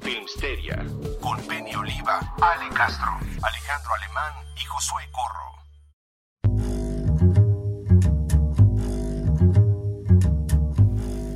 Filmsteria con Penny Oliva, Ale Castro, Alejandro Alemán y Josué Corro.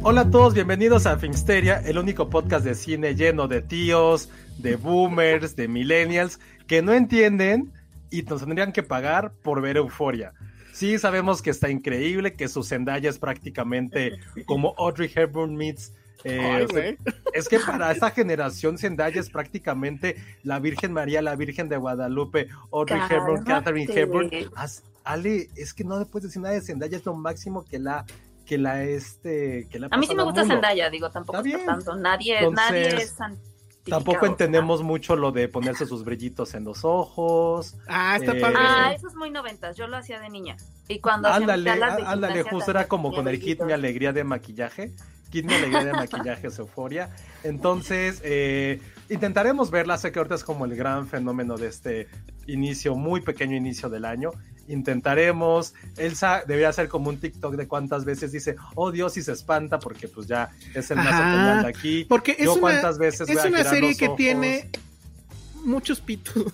Hola a todos, bienvenidos a Filmsteria, el único podcast de cine lleno de tíos, de boomers, de millennials, que no entienden y nos tendrían que pagar por ver Euforia. Sí, sabemos que está increíble, que su Zendaya es prácticamente como Audrey Hepburn meets eh, Ay, o sea, güey. es que para esta generación Zendaya es prácticamente la Virgen María, la Virgen de Guadalupe, Audrey Hepburn, Catherine Cálmate. Hepburn. As- Ale, es que no le puedes decir nada de Zendaya, es lo máximo que la que la este que la A mí sí me gusta. Zendaya, digo, tampoco Está tanto. Nadie, Entonces, nadie es Tampoco entendemos mucho lo de ponerse sus brillitos en los ojos. Ah, está Eh, padre. Ah, eso es muy noventas. Yo lo hacía de niña. Y cuando Ándale, ándale, justo era como con el kit mi alegría de maquillaje. Kit mi alegría de maquillaje es euforia. Entonces, eh, intentaremos verla. Sé que ahorita es como el gran fenómeno de este inicio, muy pequeño inicio del año. Intentaremos. Elsa debería ser como un TikTok de cuántas veces dice, oh Dios, y se espanta porque pues ya es el más de aquí. Porque es Yo una, cuántas veces es una serie que ojos. tiene muchos pitos.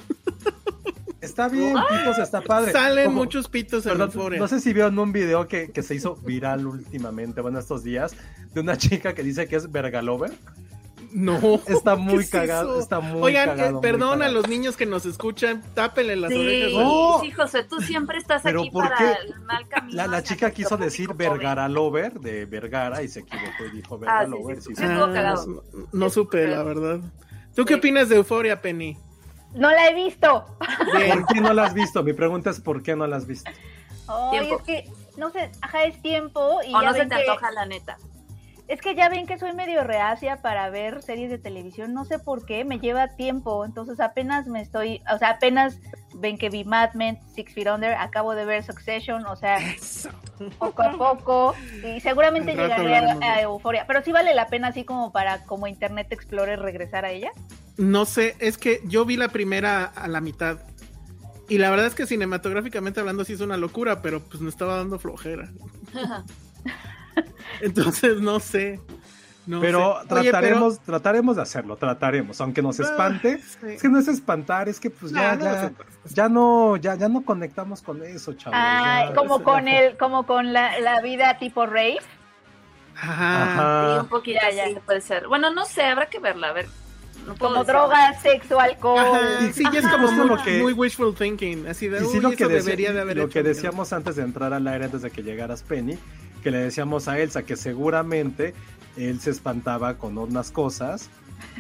Está bien, pitos, está padre. Salen Como- muchos pitos en Perdón, Euphoria. no sé si vieron un video que, que se hizo viral últimamente, bueno, estos días, de una chica que dice que es vergalover. No. Está ¿Qué muy es cagado, eso? está muy Oigan, cagado. eh, muy perdón a los niños que nos escuchan, tápenle las Sí, orejas. No. sí, José, tú siempre estás Pero aquí ¿por para qué? el mal camino. La, chica quiso decir. Vergara Lover de Vergara y se equivocó y dijo Ah, sí, Vergalover. sí, sí, sí. sí. estuvo Ah, cagado. no, no supe, la verdad. ¿Tú qué opinas de Euforia, Penny? No la he visto. ¿Por qué no la has visto? Mi pregunta es ¿por qué no la has visto? Ay, es que, no sé, ajá, es tiempo y O ya no se te que, antoja, la neta. Es que ya ven que soy medio reacia para ver series de televisión, no sé por qué, me lleva tiempo, entonces apenas me estoy, o sea, apenas ven que vi Mad Men, Six Feet Under, acabo de ver Succession, o sea, poco a poco, y seguramente llegaré a, a. Euforia, pero sí vale la pena así como para como Internet Explorer regresar a ella. No sé, es que yo vi la primera a la mitad. Y la verdad es que cinematográficamente hablando sí es una locura, pero pues me estaba dando flojera. Entonces no sé. no pero sé. Oye, trataremos, trataremos de hacerlo, trataremos, aunque nos Ah, espante. sí. Es que no es espantar, es que pues ya, No, no ya, nos ya no, ya, ya no conectamos con eso, chavos. Ah, como con el, como con la, la vida tipo rave. Ajá. Ajá. Sí, un poquito Ya, ya. sí, puede ser. Bueno, no sé, habrá que verla, a ver. No Como decir. drogas, sexo, alcohol. Ajá, sí, ya es como muy, lo que- muy wishful thinking. Así de, Y sí, uy, lo que, eso debería de haber lo hecho, que pero- decíamos antes de entrar al aire, antes de que llegaras Penny, que le decíamos a Elsa que seguramente él se espantaba con unas cosas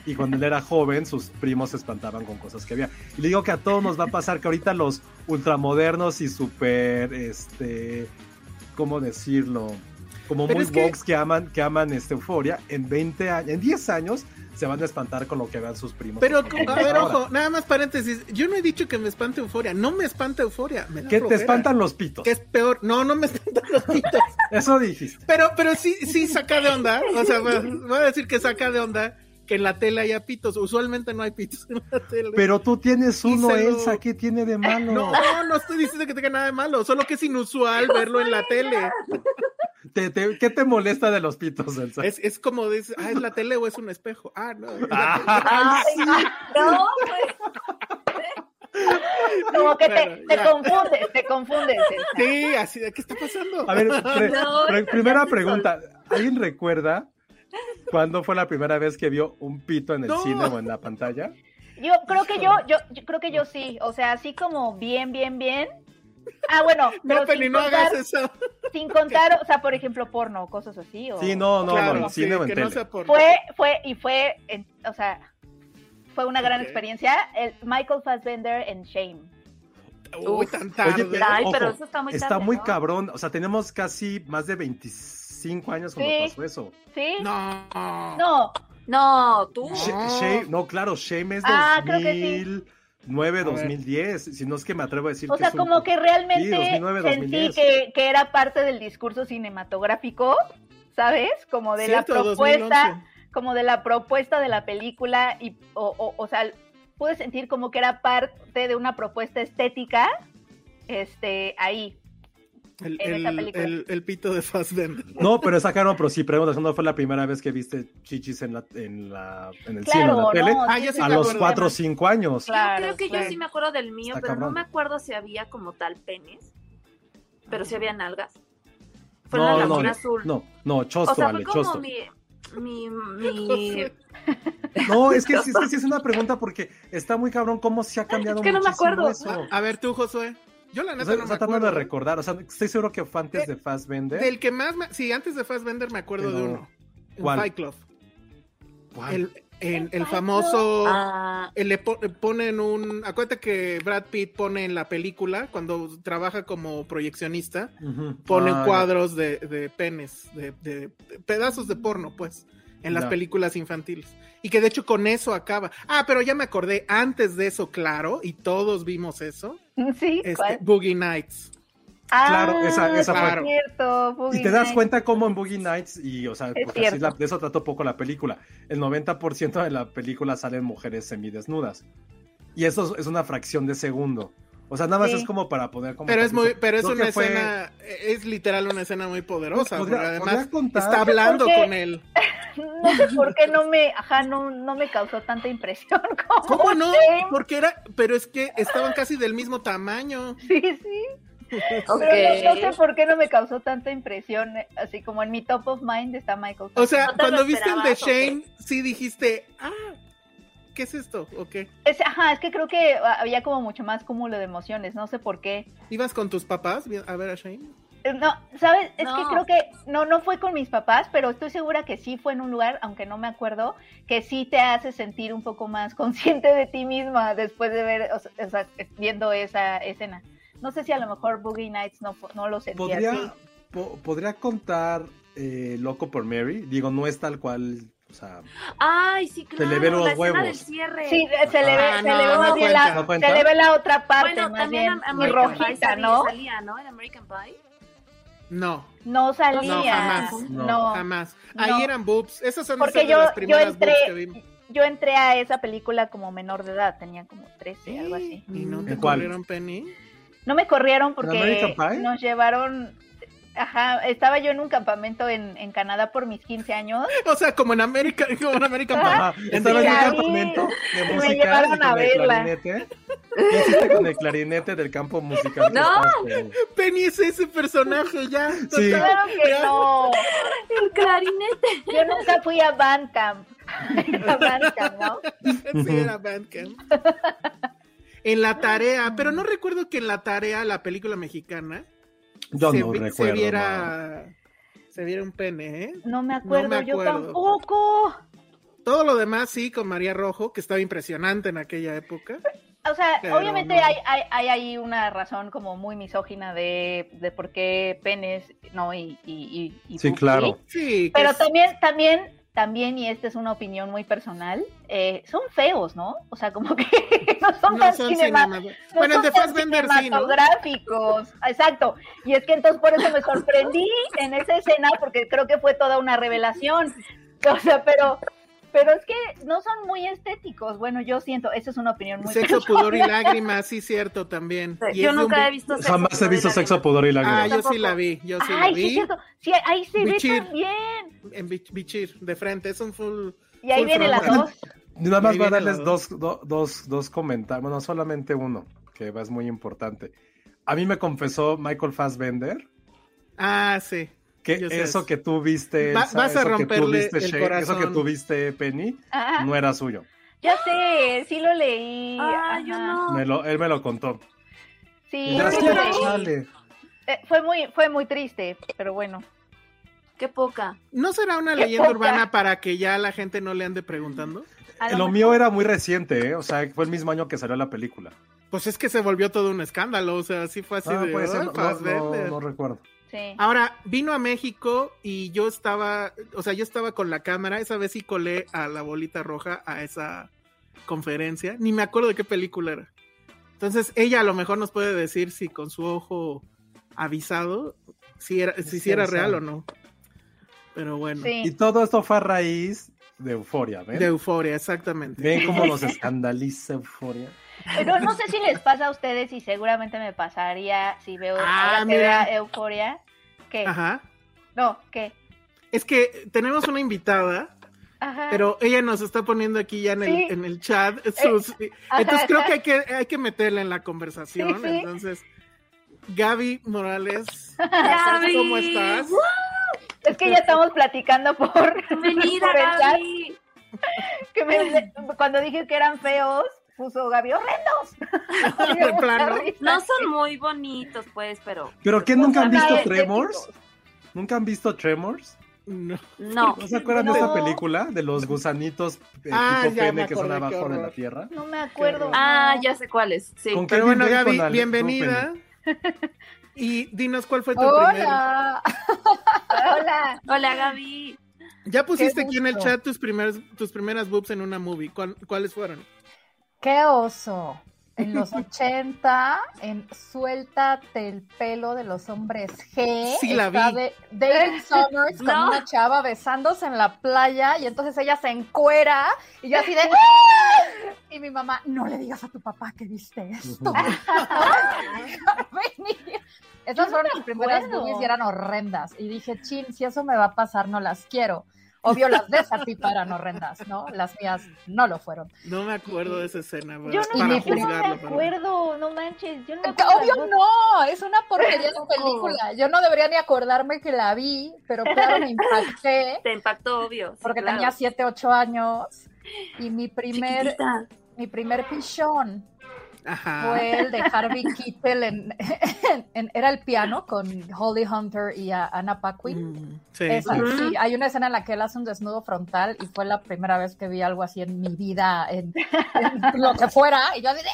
y cuando él era joven sus primos se espantaban con cosas que había. Y le digo que a todos nos va a pasar que ahorita los ultramodernos y súper, este, ¿cómo decirlo? Como Pero muy es que- aman, que aman este euforia, en 20 años, en 10 años se van a espantar con lo que vean sus primos. Pero, a ver, ojo, nada más paréntesis. Yo no he dicho que me espante euforia. No me espanta euforia. Me da Que te espantan los pitos. Que es peor. No, no me espantan los pitos. Eso dijiste. Pero, pero sí, sí saca de onda. O sea, voy a decir que saca de onda que en la tele haya pitos. Usualmente no hay pitos en la tele. Pero tú tienes uno. Elsa, ¿qué tiene de malo? No, no estoy diciendo que tenga nada de malo, solo que es inusual verlo en la tele. ¿Te- te- qué te molesta de los pitos, Elsa? Es, es como dices, ah, ¿es la tele o es un espejo? Ah, no. Ah, Ay, no, pues. Como que Bueno, te, te confundes, te confundes. Elsa. Sí, así de, ¿qué está pasando? A ver, pre- No, pre- primera pregunta. ¿Alguien recuerda ¿Cuándo fue la primera vez que vio un pito en el No. cine o en la pantalla? Yo creo que yo, yo, yo creo que yo sí. O sea, así como bien, bien, bien. Ah, bueno, pero No, Penny, sin, no hagas contar, eso. sin contar, o sea, por ejemplo, porno, cosas así. O... Sí, no, no, Claro, no, en sí, cine o en que tele. no sea por... Fue, fue, y fue, en- o sea, fue una gran Ok. experiencia. El Michael Fassbender en Shame. Uy, tan tarde. Oye, pero, Ay, pero ojo, eso está muy está tarde, muy ¿no? cabrón. O sea, tenemos casi más de 25 años cuando Sí. pasó eso. ¿Sí? No. No, No, tú. Sh- No. Shame- no, claro, Shame es Ah, creo que sí. 2009, A ver. 2010. Si no es que me atrevo a decir o que sea, es un- como que realmente Sí, 2009, sentí 2010. que, que era parte del discurso cinematográfico, ¿sabes? Como de Cierto, la propuesta, 2011. como de la propuesta de la película y, o, o, o sea, pude sentir como que era parte de una propuesta estética, este, ahí. El, en esa el- película. el- el pito de Fassbender. No, pero está caro, pero sí, preguntas, ¿cuándo fue la primera vez que viste chichis en, la, en, la, en el cine Claro, o en la tele? no, Ah, sí A los acuerdo. 4 o 5 años. Claro, yo creo que claro. yo sí me acuerdo del mío, Está pero no me acuerdo si había como tal penes. Pero si había nalgas. Fue No, en la no, no, Azul. no, no, chosto, o sea, vale, fue como chosto. mi, mi, mi... Josué. No, es que, sí- es que sí es una pregunta porque está muy cabrón cómo se ha cambiado Es que no me acuerdo. eso. A ver tú, Josué. Yo la O neta sea, no me tratando de acuerdo. recordar, o sea, estoy seguro que fue antes de Fassbender. Del que más me... Sí, antes de Fassbender me acuerdo de uno. ¿cuál? Fight Club. ¿Cuál? El, el famoso... Ah, eh, Le po- ponen un... Acuérdate que Brad Pitt pone en la película, cuando trabaja como proyeccionista, Ujú. ponen Ah, cuadros de, de penes, de, de- de pedazos de porno, pues, en las películas infantiles. Y que de hecho con eso acaba. Ah, pero ya me acordé, antes de eso, claro, y todos vimos eso, Sí, este, ¿cuál? Boogie Nights. Claro, esa- esa sí, fue. cierto, Boogie Y te das Nights. cuenta cómo en Boogie Nights, y o sea, Es porque así cierto. la- de eso trató poco la película, el 90% de la película salen mujeres semidesnudas. Y eso es es una fracción de segundo. O sea, nada más Sí. es como para poder... Como Pero es muy, pero es Creo una fue- escena, es literal una escena muy poderosa, Podría- además está hablando con él. No sé por qué no me, ajá, no, no me causó tanta impresión como ¿Cómo no? Porque era, pero es que estaban casi del mismo tamaño. Sí, sí. ok. Pero no, no sé por qué no me causó tanta impresión, así como en mi top of mind está Michael. O sea, ¿No te lo cuando viste el de? Shane, sí dijiste, ah, ¿qué es esto? ¿O qué? Es, ajá, es que creo que había como mucho más cúmulo de emociones, no sé por qué. ¿Ibas con tus papás a ver a Shane? Eh, No, ¿sabes? Es No. que creo que no, no fue con mis papás, pero estoy segura que sí fue en un lugar, aunque no me acuerdo, que sí te hace sentir un poco más consciente de ti misma después de ver, o sea, viendo esa escena. No sé si a lo mejor Boogie Nights no, no lo sentía así. ¿Podría, po- podría contar eh, Loco por Mary? Digo, no es tal cual, o sea, Ay, sí, Se claro. le ven los la escena huevos. del cierre. Sí, se le ve, Ah, se no, le ve no más bien cuenta. la, ¿No cuenta? se le ve la otra parte, bueno, más también bien, Pie rojita, salía- ¿no? Salía, ¿no? En American Pie. No, No salía. No, jamás. No. No. jamás. Ahí No. eran boobs. Esas son Porque esas de yo- las yo primeras entré- boobs que vimos. Yo entré a esa película como menor de edad, tenía como 13, algo así. ¿Y no te corrieron Penny? No me corrieron porque nos llevaron, ajá, estaba yo en un campamento en, en Canadá por mis 15 años. O sea, como en América, como en. Ajá, estaba en un campamento de me música llevaron y con a el verla. clarinete. ¿Qué hiciste con el clarinete del campo musical? No. Penny es ese personaje ya. Sí. Total. Claro que no, El clarinete. yo nunca fui a Bandcamp. a Bandcamp, ¿no? Sí, era Bandcamp. En la tarea, pero no recuerdo que en la tarea, la película mexicana, Yo se, no vi- recuerdo. se no. viera se viera un pene, ¿eh? No me acuerdo, me yo tampoco. Todo lo demás sí, con María Rojo, que estaba impresionante en aquella época. O sea, Pero obviamente no. hay, hay, hay ahí una razón como muy misógina de, de por qué penes, ¿no? Y, y, y, y Sí, claro. Sí, Pero es- también, también, también, y esta es una opinión muy personal, eh, son feos, ¿no? O sea, como que no son no tan son cinema- cinema- no Bueno, el son de tan Fassbender sí, ¿no? cinematográficos. Exacto. Y es que entonces por eso me sorprendí en esa escena, porque creo que fue toda una revelación. O sea, pero, pero es que no son muy estéticos. Bueno, yo siento, esa es una opinión muy Sexo, pudor y lágrimas, sí, cierto, también. Y Yo de un nunca he vi- visto sexo. Jamás he visto sexo, pudor y Ah, lágrimas. yo sí la vi, yo sí Ay, la sí, vi. es cierto. Sí, ahí se Bichir. ve también. En Bich- Bichir, de frente, es un full. Y ahí full vienen las frontal. dos. Nada más voy a viene darles la dos, do- dos, dos comentarios, bueno, solamente uno, que es muy importante. A mí me confesó Michael Fassbender Ah, sí. Que Yo eso que tú viste, Va- Elsa, vas a eso que tú romperle viste, el Shane, eso que tú viste, Penny, Ajá. no era suyo. Ya sé, sí lo leí. Ah, yo ajá. no. Me lo, él me lo contó. Sí, Y yo sí así, lo no. leí. chale. Eh, fue muy, fue muy triste, pero bueno. Qué poca. ¿No será una Qué leyenda poca. urbana para que ya la gente no le ande preguntando? Lo mío era muy reciente, ¿eh? o sea, fue el mismo año que salió la película. Pues es que se volvió todo un escándalo, o sea, sí fue así Ah, de... puede ser, no- no recuerdo. Sí. Ahora, vino a México y yo estaba, o sea, yo estaba con la cámara, esa vez sí colé a la bolita roja a esa conferencia, ni me acuerdo de qué película era. Entonces, ella a lo mejor nos puede decir si con su ojo avisado, si era, si, sí era real o no. Pero bueno, Sí. Y todo esto fue a raíz de Euforia, ¿ven? de euforia, exactamente. ¿Ven cómo nos escandaliza Euforia? Pero no sé si les pasa a ustedes y seguramente me pasaría si veo Ah, mira. vea Euforia. ¿Qué? Ajá. No, ¿qué? Es que tenemos una invitada, Ajá. pero ella nos está poniendo aquí ya en el, Sí. en el chat sus... ajá, Entonces creo ajá. que hay que, hay que meterla en la conversación. Sí, sí. Entonces, Gaby Morales, Gaby. ¿cómo estás? Es que ya estamos platicando por, Bienvenida, por el chat, Gaby. que me- cuando dije que eran feos, puso Gaby horrendos. De plano. No son muy bonitos, pues, pero ¿Pero qué nunca han visto. Tremors? ¿Nunca han visto Tremors? No. no. ¿No se acuerdan de esa película? De los gusanitos eh, Ah, tipo pene que son abajo de la tierra. No me acuerdo. Ah, ya sé cuáles. Sí. ¿Con Pero bueno, Gaby, bienvenida. Y dinos cuál fue tu primer. Hola. Hola. Hola, Gaby. Ya pusiste aquí en el chat tus primeras, tus primeras boobs en una movie. ¿Cuál- ¿Cuáles fueron? Qué oso. En los 80, en Suéltate el pelo de los hombres G. Sí, la está vi. de- David Summers con No. una chava besándose en la playa y entonces ella se encuera y yo así de ¡Ah! y mi mamá, no le digas a tu papá que viste esto. Esas fueron mis primeras acuerdo. boobies y eran horrendas. Y dije, chin, si eso me va a pasar, no las quiero. Obvio, las de esa tipa eran horrendas, ¿no? Las mías no lo fueron. No me acuerdo de esa escena. para- Yo no, para yo no me acuerdo, no manches. Yo no me acuerdo Obvio no, es una porquería de película. Yo no debería ni acordarme que la vi, pero claro, me impacté Te impactó, obvio. sí, porque claro. tenía 7, 8 años y mi primer, Chiquitita. mi primer pichón Ajá. fue el de Harvey Keitel en, en- era el piano con Holly Hunter y a Anna Paquin. Mm, sí. Esa, sí. sí, hay una escena en la que él hace un desnudo frontal y fue la primera vez que vi algo así en mi vida, en, en lo que fuera, y yo así de,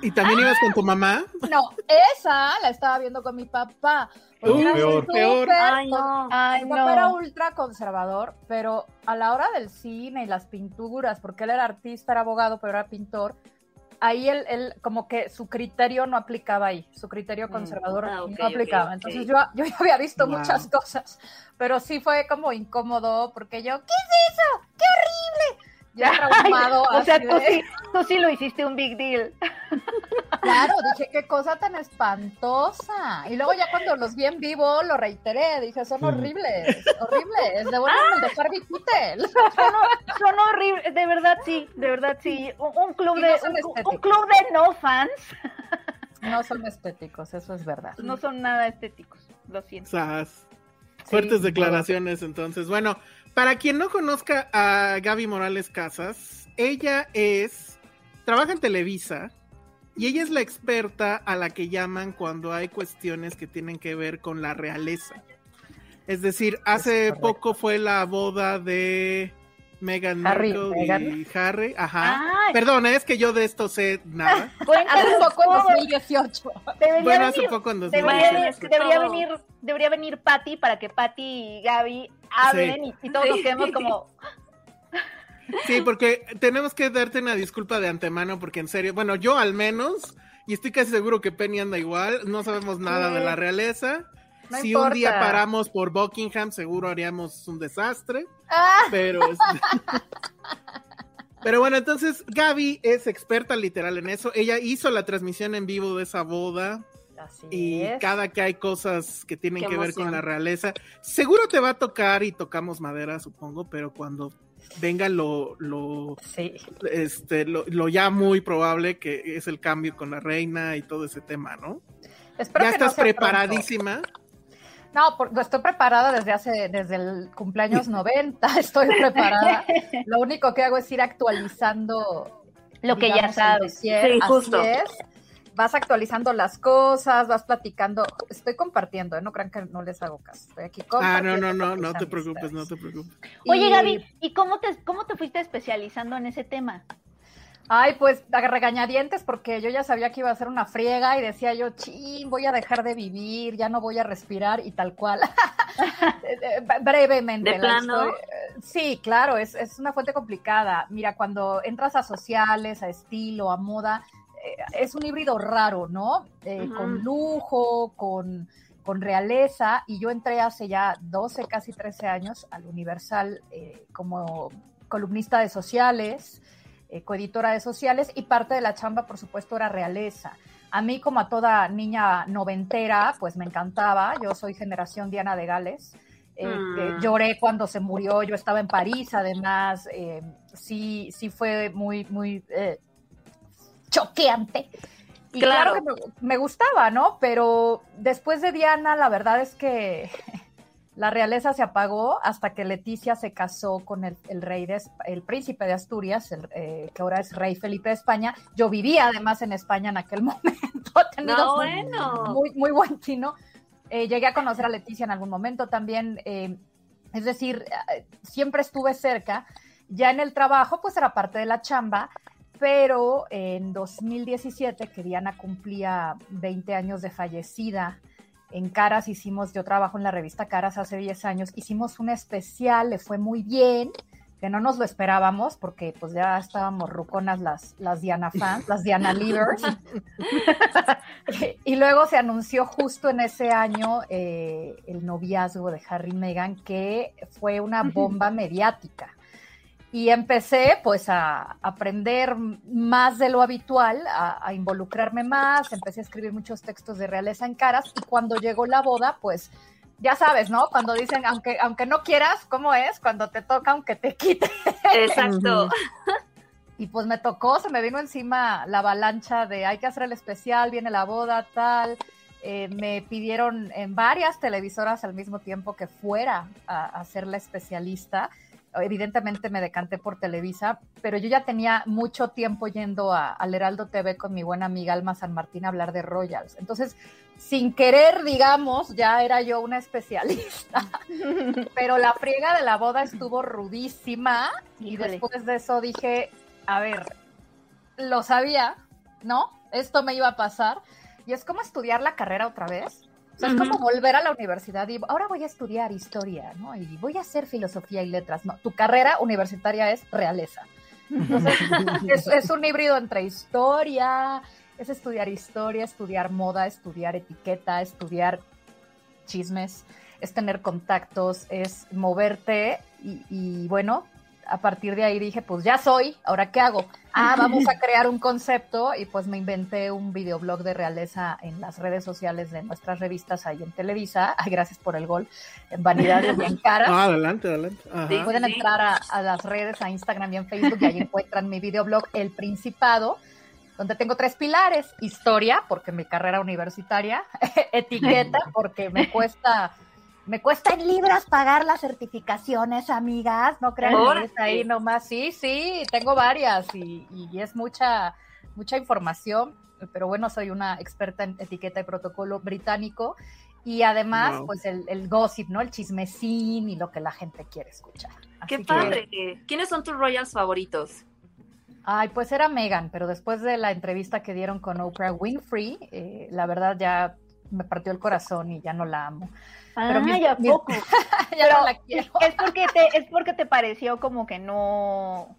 ¿Y también ibas con tu mamá? No, esa la estaba viendo con mi papá. Uh, era peor. súper Peor. Ay, no. Ay, Mi papá era no. ultra conservador, pero a la hora del cine y las pinturas, porque él era artista, era abogado, pero era pintor, ahí él, él como que su criterio no aplicaba ahí, su criterio Mm. conservador Ah, no aplicaba. Entonces yo, yo ya había visto Wow. muchas cosas, pero sí fue como incómodo, porque yo, ¿qué es eso? ¡Qué horrible! Ya traumado. o sea, tú de- sí, tú sí lo hiciste un big deal. Claro, dije, qué cosa tan espantosa. Y luego ya cuando los vi en vivo, lo reiteré, dije, son horribles, horribles. Devuélvanme el de Harvey Keitel. Son horribles, de verdad sí, de verdad sí. Un, un club de no son un, club de no fans No son estéticos, eso es verdad. no son nada estéticos, lo siento. Sas. Fuertes Sí, declaraciones, entonces. Bueno, para quien no conozca a Gaby Morales Casas, ella es, trabaja en Televisa y ella es la experta a la que llaman cuando hay cuestiones que tienen que ver con la realeza. Es decir, hace poco fue la boda de Meghan Harry, Markle Meghan. y Harry. Ajá. Ay. Perdón, es que yo de esto sé nada. Hace poco en 2018. Debería Bueno, hace venir, poco en debería, 2018. Bueno, es que debería venir, debería venir Patty para que Patty y Gaby hablen y, y todos nos quedemos como, Sí, porque tenemos que darte una disculpa de antemano, porque en serio, bueno, yo al menos, y estoy casi seguro que Penny anda igual, no sabemos nada de la realeza. No si un día paramos por Buckingham, seguro haríamos un desastre, Ah, pero... Pero bueno, entonces Gaby es experta literal en eso. Ella hizo la transmisión en vivo de esa boda así y es. cada que hay cosas que tienen Qué que ver con la realeza, seguro te va a tocar y tocamos madera, supongo, pero cuando venga lo, lo, Sí. este, lo, lo ya muy probable que es el cambio con la reina y todo ese tema, ¿no? Espero ya que no estás pronto. No, por- no, estoy preparada desde hace, desde el cumpleaños 90, estoy preparada. Lo único que hago es ir actualizando Lo que ya digamos, sabes. dossier, Sí, así justo. es. Vas actualizando las cosas, vas platicando. Estoy compartiendo, ¿eh? no crean que no les hago caso. Estoy aquí Ah, compartiendo. no, no, no, no mis te preocupes, no te preocupes. Oye, Y- Gaby, ¿y cómo te, cómo te fuiste especializando en ese tema? Ay, pues regañadientes porque yo ya sabía que iba a ser una friega y decía yo, chin, voy a dejar de vivir, ya no voy a respirar y tal cual. Eh, eh, Brevemente. ¿De la plano? Sí, claro, es, es una fuente complicada. Mira, cuando entras a sociales, a estilo, a moda, eh, es un híbrido raro, ¿no? Eh. Con lujo, con, con realeza, y yo entré hace ya 12, casi 13 años al Universal eh, como columnista de sociales, eh, coeditora de sociales, y parte de la chamba, por supuesto, era realeza. A mí, como a toda niña noventera, pues me encantaba. Yo soy generación Diana de Gales. Eh, Mm. eh, lloré cuando se murió, yo estaba en París, además, eh, sí, sí fue muy, muy eh, choqueante. Y claro, Claro. que me, me gustaba, ¿no? Pero después de Diana, la verdad es que la realeza se apagó hasta que Leticia se casó con el, el rey de, el príncipe de Asturias, el, eh, que ahora es rey Felipe de España. Yo vivía además en España en aquel momento. No, muy- bueno. muy, muy buen tino. Eh, llegué a conocer a Leticia en algún momento también. eh, es decir, eh, siempre estuve cerca. Ya en el trabajo, pues era parte de la chamba, pero en 2017, que Diana cumplía 20 años de fallecida, en Caras hicimos, yo trabajo en la revista Caras hace 10 años, hicimos un especial, le fue muy bien, que no nos lo esperábamos porque pues ya estábamos ruconas las, las Diana fans, las Diana leaders. y luego se anunció justo en ese año eh, el noviazgo de Harry y Meghan, que fue una bomba mediática. Y empecé pues a aprender más de lo habitual, a, a involucrarme más, empecé a escribir muchos textos de realeza en caras y cuando llegó la boda pues ya sabes, ¿no? Cuando dicen, aunque, aunque no quieras, ¿cómo es? Cuando te toca, aunque te quite. Exacto. Y pues me tocó, se me vino encima la avalancha de hay que hacer el especial, viene la boda, tal. Eh, me pidieron en varias televisoras al mismo tiempo que fuera a, a ser la especialista. Evidentemente me decanté por Televisa, pero yo ya tenía mucho tiempo yendo a- al Heraldo TV con mi buena amiga Alma San Martín a hablar de Royals. Entonces, sin querer, digamos, ya era yo una especialista. pero la friega de la boda estuvo rudísima y después de eso dije, a ver, lo sabía, ¿no? Esto me iba a pasar. Y es como estudiar la carrera otra vez. O sea, es como volver a la universidad y ahora voy a estudiar historia, ¿no? Y voy a hacer filosofía y letras. No, tu carrera universitaria es realeza. Entonces, es, es un híbrido entre historia, es estudiar historia, estudiar moda, estudiar etiqueta, estudiar chismes, es tener contactos, es moverte y, y bueno, a partir de ahí dije, pues ya soy, ahora qué hago. Ah, vamos a crear un concepto y pues me inventé un videoblog de realeza en las redes sociales de nuestras revistas ahí en Televisa. Ay, gracias por el gol. En Vanidades y en Caras. Ah, adelante, adelante. Ajá. Sí. Pueden entrar a, a las redes, a Instagram y en Facebook, y ahí encuentran mi videoblog El Principado, donde tengo tres pilares. Historia, porque mi carrera universitaria, etiqueta, porque me cuesta, me cuesta en libras pagar las certificaciones, amigas. No crean que es ahí nomás. Sí, sí, tengo varias y, y es mucha, mucha información. Pero bueno, soy una experta en etiqueta y protocolo británico. Y además, Wow. pues el, el gossip, ¿no? El chismecín y lo que la gente quiere escuchar. Qué que- padre. ¿Quiénes son tus Royals favoritos? Ay, pues era Megan, pero después de la entrevista que dieron con Oprah Winfrey, eh, la verdad ya me partió el corazón y ya no la amo. Pero mis- Ay, ¿a mis- poco? ya Pero no la quiero. es porque te, es porque te pareció como que no.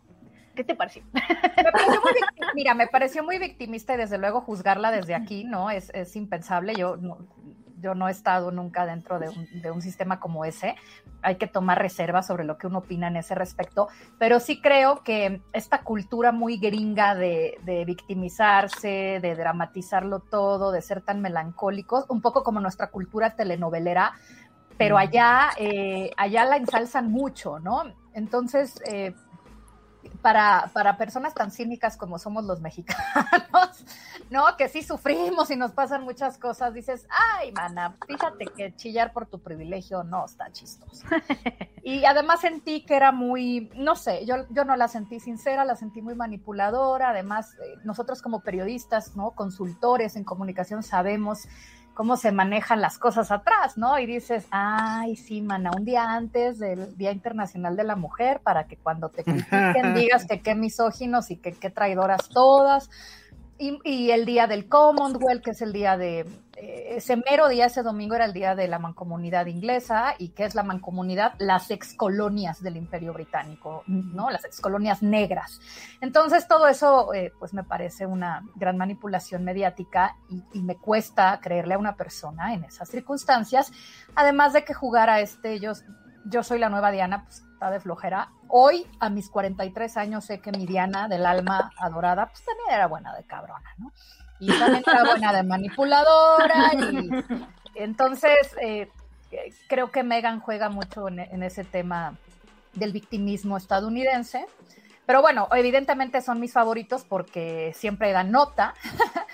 ¿Qué te pareció? Me pareció muy mira, me pareció muy victimista y desde luego juzgarla desde aquí, ¿no? Es, es impensable. Yo no, yo no he estado nunca dentro de un, de un sistema como ese. Hay que tomar reservas sobre lo que uno opina en ese respecto, pero sí creo que esta cultura muy gringa de, de victimizarse, de dramatizarlo todo, de ser tan melancólicos, un poco como nuestra cultura telenovelera, pero allá, eh, allá la ensalzan mucho, ¿no? Entonces, eh, para, para personas tan cínicas como somos los mexicanos, ¿no? Que sí sufrimos y nos pasan muchas cosas, dices, ay, mana, fíjate que chillar por tu privilegio no está chistoso. Y además sentí que era muy, no sé, yo, yo no la sentí sincera, la sentí muy manipuladora, además eh, nosotros como periodistas, ¿no? Consultores en comunicación sabemos cómo se manejan las cosas atrás, ¿no? Y dices, ay, sí, mana, un día antes del Día Internacional de la Mujer, para que cuando te critiquen digas que qué misóginos y que qué traidoras todas. Y, el día del Commonwealth, que es el día de, eh, ese mero día, ese domingo era el día de la mancomunidad inglesa, y que es la mancomunidad, las excolonias del Imperio Británico, ¿no? Las excolonias negras. Entonces, todo eso, eh, pues me parece una gran manipulación mediática y, y, me cuesta creerle a una persona en esas circunstancias, además de que jugar a este, yo, yo soy la nueva Diana, pues está de flojera. Hoy, a mis 43 años, sé que mi Diana del alma adorada, pues también era buena de cabrona, ¿no? Y también era buena de manipuladora. Y entonces, eh, creo que Megan juega mucho en, en, ese tema del victimismo estadounidense. Pero bueno, evidentemente son mis favoritos porque siempre dan nota.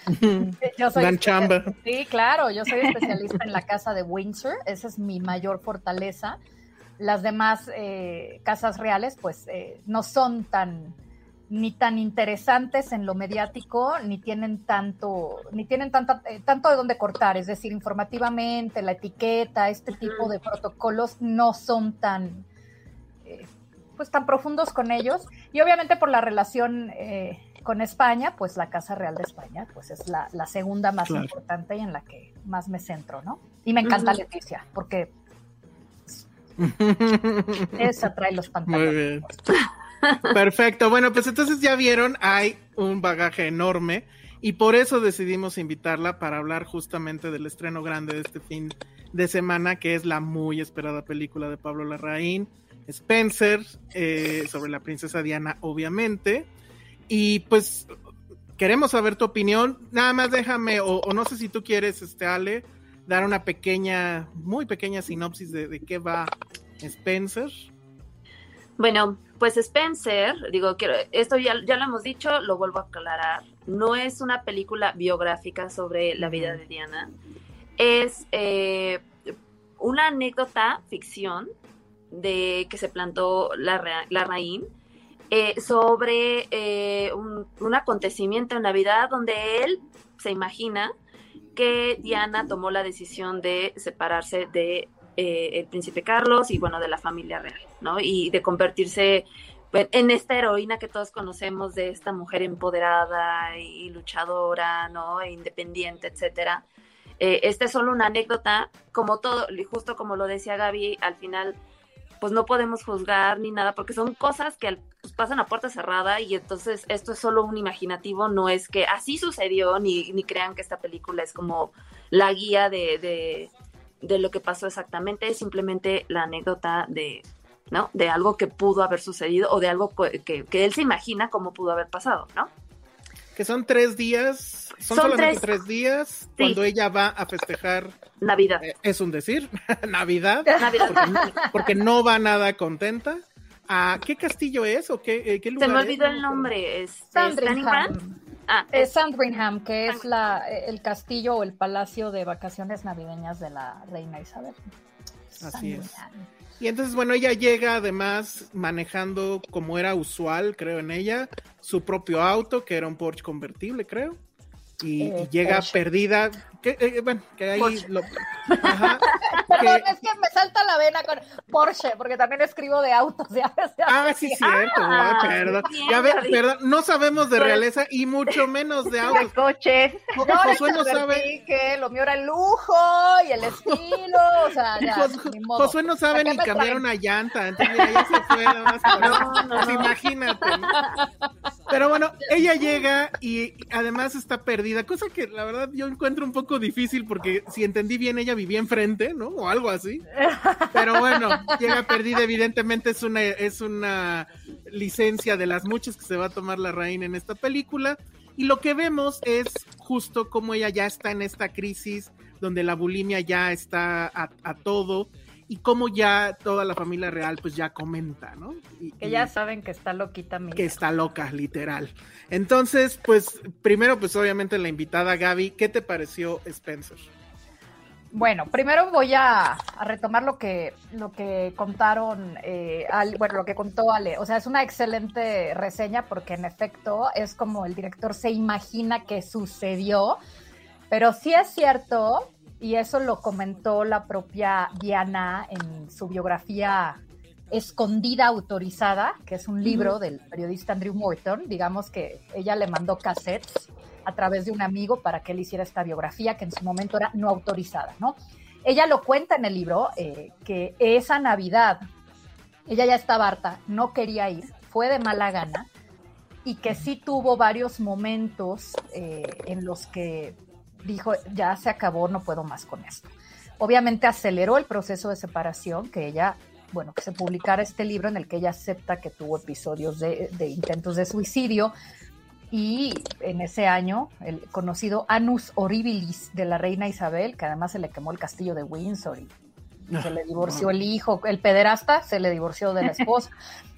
yo soy dan chamba. Sí, claro, yo soy especialista en la casa de Windsor. Esa es mi mayor fortaleza las demás eh, casas reales pues eh, no son tan ni tan interesantes en lo mediático ni tienen tanto ni tienen tanta, eh, tanto de dónde cortar es decir informativamente la etiqueta este tipo de protocolos no son tan eh, pues tan profundos con ellos y obviamente por la relación eh, con España pues la casa real de España pues es la, la segunda más claro. importante y en la que más me centro no y me encanta uh -huh. Leticia porque esa trae los pantalones. Muy bien. Perfecto. Bueno, pues entonces ya vieron, hay un bagaje enorme y por eso decidimos invitarla para hablar justamente del estreno grande de este fin de semana, que es la muy esperada película de Pablo Larraín, Spencer, eh, sobre la princesa Diana, obviamente. Y pues queremos saber tu opinión. Nada más déjame, o, o no sé si tú quieres, este Ale, dar una pequeña, muy pequeña sinopsis de, de qué va Spencer. Bueno, pues Spencer, digo, quiero, esto ya, ya, lo hemos dicho, lo vuelvo a aclarar, no es una película biográfica sobre la vida de Diana, es eh, una anécdota, ficción, de que se plantó la, la Raín, eh, sobre eh, un, un acontecimiento en Navidad donde él se imagina que Diana tomó la decisión de separarse de eh, el príncipe Carlos y bueno, de la familia real, ¿no? Y de convertirse en esta heroína que todos conocemos de esta mujer empoderada y luchadora, ¿no? E independiente, etcétera. Eh, esta es solo una anécdota, como todo, justo como lo decía Gaby, al final pues no podemos juzgar ni nada, porque son cosas que pues, pasan a puerta cerrada y entonces esto es solo un imaginativo, no es que así sucedió, ni, ni crean que esta película es como la guía de, de, lo que pasó exactamente, es simplemente la anécdota de, ¿no? De algo que pudo haber sucedido o de algo que, que él se imagina cómo pudo haber pasado, ¿no? Que son tres días, son, son solamente tres, tres días sí. cuando ella va a festejar Navidad. Eh, es un decir, Navidad, Navidad. Porque, porque, no va nada contenta. ¿A qué castillo es o qué, eh, qué lugar Se me olvidó es? el nombre. ¿Es Sandringham. Ah, es, es Sandringham, que es la, el castillo o el palacio de vacaciones navideñas de la reina Isabel. Así es. Y entonces, bueno, ella llega además manejando como era usual, creo en ella, su propio auto, que era un Porsche convertible, creo. Y, y llega Porsche. perdida. Que, eh, bueno, que ahí Porsche. lo. Ajá, Perdón, que... es que me salta la vena con Porsche, porque también escribo de autos. ¿ya? Ah, sí, cierto. Ah, perdón. Ya ves, perdón, no sabemos de realeza y mucho menos de autos. De coches. No, Josué no sabe. Que lo mío era el lujo y el estilo. O sea, ya, Jos, Josué no sabe ni cambiar una llanta. Entonces, ya, ya se fue. Nada más no, no, no. Imagínate. ¿no? Pero bueno, ella llega y además está perdida, cosa que la verdad yo encuentro un poco difícil porque si entendí bien ella vivía enfrente, ¿no? O algo así. Pero bueno, llega perdida, evidentemente es una, es una licencia de las muchas que se va a tomar la reina en esta película. Y lo que vemos es justo como ella ya está en esta crisis donde la bulimia ya está a todo y cómo ya toda la familia real pues ya comenta, ¿no? Y, que ya saben que está loquita mi Que está loca, literal. Entonces, pues primero pues obviamente la invitada Gaby, ¿qué te pareció Spencer? Bueno, primero voy a, retomar lo que, lo que contaron, eh, bueno, lo que contó Ale. O sea, es una excelente reseña porque en efecto es como el director se imagina que sucedió, pero sí es cierto, y eso lo comentó la propia Diana en su biografía Escondida Autorizada, que es un libro del periodista Andrew Morton. Digamos que ella le mandó cassettes a través de un amigo para que él hiciera esta biografía que en su momento era no autorizada, ¿no? Ella lo cuenta en el libro eh, que esa Navidad ella ya estaba harta, no quería ir, fue de mala gana y que sí tuvo varios momentos eh, en los que dijo, ya se acabó, no puedo más con esto. Obviamente aceleró el proceso de separación, que ella, bueno, que se publicara este libro en el que ella acepta que tuvo episodios de, de intentos de suicidio, y en ese año el conocido Anus Horribilis de la reina Isabel, que además se le quemó el castillo de Windsor y se le divorció el hijo, el pederasta se le divorció de la esposa.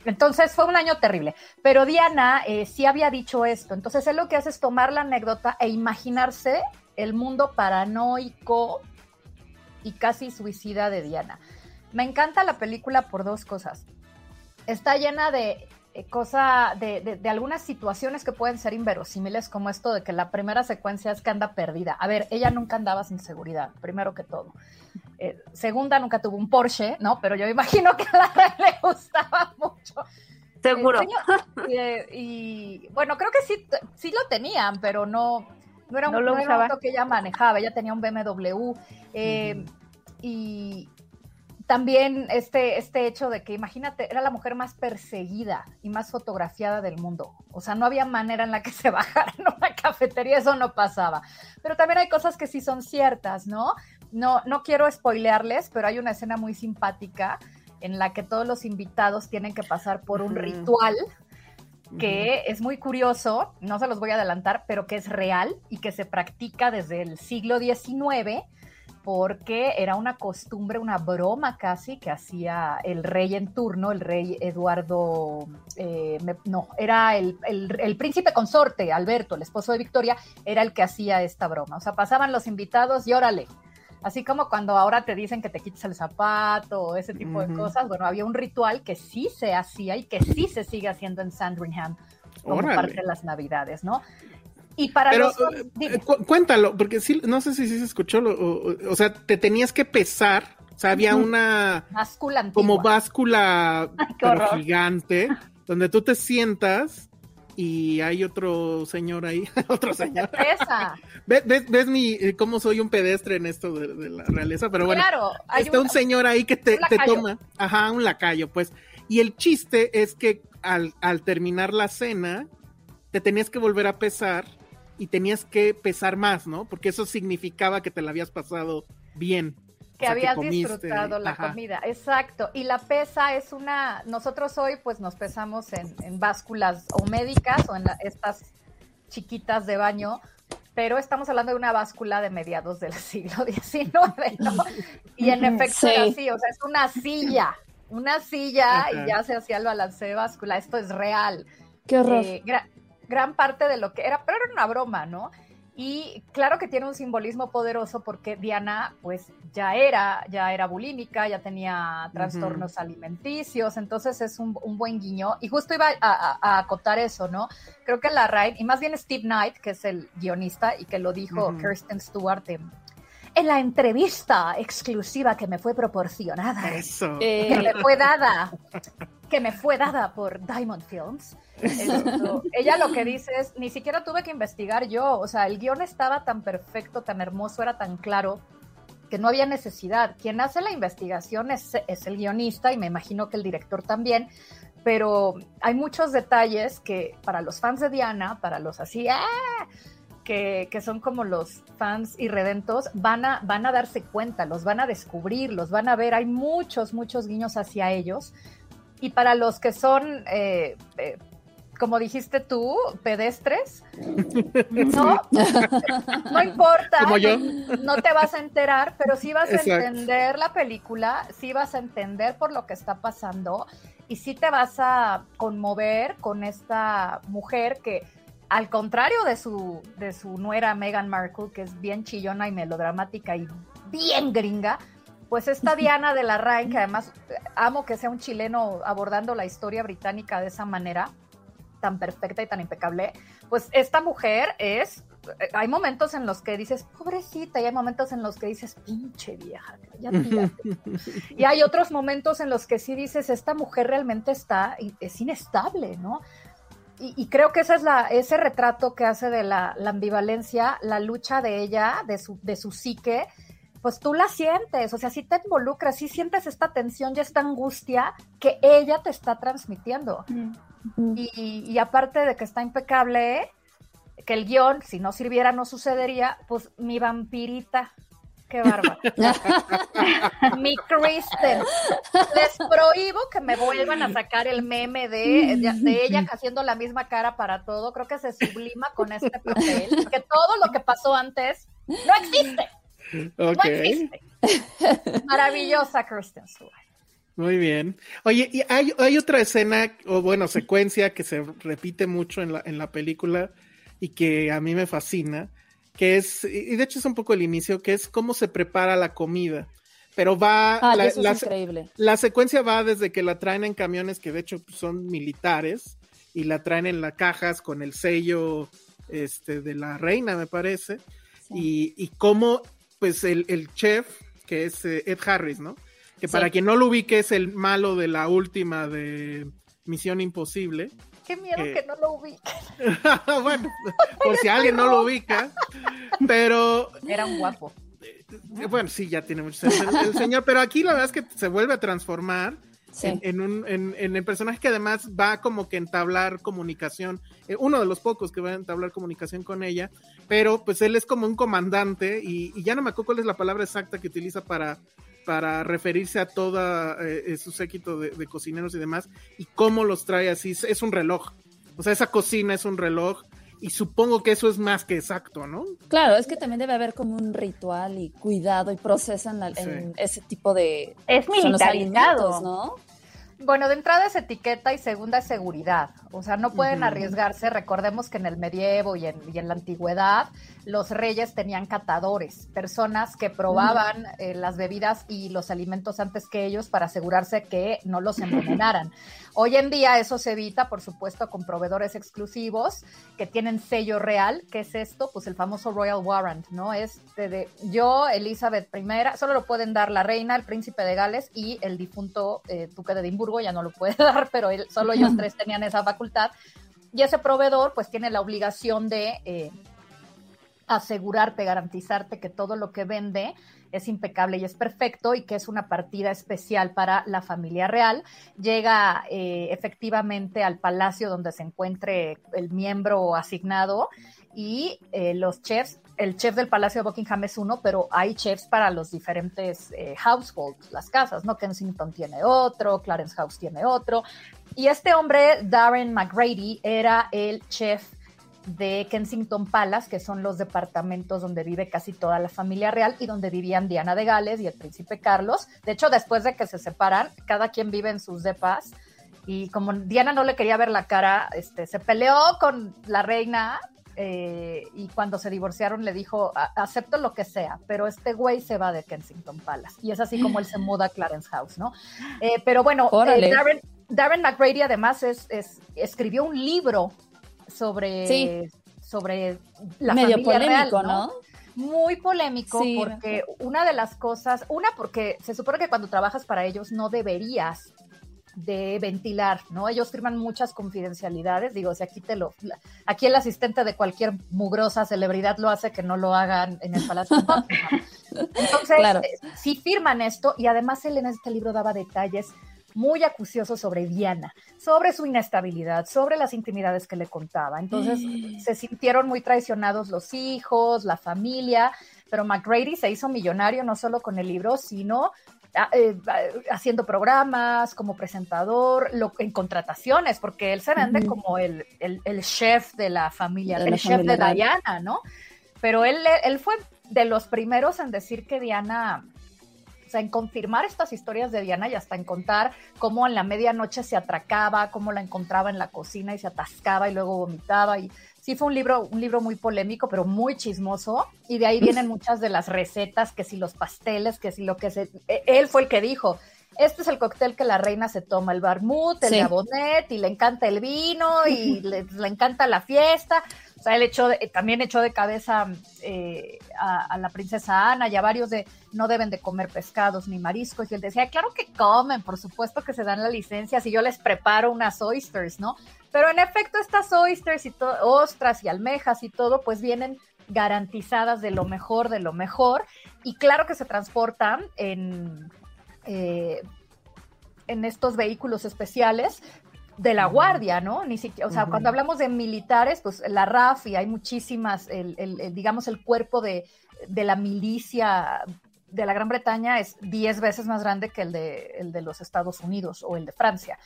Entonces fue un año terrible. Pero Diana eh, sí había dicho esto. Entonces él lo que hace es tomar la anécdota e imaginarse el mundo paranoico y casi suicida de Diana. Me encanta la película por dos cosas. Está llena de eh, cosa de, algunas situaciones que pueden ser inverosímiles, como esto de que la primera secuencia es que anda perdida. A ver, ella nunca andaba sin seguridad, primero que todo. Eh, segunda, nunca tuvo un Porsche, ¿no? Pero yo imagino que a la le gustaba mucho. Seguro. Eh, y, bueno, creo que sí, sí lo tenían, pero no, no era un, no auto que ella manejaba. Ella tenía un BMW. Y, también este, este hecho de que, imagínate, era la mujer más perseguida y más fotografiada del mundo. O sea, no había manera en la que se bajara en una cafetería, eso no pasaba. Pero también hay cosas que sí son ciertas, ¿no? No, no quiero spoilearles, pero hay una escena muy simpática en la que todos los invitados tienen que pasar por un ritual que es muy curioso, no se los voy a adelantar, pero que es real y que se practica desde el siglo XIX porque era una costumbre, una broma casi que hacía el rey en turno, el rey Eduardo, eh, no, era el, príncipe consorte, Alberto, el esposo de Victoria, era el que hacía esta broma. O sea, pasaban los invitados y órale. Así como cuando ahora te dicen que te quites el zapato o ese tipo de cosas, bueno, había un ritual que sí se hacía y que sí se sigue haciendo en Sandringham como parte de las navidades, ¿no? Y para Pero, eh, eh, cuéntalo, porque sí, no sé si, sí se escuchó, o, sea, te tenías que pesar, o sea, había una báscula como báscula gigante, donde tú te sientas y hay otro señor ahí, otro señor. Pesa. ¿Ves, ves, mi, eh, cómo soy un pedestre en esto de, la realeza? Pero bueno, claro, está un, señor ahí que te, te, toma, ajá, un lacayo, pues. Y el chiste es que al, al terminar la cena, te tenías que volver a pesar y tenías que pesar más, ¿no? Porque eso significaba que te la habías pasado bien. Que habías disfrutado la comida, exacto. Y la pesa es una, nosotros hoy pues nos pesamos en, básculas o médicas o en estas chiquitas de baño, pero estamos hablando de una báscula de mediados del siglo XIX, ¿no? Y en efecto así, o sea, es una silla, una silla y ya se hacía el balance de báscula, esto es real. Qué horror. Eh, gran parte de lo que era, pero era una broma, ¿no? Y claro que tiene un simbolismo poderoso porque Diana, pues ya era, ya era bulímica, ya tenía trastornos alimenticios, entonces es un, buen guiño. Y justo iba a, acotar eso, ¿no? Creo que la Ryan, y más bien Steve Knight, que es el guionista y que lo dijo Kirsten Stewart en, la entrevista exclusiva que me fue proporcionada, eso. que me fue dada, que me fue dada por Diamond Films ella lo que dice es, ni siquiera tuve que investigar yo, o sea, el guion estaba tan perfecto, tan hermoso, era tan claro, que no había necesidad. Quien hace la investigación es, el guionista y me imagino que el director también, pero hay muchos detalles que para los fans de Diana, para los así, ¡ah! que, que, son como los fans irredentos, van a, van a darse cuenta, los van a descubrir, los van a ver. Hay muchos, muchos guiños hacia ellos. Y para los que son eh, eh, como dijiste tú, pedestres. No, no importa. Como yo. No te vas a enterar, pero sí vas a entender la película, sí vas a entender por lo que está pasando y sí te vas a conmover con esta mujer que al contrario de su, de su nuera Meghan Markle, que es bien chillona y melodramática y bien gringa, pues esta Diana de la Rain, que además amo que sea un chileno abordando la historia británica de esa manera, tan perfecta y tan impecable, pues esta mujer es, hay momentos en los que dices, pobrecita, y hay momentos en los que dices, pinche vieja, ya y hay otros momentos en los que sí dices, esta mujer realmente está, es inestable, ¿no? Y, creo que ese es la, ese retrato que hace de la, la ambivalencia, la lucha de ella, de su, de su psique, pues tú la sientes, o sea, si te involucras, si sientes esta tensión y esta angustia que ella te está transmitiendo. y, aparte de que está impecable, que el guion, si no sirviera, no sucedería, pues mi vampirita. Qué bárbaro. mi Kristen. Les prohíbo que me vuelvan a sacar el meme de, de, ella haciendo la misma cara para todo. Creo que se sublima con este papel. Que todo lo que pasó antes no existe. Ok. Maravillosa Kristen Stewart. Muy bien. Oye, y hay, hay, otra escena, o bueno, secuencia que se repite mucho en la, en la película y que a mí me fascina, que es, y de hecho es un poco el inicio, que es cómo se prepara la comida. Pero va. Ah, la, eso es increíble. La secuencia va desde que la traen en camiones que de hecho son militares y la traen en las cajas con el sello este, de la reina, me parece. Y, y cómo pues el, chef, que es eh, Ed Harris, ¿no? Que para quien no lo ubique es el malo de la última de Misión Imposible. Qué miedo que no lo ubique. bueno, por si alguien no lo ubica, pero... Era un guapo. Eh, bueno, sí, ya tiene mucho sentido el señor, pero aquí la verdad es que se vuelve a transformar en, un, en, el personaje que además va como que entablar comunicación, eh, uno de los pocos que va a entablar comunicación con ella, pero pues él es como un comandante y, ya no me acuerdo cuál es la palabra exacta que utiliza para, para referirse a todo eh, su séquito de, cocineros y demás, y cómo los trae así, es un reloj, o sea, esa cocina es un reloj. Y supongo que eso es más que exacto, ¿no? Claro, es que también debe haber como un ritual y cuidado y procesan en, ese tipo de... Es militarizado. ¿no? Bueno, de entrada es etiqueta y segunda es seguridad. O sea, no pueden arriesgarse. Recordemos que en el medievo y en, la antigüedad los reyes tenían catadores, personas que probaban eh, las bebidas y los alimentos antes que ellos para asegurarse que no los envenenaran. Hoy en día eso se evita, por supuesto, con proveedores exclusivos que tienen sello real. ¿Qué es esto? Pues el famoso Royal Warrant, ¿no? Es de, yo, Elizabeth I, solo lo pueden dar la reina, el príncipe de Gales y el difunto eh, duque de Edimburgo, ya no lo puede dar, pero solo ellos tres tenían esa facultad. Y ese proveedor pues tiene la obligación de eh, asegurarte, garantizarte que todo lo que vende es impecable y es perfecto y que es una partida especial para la familia real. Llega eh, efectivamente al palacio donde se encuentre el miembro asignado y eh, los chefs, el chef del Palacio de Buckingham es uno, pero hay chefs para los diferentes households, las casas, ¿no? Kensington tiene otro, Clarence House tiene otro, y este hombre, Darren McGrady, era el chef de Kensington Palace, que son los departamentos donde vive casi toda la familia real y donde vivían Diana de Gales y el príncipe Carlos. De hecho, después de que se separan, cada quien vive en sus depas. Y como Diana no le quería ver la cara, este, se peleó con la reina eh, y cuando se divorciaron le dijo, acepto lo que sea, pero este güey se va de Kensington Palace. Y es así como él se muda a Clarence House, ¿no? Eh, pero bueno, eh, Darren, Darren McGrady además es, escribió un libro sobre, sobre la Medio familia polémico, real, ¿no? Muy polémico porque una de las cosas, una porque se supone que cuando trabajas para ellos no deberías de ventilar, ¿no? Ellos firman muchas confidencialidades, digo, si aquí te lo, aquí el asistente de cualquier mugrosa celebridad lo hace, que no lo hagan en el Palacio. Entonces, eh, sí firman esto y además él en este libro daba detalles muy acucioso sobre Diana, sobre su inestabilidad, sobre las intimidades que le contaba. Entonces se sintieron muy traicionados los hijos, la familia, pero McGrady se hizo millonario no solo con el libro, sino eh, haciendo programas, como presentador, lo, en contrataciones, porque él se vende como el, el, chef de la familia, el chef de Diana, ¿no? Pero él, él fue de los primeros en decir que Diana o sea, en confirmar estas historias de Diana y hasta en contar cómo en la medianoche se atracaba, cómo la encontraba en la cocina y se atascaba y luego vomitaba. Y sí fue un libro, un libro muy polémico, pero muy chismoso. Y de ahí vienen muchas de las recetas, que si los pasteles, que si lo que se... E, él fue el que dijo, este es el cóctel que la reina se toma, el barmut, el gabonet, y le encanta el vino, y le, le encanta la fiesta. Él echó también echó de cabeza eh, a, la princesa Ana y a varios de no deben de comer pescados ni mariscos. Y él decía, claro que comen, por supuesto que se dan la licencia si yo les preparo unas oysters, ¿no? Pero en efecto, estas oysters y ostras y almejas y todo, pues vienen garantizadas de lo mejor, de lo mejor. Y claro que se transportan en, eh, en estos vehículos especiales, de la guardia, ¿no? Ni siquiera, o sea, cuando hablamos de militares, pues la RAF y hay muchísimas, el, el, digamos, el cuerpo de, de, la milicia de la Gran Bretaña es 10 veces más grande que el de, el de los Estados Unidos o el de Francia,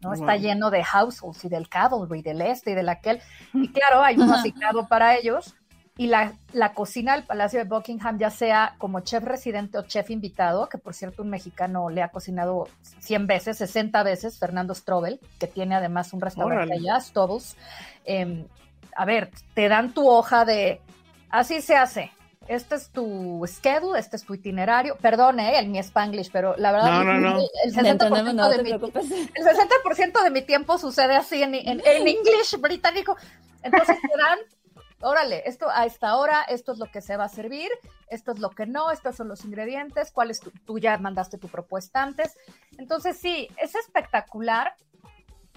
¿no? Está lleno de households y del cavalry, del este y del aquel. Y claro, hay un asignado para ellos y la, la, cocina del Palacio de Buckingham, ya sea como chef residente o chef invitado, que por cierto un mexicano le ha cocinado 100 veces, 60 veces, Fernando Strobel, que tiene además un restaurante allá, Stobels. Em, a ver, te dan tu hoja de, así se hace, este es tu schedule, este es tu itinerario. Perdone eh, mi spanglish, pero la verdad El, 60% de mi, el 60 de mi tiempo sucede así en, en, en English británico. Entonces te dan órale, esto a esta hora, esto es lo que se va a servir, esto es lo que no, estos son los ingredientes, cuál es tu, tú ya mandaste tu propuesta antes. Entonces sí, es espectacular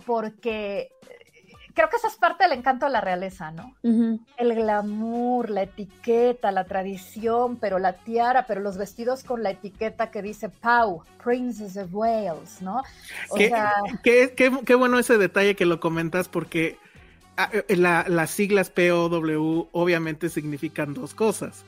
porque eh, creo que esa es parte del encanto de la realeza, ¿no? El glamour, la etiqueta, la tradición, pero la tiara, pero los vestidos con la etiqueta que dice Pau, Princess of Wales, ¿no? O sea... qué, qué bueno ese detalle que lo comentas porque Ah, eh, las siglas POW obviamente significan dos cosas.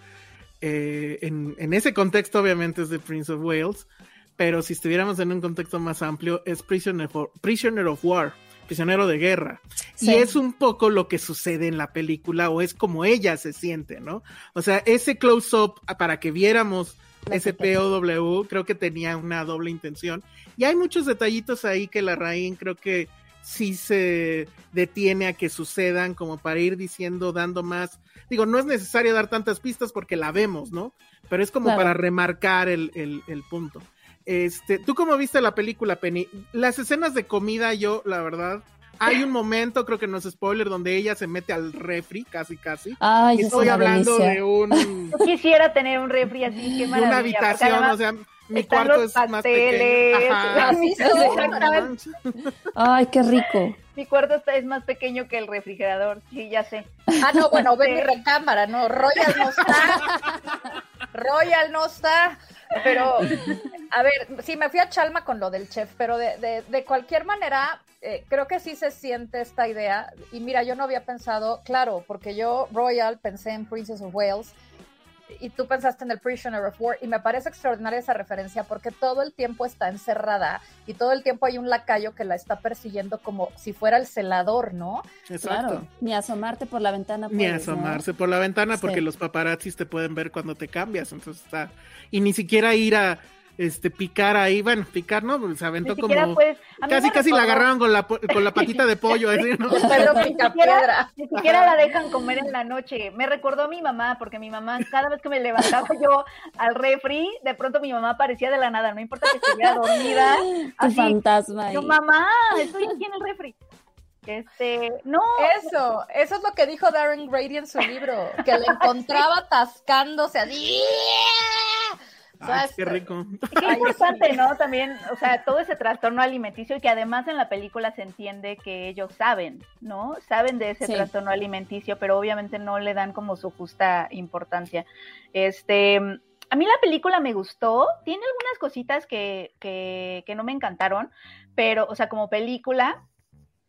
Eh, en, ese contexto obviamente es de Prince of Wales, pero si estuviéramos en un contexto más amplio es Prisoner, prisoner of War, prisionero de guerra. Y es un poco lo que sucede en la película o es como ella se siente, ¿no? O sea, ese close-up para que viéramos ese POW creo que tenía una doble intención. Y hay muchos detallitos ahí que la Rain creo que sí se detiene a que sucedan como para ir diciendo, dando más. Digo, no es necesario dar tantas pistas porque la vemos, ¿no? Pero es como para remarcar el, el, punto. Este, ¿tú cómo viste la película, Penny? Las escenas de comida, yo, la verdad, hay un momento, creo que no es spoiler, donde ella se mete al refri, casi, casi. Ay, Estoy hablando de un. quisiera tener un refri así, qué maravilla. Una habitación, o sea mi cuarto es más pequeño. Ay, qué rico. Mi cuarto es más pequeño que el refrigerador, sí, ya sé. Ah, no, bueno, ve mi recámara, no, Royal no está. Royal no está. Pero, a ver, sí, me fui a Chalma con lo del chef, pero de, de, cualquier manera, eh, creo que sí se siente esta idea. Y mira, yo no había pensado, claro, porque yo, Royal, pensé en Princess of Wales y tú pensaste en el Prisoner of War y me parece extraordinaria esa referencia porque todo el tiempo está encerrada y todo el tiempo hay un lacayo que la está persiguiendo como si fuera el celador, ¿no? Exacto. Ni asomarte por la ventana. ni asomarse por la ventana porque los paparazzis te pueden ver cuando te cambias, entonces está y ni siquiera ir a este picar ahí, bueno, picar, ¿no? Se aventó como casi casi la agarraron con la con la patita de pollo, así, ¿no? Pero ni siquiera, ni siquiera la dejan comer en la noche. Me recordó a mi mamá, porque mi mamá, cada vez que me levantaba yo al refri, de pronto mi mamá aparecía de la nada, no importa que estuviera dormida. Así, fantasma. Yo, mamá, estoy aquí en el refri. Este, no. Eso, eso es lo que dijo Darren Grady en su libro, que le encontraba atascándose así qué rico. qué importante, ¿no? También, o sea, todo ese trastorno alimenticio y que además en la película se entiende que ellos saben, ¿no? Saben de ese trastorno alimenticio, pero obviamente no le dan como su justa importancia. Este, a mí la película me gustó, tiene algunas cositas que, que, que no me encantaron, pero, o sea, como película.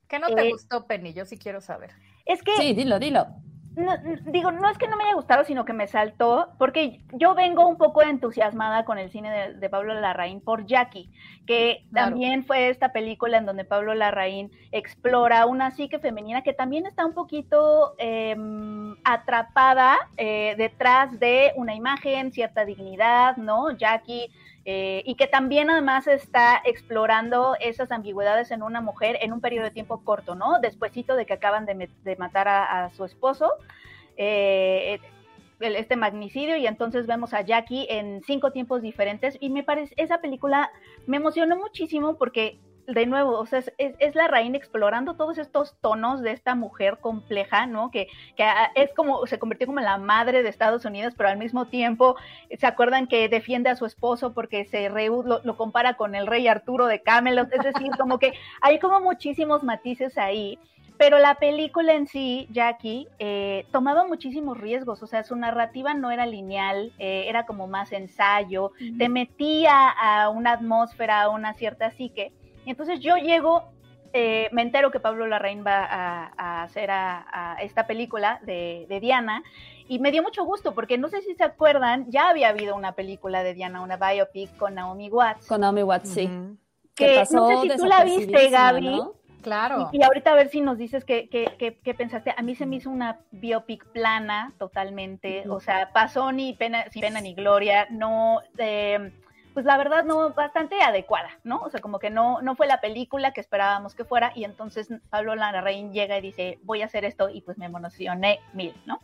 ¿Qué no te eh, gustó, Penny? Yo sí quiero saber. Es que. Sí, dilo, dilo no, digo, no es que no me haya gustado, sino que me saltó, porque yo vengo un poco entusiasmada con el cine de, Pablo Larraín por Jackie, que también fue esta película en donde Pablo Larraín explora una psique femenina que también está un poquito em, atrapada eh, detrás de una imagen, cierta dignidad, ¿no? Jackie eh, y que también además está explorando esas ambigüedades en una mujer en un periodo de tiempo corto, ¿no? Despuésito de que acaban de, matar a, su esposo, eh, este magnicidio, y entonces vemos a Jackie en cinco tiempos diferentes, y me parece, esa película me emocionó muchísimo porque de nuevo, o sea, es, la reina explorando todos estos tonos de esta mujer compleja, ¿no? Que, que, es como, se convirtió como la madre de Estados Unidos, pero al mismo tiempo, ¿se acuerdan que defiende a su esposo porque se lo, lo, compara con el rey Arturo de Camelot? Es decir, como que hay como muchísimos matices ahí. Pero la película en sí, Jackie, eh, tomaba muchísimos riesgos, o sea, su narrativa no era lineal, eh, era como más ensayo, te metía a una atmósfera, a una cierta psique, entonces yo llego, eh, me entero que Pablo Larraín va a, hacer a, esta película de, Diana y me dio mucho gusto porque no sé si se acuerdan, ya había habido una película de Diana, una biopic con Naomi Watts. Con Naomi Watts, sí. Que no sé si tú la viste, Gaby. Claro. Y, ahorita a ver si nos dices qué, qué, pensaste. A mí se me hizo una biopic plana totalmente. O sea, pasó ni pena, sin pena ni gloria. No, eh, pues la verdad no bastante adecuada, ¿no? O sea, como que no, no fue la película que esperábamos que fuera y entonces Pablo Larraín llega y dice, voy a hacer esto y pues me emocioné mil, ¿no?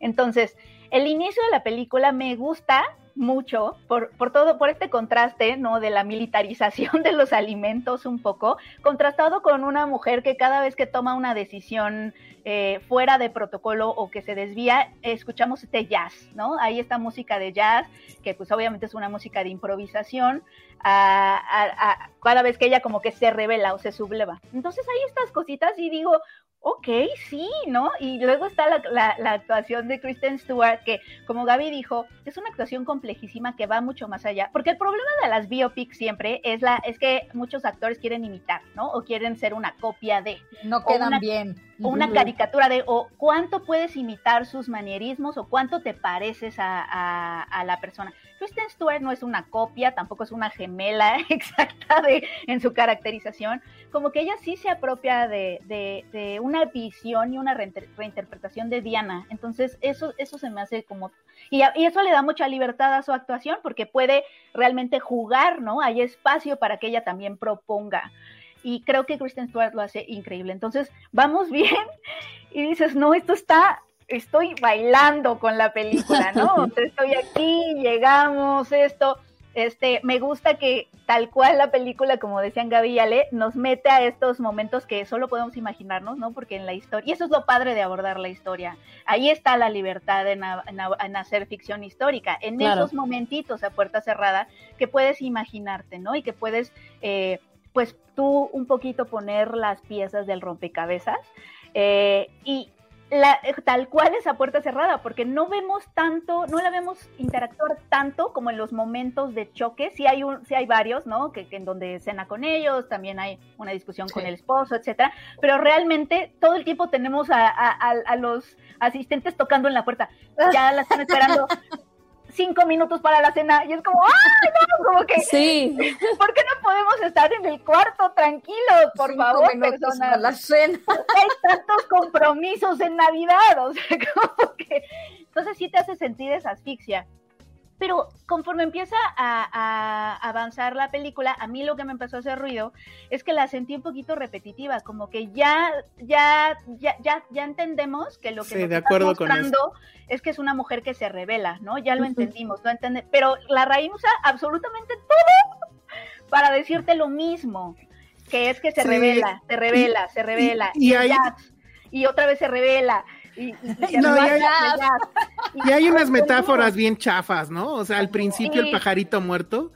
Entonces, el inicio de la película me gusta mucho por, por, todo, por este contraste, ¿no? De la militarización de los alimentos un poco, contrastado con una mujer que cada vez que toma una decisión eh, fuera de protocolo o que se desvía, escuchamos este jazz, ¿no? Ahí está música de jazz, que pues obviamente es una música de improvisación, a, cada vez que ella como que se revela o se subleva. Entonces hay estas cositas y digo, ok, sí, ¿no? Y luego está la, actuación de Kristen Stewart, que como Gaby dijo, es una actuación complejísima que va mucho más allá, porque el problema de las biopics siempre es, la, es que muchos actores quieren imitar, ¿no? O quieren ser una copia de. No quedan bien. O una caricatura de, o cuánto puedes imitar sus manierismos, o cuánto te pareces a, a la persona. Kristen Stewart no es una copia, tampoco es una gemela exacta de, en su caracterización, como que ella sí se apropia de, de, una visión y una reinterpretación de Diana. Entonces, eso, eso se me hace como... Y, y, eso le da mucha libertad a su actuación porque puede realmente jugar, ¿no? Hay espacio para que ella también proponga. Y creo que Kristen Stewart lo hace increíble. Entonces, vamos bien y dices, no, esto está estoy bailando con la película, ¿no? estoy aquí, llegamos, esto. Este, me gusta que tal cual la película, como decían Gaby y Ale, nos mete a estos momentos que solo podemos imaginarnos, ¿no? Porque en la historia, y eso es lo padre de abordar la historia, ahí está la libertad en, hacer ficción histórica, en esos momentitos a puerta cerrada que puedes imaginarte, ¿no? Y que puedes, eh, pues tú un poquito poner las piezas del rompecabezas. Eh, y, la, tal cual esa puerta cerrada, porque no vemos tanto, no la vemos interactuar tanto como en los momentos de choque. Sí hay, un, sí hay varios, ¿no? Que, en donde cena con ellos, también hay una discusión con el esposo, etcétera. Pero realmente todo el tiempo tenemos a, a los asistentes tocando en la puerta. Ya la están esperando. Cinco minutos para la cena y es como, ¡ah! No, como que, sí. ¿por qué no podemos estar en el cuarto tranquilos, por favor, personas? la cena. Hay tantos compromisos en Navidad, o sea, como que, entonces sí te hace sentir esa asfixia. Pero conforme empieza a, avanzar la película, a mí lo que me empezó a hacer ruido es que la sentí un poquito repetitiva, como que ya, ya, ya, ya, ya entendemos que lo que nos está mostrando es que es una mujer que se revela, ¿no? Ya lo entendimos, lo entendemos. Pero la raíz usa absolutamente todo para decirte lo mismo, que es que se revela, se revela, se revela, y, y otra vez se revela y, hay, unas metáforas bien chafas, ¿no? O sea, al principio el pajarito muerto.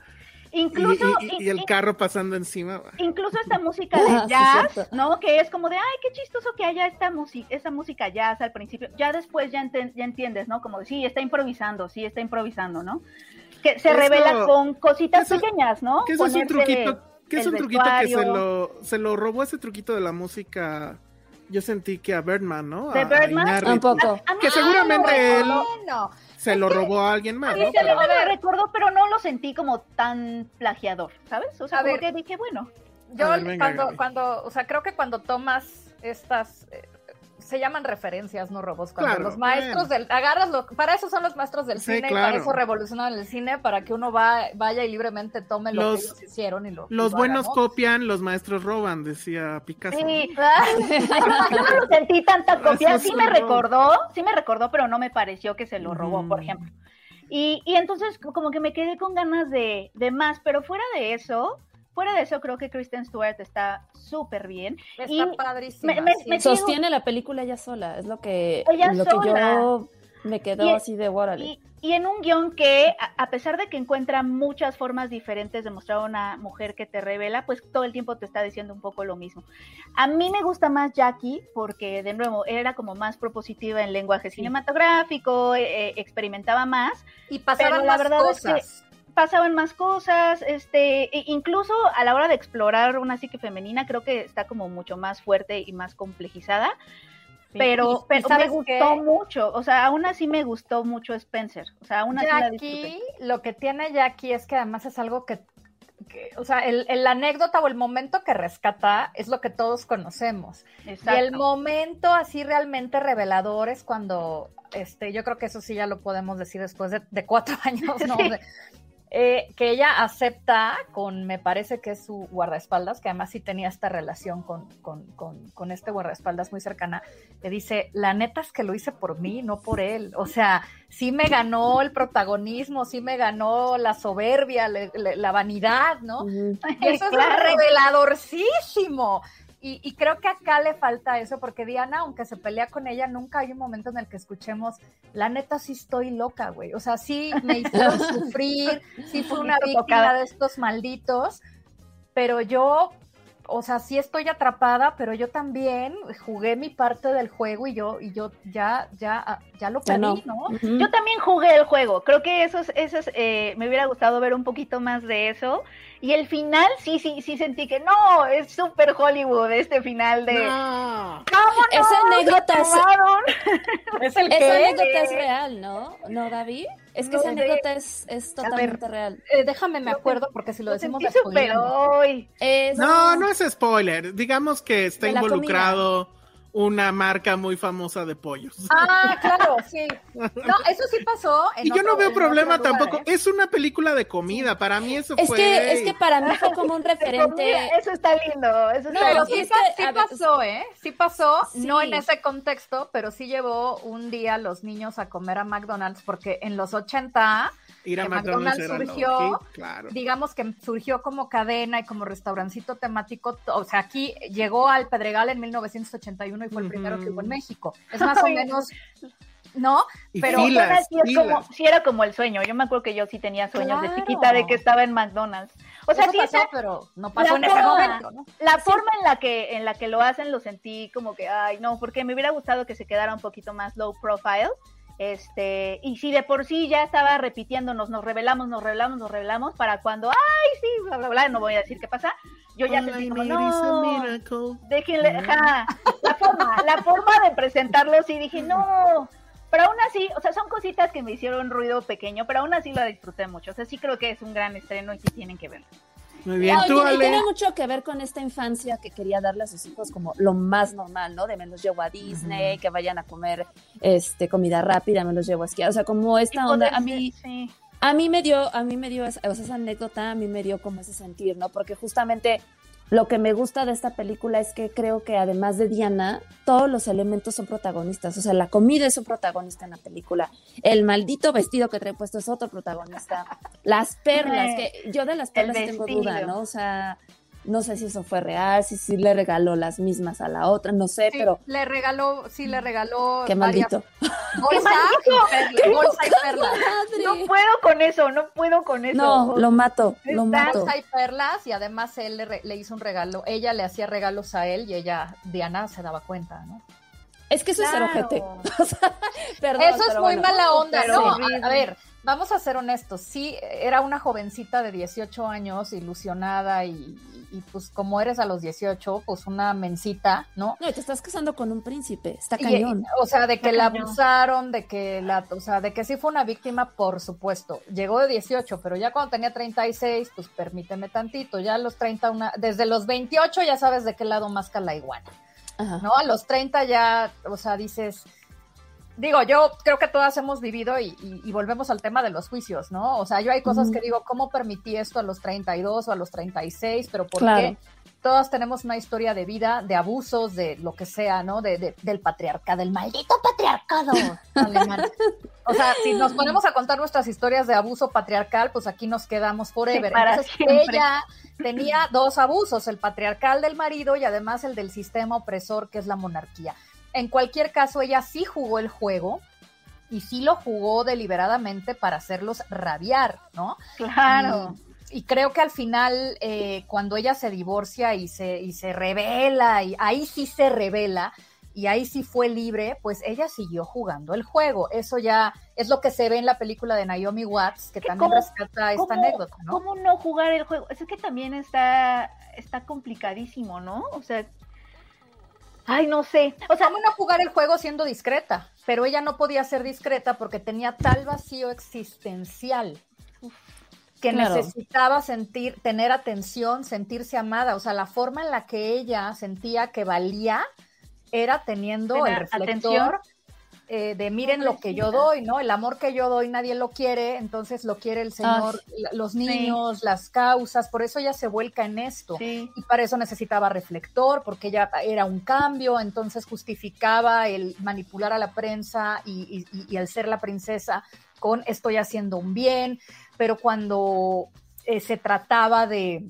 Incluso, y, el carro pasando encima. Incluso esta música de jazz, ¿no? Que es como de, ay, qué chistoso que haya esta música, esa música jazz al principio. Ya después ya, ya entiendes, ¿no? Como, sí, está improvisando, sí, está improvisando, ¿no? Que se revela con cositas pequeñas, ¿no? Que es un truquito, que es un truquito que se lo, se lo robó ese truquito de la música Yo sentí que a Birdman, ¿no? ¿De A- a Birdman? Iñárritu. Un poco. A mí Que seguramente él recordó, Bueno, se lo robó a alguien más, a mí ¿no? sí Pero- me recordó, pero no lo sentí como tan plagiador, ¿sabes? O sea, A como ver. que dije, bueno, Yo A ver, venga, cuando, cuando, o sea, creo que cuando tomas estas, eh, se llaman referencias, no robos, cuando Claro, los maestros bueno. del, agarras lo, para eso son los maestros del Sí, cine y para eso revolucionaron el cine, para que uno va, vaya y libremente tome lo Los- que ellos hicieron y lo Los lo buenos copian, los maestros roban, decía Picasso. sí. yo no lo sentí tanta copia. Sí me recordó, sí me recordó, pero no me pareció que se lo robó, por Mm. ejemplo. Y, y entonces como que me quedé con ganas de, de más, pero fuera de eso, fuera de eso creo que Kristen Stewart está súper bien. Está Y padrísima. me- me- sí. me- Sostiene la película ella sola, es lo que, Ella lo que yo me quedo Y- así de órale. Y, y en un guion que, a, a pesar de que encuentra muchas formas diferentes de mostrar a una mujer que te revela, pues todo el tiempo te está diciendo un poco lo mismo. A mí me gusta más Jackie porque, de nuevo, era como más propositiva en lenguaje cinematográfico, eh, eh, experimentaba más, Y pasaban pero la más verdad es que- cosas. Pasaban más cosas, este, e- incluso a la hora de explorar una psique femenina, creo que está como mucho más fuerte y más complejizada. Sí. Pero, Y- y pero me ¿sabes gustó qué? mucho, o sea, aún así me gustó mucho Spencer, o sea, aún así la. Jackie, lo que tiene Jackie es que además es algo que, que- o sea, el, el anécdota o el momento que rescata es lo que todos conocemos. Y el Exacto. momento así realmente revelador es cuando, este, yo creo que eso sí ya lo podemos decir después de, de cuatro años, ¿no? Sí. De- eh, que ella acepta con, me parece que es su guardaespaldas, que además sí tenía esta relación con, con, con, con este guardaespaldas muy cercana, le dice, la neta es que lo hice por mí, no por él. O sea, sí me ganó el protagonismo, sí me ganó la soberbia, le- le- la vanidad, ¿no? Eso Claro. es reveladorcísimo. Y, y creo que acá le falta eso, porque Diana, aunque se pelea con ella, nunca hay un momento en el que escuchemos, la neta sí estoy loca, güey. O sea, sí me hicieron sufrir, sí fui una víctima tocada. de estos malditos, pero yo, o sea, sí estoy atrapada, pero yo también jugué mi parte del juego y yo, y yo ya, ya, ya lo perdí, no. Yo también jugué el juego, creo que eso es, eso es, eh, me hubiera gustado ver un poquito más de eso. Y el final, sí, sí, sí sentí que no, es súper Hollywood este final de... No. ¿Cómo no? Esa anécdota ¿Se es-? Es el Esa que anécdota es real, ¿no? ¿No, Gaby? Es que No esa anécdota es, es totalmente real. Eh, déjame me acuerdo porque si lo Lo decimos hoy. Es- No, no es spoiler. Digamos que está De la involucrado una marca muy famosa de pollos. Ah, claro, sí. No, eso sí pasó. en y yo otro- no veo problema lugar, tampoco. ¿eh? Es una película de comida. Para mí eso Es fue. que, es que para mí fue como un referente. eso está lindo, eso No, está Pero y sí, es pa- que, sí a ver, pasó, ¿eh? Sí pasó, Sí. no en ese contexto, pero sí llevó un día a los niños a comer a McDonald's porque en los 80, Ir a que McDonald's, McDonald's era lo surgió, claro. digamos que surgió como cadena y como restaurancito temático, o sea, aquí llegó al Pedregal en 1981 y fue el primero que hubo en. México. Es más o menos, ¿no? Y pero filas, sí, es filas. como, sí era como el sueño. Yo me acuerdo que yo sí tenía sueños de chiquita de que estaba en McDonald's. O sea, Eso sí pasó, pero no pasó la en ese forma- momento, ¿no? la forma en la que en la que lo hacen lo sentí como que ay no porque me hubiera gustado que se quedara un poquito más low profile este y si de por sí ya estaba repitiéndonos nos revelamos nos revelamos nos revelamos para cuando ay sí bla bla bla no voy a decir qué pasa yo ya is a no déjenle ajá, la forma la forma de presentarlo sí dije no pero aún así, o sea, son cositas que me hicieron ruido pequeño, pero aún así la disfruté mucho. O sea, sí creo que es un gran estreno y sí tienen que verlo. Muy bien, No, tú, tiene, Ale. tiene mucho que ver con esta infancia que quería darle a sus hijos como lo más normal, ¿no? De me los llevo a Disney, que vayan a comer este comida rápida, me los llevo a esquiar, o sea, como esta Y onda, a mí sí. a mí me dio, a mí me dio esa, o sea, esa anécdota, a mí me dio como ese sentir, ¿no? Porque justamente lo que me gusta de esta película es que creo que además de Diana, todos los elementos son protagonistas. O sea, la comida es un protagonista en la película. El maldito vestido que trae puesto es otro protagonista. Las perlas, que yo de las perlas tengo duda. ¿no? O sea, no sé si eso fue real, si sí le regaló las mismas a la otra, no sé, Sí, pero le regaló, sí le regaló qué maldito. bolsa y perlas, bolsa y perlas. No puedo con eso, no puedo con eso. No, lo mato, lo mato. Bolsa y perlas y además él le, re- le hizo un regalo, ella le hacía regalos a él y ella, Diana, se daba cuenta, ¿no? Es que eso es ser Claro. ojete. O sea, perdón, Eso es pero muy bueno. mala onda, ¿no? a ver, vamos a ser honestos, sí, era una jovencita de 18 años, ilusionada y, y, pues como eres a los 18, pues una mencita, ¿no? No, y te estás casando con un príncipe, está Y, cañón. o sea, de que Está la cañón. abusaron, de que la, o sea, de que sí fue una víctima, por supuesto. Llegó de 18, pero ya cuando tenía 36, pues permíteme tantito, ya a los 30, una, desde los 28 ya sabes de qué lado masca la iguana. Ajá. ¿no? A los 30 ya, o sea, dices, digo, yo creo que todas hemos vivido y, y- y volvemos al tema de los juicios, ¿no? O sea, yo hay cosas que digo, ¿cómo permití esto a los 32 o a los 36? Pero ¿por Claro. qué? Todas tenemos una historia de vida, de abusos, de lo que sea, ¿no? De, de- del patriarcado, del maldito patriarcado alemán. O sea, si nos ponemos a contar nuestras historias de abuso patriarcal, pues aquí nos quedamos forever. Sí, para Entonces, siempre. ella tenía dos abusos, el patriarcal del marido y además el del sistema opresor que es la monarquía. En cualquier caso, ella sí jugó el juego y sí lo jugó deliberadamente para hacerlos rabiar, ¿no? Claro. Y, y creo que al final, eh, cuando ella se divorcia y se, y se revela, y ahí sí se revela, y ahí sí fue libre, pues ella siguió jugando el juego. Eso ya es lo que se ve en la película de Naomi Watts, que también cómo- rescata esta ¿Cómo- anécdota, ¿no? ¿Cómo no jugar el juego? Es que también está, está complicadísimo, ¿no? O sea, ay, no sé. O sea, ¿Cómo no jugar el juego siendo discreta? Pero ella no podía ser discreta porque tenía tal vacío existencial que Claro. necesitaba sentir, tener atención, sentirse amada. O sea, la forma en la que ella sentía que valía era teniendo Era el reflector atención. Eh, de miren lo que yo doy, ¿no? El amor que yo doy nadie lo quiere, entonces lo quiere el Señor, la- los niños, las causas, por eso ella se vuelca en esto sí. y para eso necesitaba reflector, porque ya era un cambio, entonces justificaba el manipular a la prensa y, y- y el ser la princesa con estoy haciendo un bien, pero cuando eh, se trataba de,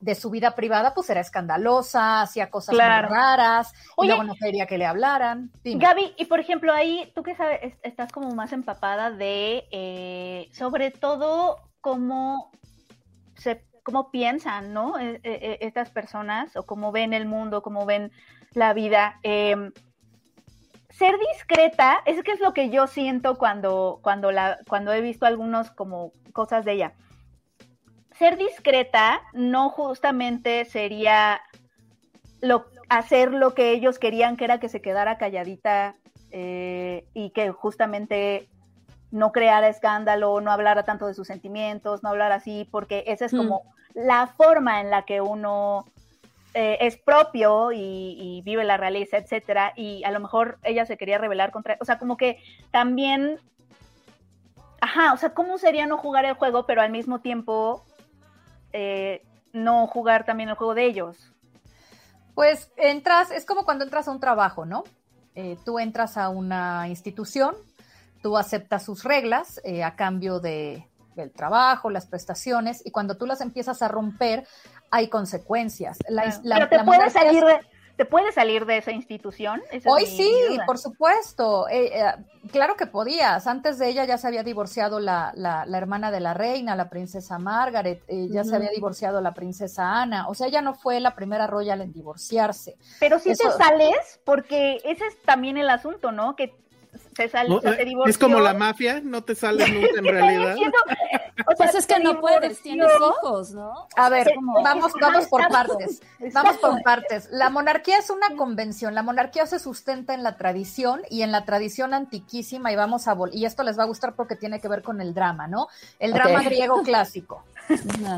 de su vida privada, pues era escandalosa, hacía cosas muy raras, y luego no quería que le hablaran. Dime. Gaby, y por ejemplo, ahí tú que sabes, es- estás como más empapada de, eh, sobre todo, cómo se, cómo piensan, ¿no? Eh, eh, eh, estas personas, o cómo ven el mundo, cómo ven la vida. eh, ser discreta, es que es lo que yo siento cuando, cuando, la, cuando he visto algunos como cosas de ella. Ser discreta no justamente sería lo, hacer lo que ellos querían, que era que se quedara calladita eh, y que justamente no creara escándalo, no hablara tanto de sus sentimientos, no hablar así, porque esa es Mm. como la forma en la que uno eh, es propio y, y vive la realeza, etcétera, y a lo mejor ella se quería rebelar contra, o sea, como que también, ajá, o sea, ¿cómo sería no jugar el juego, pero al mismo tiempo eh, no jugar también el juego de ellos? Pues entras, es como cuando entras a un trabajo, ¿no? Eh, tú entras a una institución, tú aceptas sus reglas eh, a cambio de, del trabajo, las prestaciones, y cuando tú las empiezas a romper, hay consecuencias. La, Claro. la- pero te la salir es- de, te puedes salir de esa institución. Esa Hoy sí, duda. por supuesto. Eh, eh, claro que podías. Antes de ella ya se había divorciado la, la- la hermana de la reina, la princesa Margaret, eh, ya se había divorciado la princesa Ana. O sea, ella no fue la primera royal en divorciarse. Pero si Eso- te sales, porque ese es también el asunto, ¿no? Que se sale, No, se eh, divorció. es como la mafia, no te sales nunca en realidad. O sea, Pues es que no puedes, tienes hijos, ¿no? A ver, vamos, vamos por partes. Vamos por partes. La monarquía es una convención. La monarquía se sustenta en la tradición y en la tradición antiquísima. Y vamos a y esto les va a gustar porque tiene que ver con el drama, ¿no? El drama griego clásico.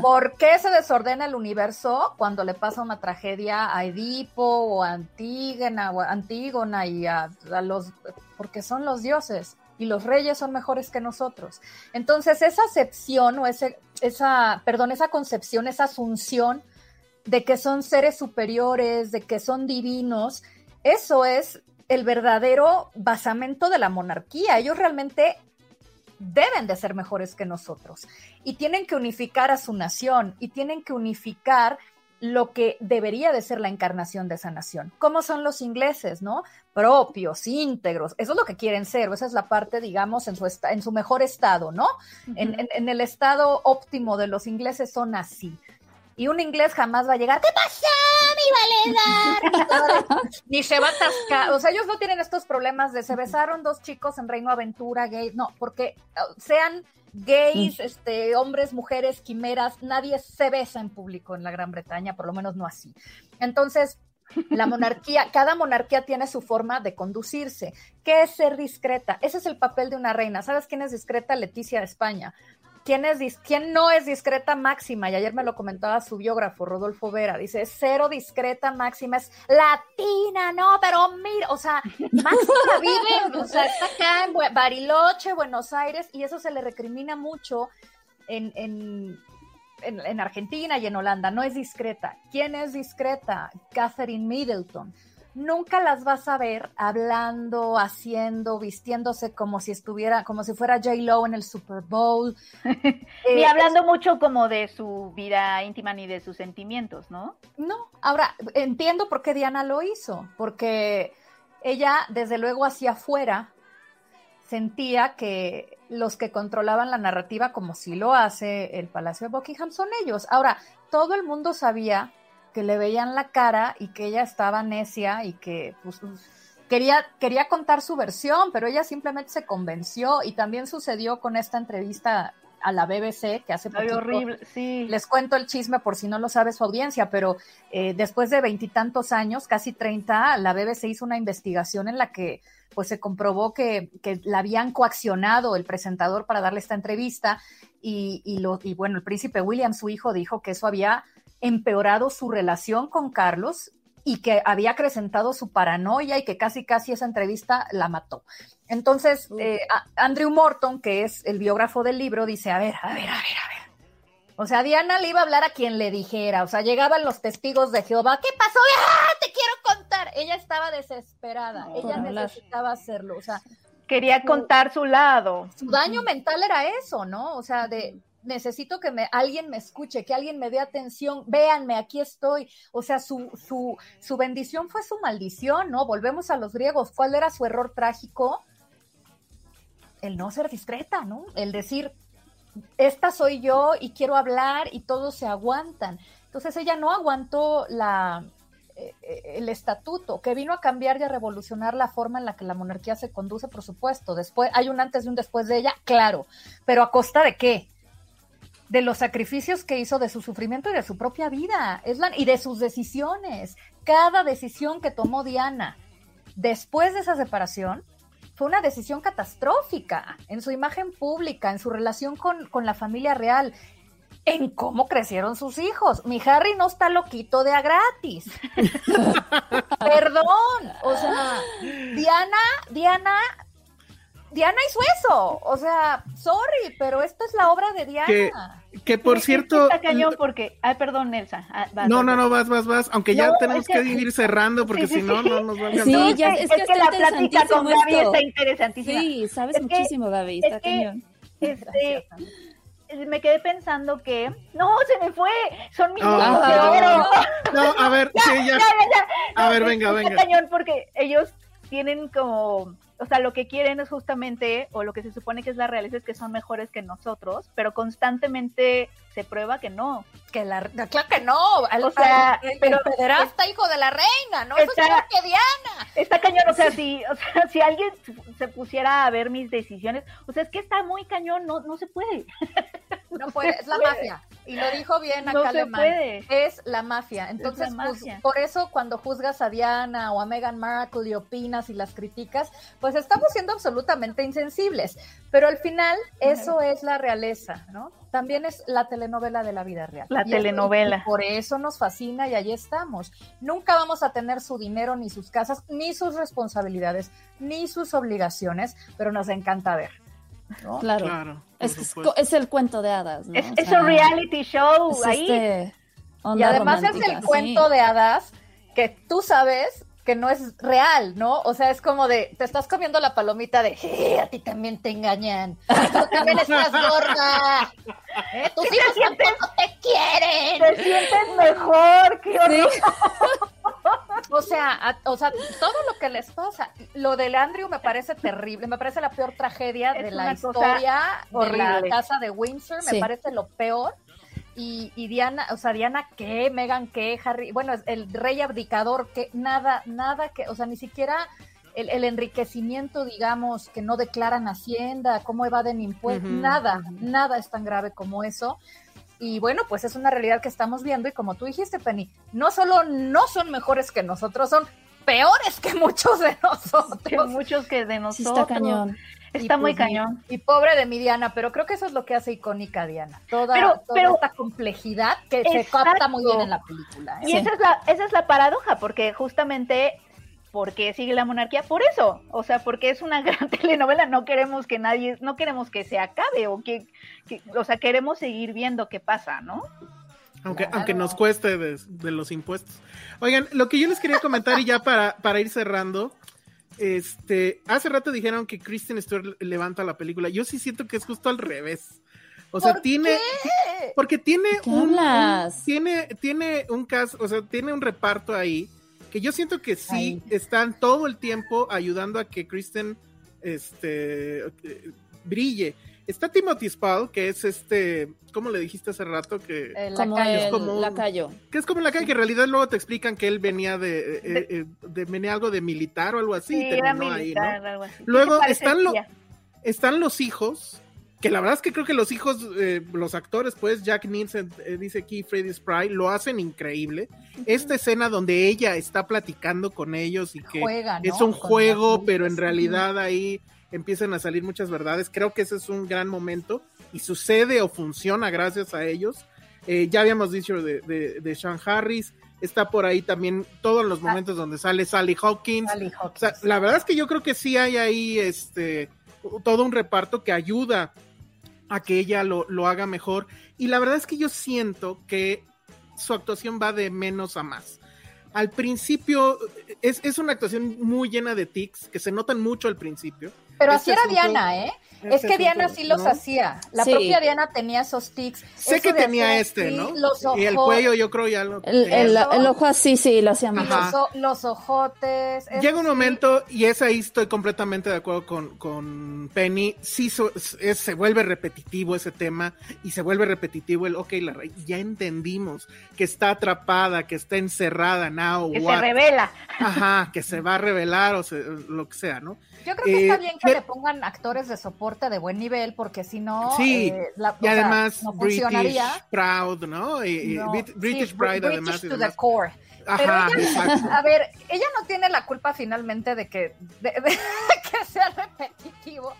¿Por qué se desordena el universo cuando le pasa una tragedia a Edipo o a Antígona o a Antígona y a, los porque son los dioses y los reyes son mejores que nosotros? Entonces, esa acepción o esa, perdón, esa concepción, esa asunción de que son seres superiores, de que son divinos, eso es el verdadero basamento de la monarquía. Ellos realmente deben de ser mejores que nosotros y tienen que unificar a su nación y tienen que unificar lo que debería de ser la encarnación de esa nación. ¿Cómo son los ingleses, no? Propios, íntegros, eso es lo que quieren ser, esa es la parte, digamos, en su, en su mejor estado, ¿no? En, en- en el estado óptimo de los ingleses son así. Y un inglés jamás va a llegar, ¿qué pasa, mi valedad? Ni se va a atascar. O sea, ellos no tienen estos problemas de se besaron dos chicos en Reino Aventura gay. No, porque sean gays, este, hombres, mujeres, quimeras, nadie se besa en público en la Gran Bretaña, por lo menos no así. Entonces, la monarquía, cada monarquía tiene su forma de conducirse. ¿Qué es ser discreta? Ese es el papel de una reina. ¿Sabes quién es discreta? Leticia de España. ¿Quién, es, ¿Quién no es discreta máxima? Y ayer me lo comentaba su biógrafo, Rodolfo Vera. Dice, cero discreta máxima es latina, no, pero mira, o sea, máxima vive, o sea, está acá en Bariloche, Buenos Aires, y eso se le recrimina mucho en, en, en, en Argentina y en Holanda. No es discreta. ¿Quién es discreta? Catherine Middleton. Nunca las vas a ver hablando, haciendo, vistiéndose como si estuviera, como si fuera J. Lo en el Super Bowl. Ni Eh, hablando mucho como de su vida íntima ni de sus sentimientos, ¿no? No, ahora entiendo por qué Diana lo hizo, porque ella desde luego hacia afuera sentía que los que controlaban la narrativa, como si lo hace el Palacio de Buckingham, son ellos. Ahora, todo el mundo sabía que le veían la cara y que ella estaba necia y que pues, quería, quería contar su versión, pero ella simplemente se convenció y también sucedió con esta entrevista a la BBC que hace poquito horrible, sí. les cuento el chisme por si no lo sabe su audiencia, pero eh, después de veintitantos años, casi 30, la BBC hizo una investigación en la que pues se comprobó que, que la habían coaccionado el presentador para darle esta entrevista y, y, lo, y bueno, el príncipe William, su hijo, dijo que eso había empeorado su relación con Carlos y que había acrecentado su paranoia y que casi casi esa entrevista la mató. Entonces, eh, Andrew Morton, que es el biógrafo del libro, dice, a ver, a ver, a ver, a ver. O sea, Diana le iba a hablar a quien le dijera, o sea, llegaban los testigos de Jehová, ¿qué pasó? ¡Ah, te quiero contar! Ella estaba desesperada, No, ella necesitaba hacerlo, o sea, Quería contar su lado. su daño mental era eso, ¿no? O sea, de necesito que me, alguien me escuche, que alguien me dé atención, véanme, aquí estoy. O sea, su, su, su bendición fue su maldición, ¿no? Volvemos a los griegos. ¿Cuál era su error trágico? El no ser discreta, ¿no? El decir, esta soy yo y quiero hablar y todos se aguantan. Entonces ella no aguantó la, eh, eh, el estatuto, que vino a cambiar y a revolucionar la forma en la que la monarquía se conduce, por supuesto. Después, hay un antes y un después de ella, claro, pero a costa de qué? De los sacrificios que hizo, de su sufrimiento y de su propia vida, es la- y de sus decisiones. Cada decisión que tomó Diana después de esa separación fue una decisión catastrófica en su imagen pública, en su relación con, con la familia real, en cómo crecieron sus hijos. Mi Harry no está loquito de a gratis. Perdón, o sea, Diana, Diana, Diana hizo eso. O sea, sorry, pero esta es la obra de Diana. Que, que por Es cierto. Está cañón porque. Ay, perdón, Elsa. Ah, vas, No, vas, no, no, vas, vas, vas. Aunque ya No, tenemos es que- que ir cerrando porque Sí, sí, si no, sí. no nos va a Sí, ya- es, es que la plática con Gaby está interesantísima. Sí, sabes Es que- muchísimo, Gaby, está es que- cañón. Este, me quedé pensando que. No, se me fue. Son mis Ah, de perdón. oro. No, a ver, sí, ya. Ya, ya, ya. A ver, venga, está venga. cañón porque ellos tienen como, o sea, lo que quieren es justamente, o lo que se supone que es la realidad es que son mejores que nosotros, pero constantemente se prueba que no. Que la, claro que no. al- O sea, al- el, pero- el pederasta hijo de la reina, ¿no? Eso es que Diana. Está cañón, o sea, si, o sea, si alguien se pusiera a ver mis decisiones, o sea, es que está muy cañón, no, no se puede. No puede, es la mafia. Y lo dijo bien acá No Alemán. puede. Es la mafia. Entonces, la pues, por eso cuando juzgas a Diana o a Meghan Markle y opinas y las criticas, pues estamos siendo absolutamente insensibles. Pero al final, eso es la realeza, ¿no? También es la telenovela de la vida real. La Y telenovela. por eso nos fascina y ahí estamos. Nunca vamos a tener su dinero, ni sus casas, ni sus responsabilidades, ni sus obligaciones, pero nos encanta ver. ¿No? Claro. Claro. Es, que es, supuesto. co- es el cuento de hadas, ¿no? Es, O es sea, un reality show es ahí. este Y además es el sí. cuento de hadas que tú sabes que no es real, ¿no? O sea, es como de, te estás comiendo la palomita de, "Eh, a ti también te engañan, tú también estás gorda, ¿eh? tus hijos tampoco te quieren. Te sientes mejor, qué horror. O sea, a- o sea, todo lo que les pasa. Lo del Andrew me parece terrible, me parece la peor tragedia Es de la historia de la horrible. casa de Windsor, me Sí. parece lo peor. Y, y Diana, o sea, Diana qué, Megan qué, Harry, bueno, es el rey abdicador, que nada, nada que, o sea, ni siquiera el, el enriquecimiento, digamos, que no declaran Hacienda, cómo evaden impuestos, nada, nada es tan grave como eso. Y bueno, pues es una realidad que estamos viendo y como tú dijiste, Penny, no solo no son mejores que nosotros, son peores que muchos de Que nosotros. muchos que de Sí, nosotros. está cañón. Está muy pues, cañón. Y pobre de mi Diana, pero creo que eso es lo que hace icónica a Diana. Toda, Pero- toda pero- esta complejidad que se capta muy bien en la película. ¿eh? Y esa es la, esa es la paradoja, porque justamente ¿por qué sigue la monarquía? Por eso, o sea, porque es una gran telenovela, no queremos que nadie, no queremos que se acabe, o que, que- o sea, queremos seguir viendo qué pasa, ¿no? Aunque, Claro. aunque nos cueste de, de los impuestos. Oigan, lo que yo les quería comentar y ya para, para ir cerrando, este, hace rato dijeron que Kristen Stewart levanta la película. Yo sí siento que es justo al revés. O sea, ¿Por tiene, qué? porque tiene ¿Qué un, tiene, tiene un caso, o sea, tiene un reparto ahí que yo siento que sí están todo el tiempo ayudando a que Kristen, este, eh, brille. Está Timothy Spall, que es este, ¿cómo le dijiste hace rato? Que, El Como lacayo. es el como un- lacayo. que es como la calle que en realidad luego te explican que él venía de, eh, eh, de venía algo de militar o algo así, y era terminó ahí, ¿no? militar, algo así. Luego Sí, están lo- espía. Están los hijos, que la verdad es que creo que los hijos, eh, los actores, pues Jack Nielsen, eh, dice aquí Freddy Spry, lo hacen increíble. Esta escena donde ella está platicando con ellos y que Juega, ¿no? es un Con juego, pero en realidad ahí empiezan a salir muchas verdades. Creo que ese es un gran momento y sucede o funciona gracias a ellos. Eh, ya habíamos dicho de, de, de Sean Harris, está por ahí también todos los momentos donde sale Sally Hawkins. Sally O Hawkins. sea, la verdad es que yo creo que sí hay ahí este todo un reparto que ayuda a que ella lo, lo haga mejor. Y la verdad es que yo siento que su actuación va de menos a más. Al principio es, es una actuación muy llena de tics, que se notan mucho al principio. Pero así era Diana, ¿eh? Este Es que Diana sí los ¿no? hacía. La Sí. propia Diana tenía esos tics. Sé Eso que tenía hacer este, ¿no? Los ojos, y el cuello yo creo ya lo... El, el- el ojo así, sí, lo hacía más. Los, los ojotes. Llega un momento, y es ahí estoy completamente de acuerdo con, con Penny, sí so- es- se vuelve repetitivo ese tema y se vuelve repetitivo el, ok, la, ya entendimos que está atrapada, que está encerrada, now, Que se what? revela. Ajá, que se va a revelar o se- lo que sea, ¿no? Yo creo que está Eh, bien que pero- le pongan actores de soporte de buen nivel, porque si no, Sí, eh, la- Y sea, además, no British funcionaría. Proud, ¿no? Y- British Br- Pride, British además. to the core. Pero Ajá, ella-. A ver, ella no tiene la culpa finalmente de que, de, de que sea repetitivo.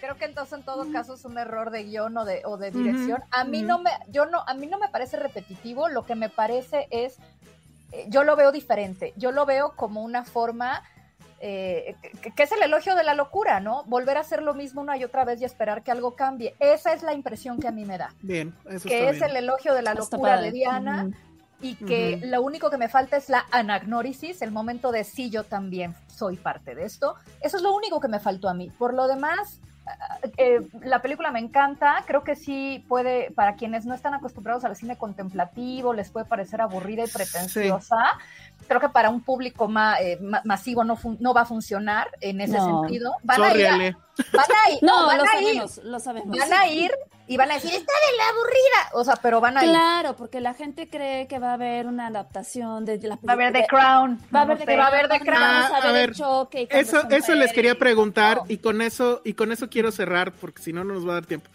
Creo que entonces en todo caso es un error de guion o de, o de dirección. A mí no me, yo no, a mí no me parece repetitivo. Lo que me parece es, eh, yo lo veo diferente. Yo lo veo como una forma eh, que, que es el elogio de la locura, ¿no? Volver a hacer lo mismo una y otra vez y esperar que algo cambie. Esa es la impresión que a mí me da. Bien, eso Que está es bien. el elogio de la Está locura padre. de Diana y que lo único que me falta es la anagnórisis, el momento de sí, yo también soy parte de esto. Eso es lo único que me faltó a mí. Por lo demás, ah, eh, la película me encanta, creo que sí puede, para quienes no están acostumbrados al cine contemplativo, les puede parecer aburrida y pretenciosa. Creo que para un público ma- eh, ma- masivo no, fun- no va a funcionar en ese No. sentido. Van a ir, a- Ale. van a ir, no, No, van lo a ir, lo sabemos. van a ir y van a decir, está de la aburrida. O sea, pero van a ir. Claro, porque la gente cree que va a haber una adaptación de la Va a haber The de- Crown. Va a haber The sé. va a haber The Crown. Vamos Ah, a a ver ver, el choque. y Eso, eso les quería preguntar No. y con eso y con eso quiero cerrar porque si no no nos va a dar tiempo.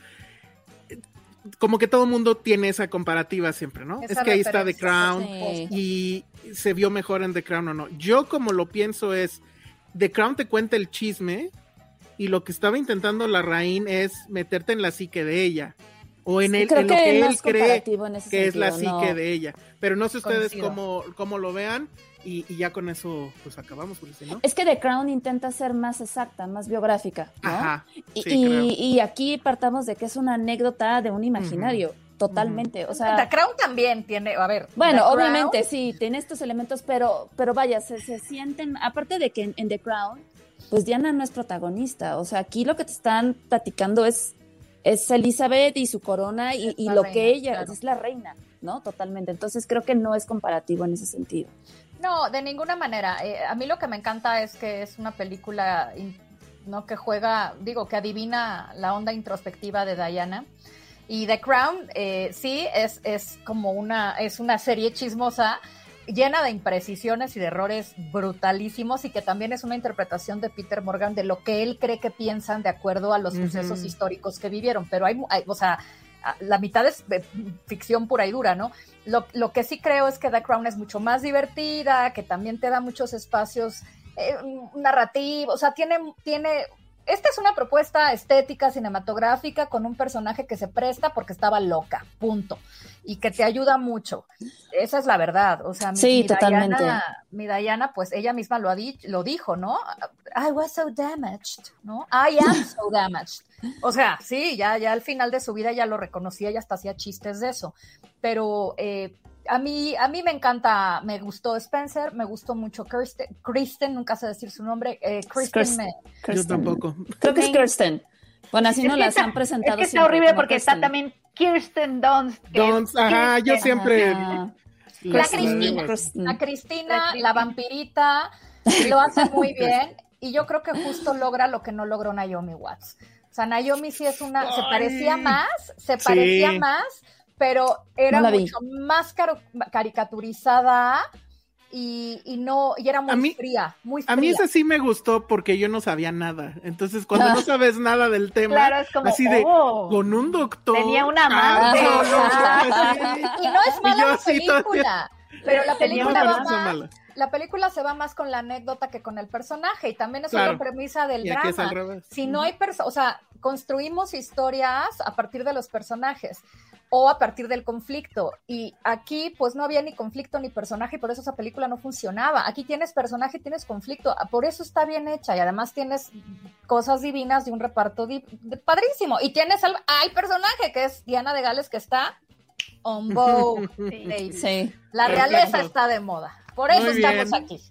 Como que todo mundo tiene esa comparativa siempre, ¿no? Esa es que ahí está The Crown Sí. y se vio mejor en The Crown o no. Yo como lo pienso es The Crown te cuenta el chisme y lo que estaba intentando la Rain es meterte en la psique de ella o en, Sí, el, creo en lo que él cree que es la psique no. de ella. Pero no sé ustedes cómo, cómo lo vean y, y ya con eso pues acabamos, porque si no. Es que The Crown intenta ser más exacta, más biográfica, ¿no? Ajá. Y, sí, y- creo. y aquí partamos de que es una anécdota de un imaginario, totalmente. O sea, The Crown también tiene, a ver. Bueno, The Crown- obviamente sí, tiene estos elementos, pero, pero vaya, se, se sienten, aparte de que en, en The Crown, pues Diana no es protagonista, o sea, aquí lo que te están platicando es, es Elizabeth y su corona y, lo reina, que ella claro. es la reina, ¿no? Totalmente. Entonces creo que no es comparativo en ese sentido. No, de ninguna manera. Eh, a mí lo que me encanta es que es una película no que juega, digo, que adivina la onda introspectiva de Diana. Y The Crown, eh, sí, es, es como una, es una serie chismosa llena de imprecisiones y de errores brutalísimos y que también es una interpretación de Peter Morgan de lo que él cree que piensan de acuerdo a los sucesos históricos que vivieron. Pero hay, hay- o sea, la mitad es de ficción pura y dura, ¿no? Lo, lo que sí creo es que The Crown es mucho más divertida, que también te da muchos espacios eh, narrativos, o sea, tiene, tiene, esta es una propuesta estética, cinematográfica, con un personaje que se presta porque estaba loca, punto, y que te ayuda mucho. Esa es la verdad, o sea, mi, Sí, mi totalmente. Diana, mi Diana, pues ella misma lo, ha di- lo dijo, ¿no? I was so damaged, ¿no? I am so damaged. O sea, sí, ya, ya al final de su vida ya lo reconocía y hasta hacía chistes de eso. Pero eh, a mí, a mí me encanta, me gustó Spencer, me gustó mucho Kirsten, Kristen, nunca sé decir su nombre, eh, Kristen, Kirsten. me- Yo Kirsten. tampoco. Creo que es. Kirsten. Bueno, así Es no las está- han presentado. Es que está horrible porque está también Kirsten Dunst. Dunst, ajá, yo siempre- Ajá. La Cristina. Kirsten. La Cristina, La vampirita, lo hace muy bien y yo creo que justo logra lo que no logró Naomi Watts. O sea, Naomi sí es una, se parecía más, se parecía Sí. más, pero era No mucho más caro- caricaturizada y, y no, y era muy A mí- fría, muy fría. A mí esa sí me gustó porque yo no sabía nada. Entonces, cuando Ah. no sabes nada del tema, Claro, es como, así de, oh. con un doctor. Tenía una Ah, amante. no, no, Ah. sí. Y no es mala la así película, pero la película va más, mala. la película se va más con la anécdota que con el personaje y también es Claro. una premisa del Y aquí es al drama. revés. Si no hay personas, o sea, construimos historias a partir de los personajes o a partir del conflicto. Y aquí, pues no había ni conflicto ni personaje, y por eso esa película no funcionaba. Aquí tienes personaje, y tienes conflicto, ah, por eso está bien hecha. Y además tienes cosas divinas de un reparto di- de- padrísimo. Y tienes al, al personaje que es Diana de Gales, que está on Vogue. Sí. Sí. La realeza está de moda. Por eso Muy estamos bien. aquí.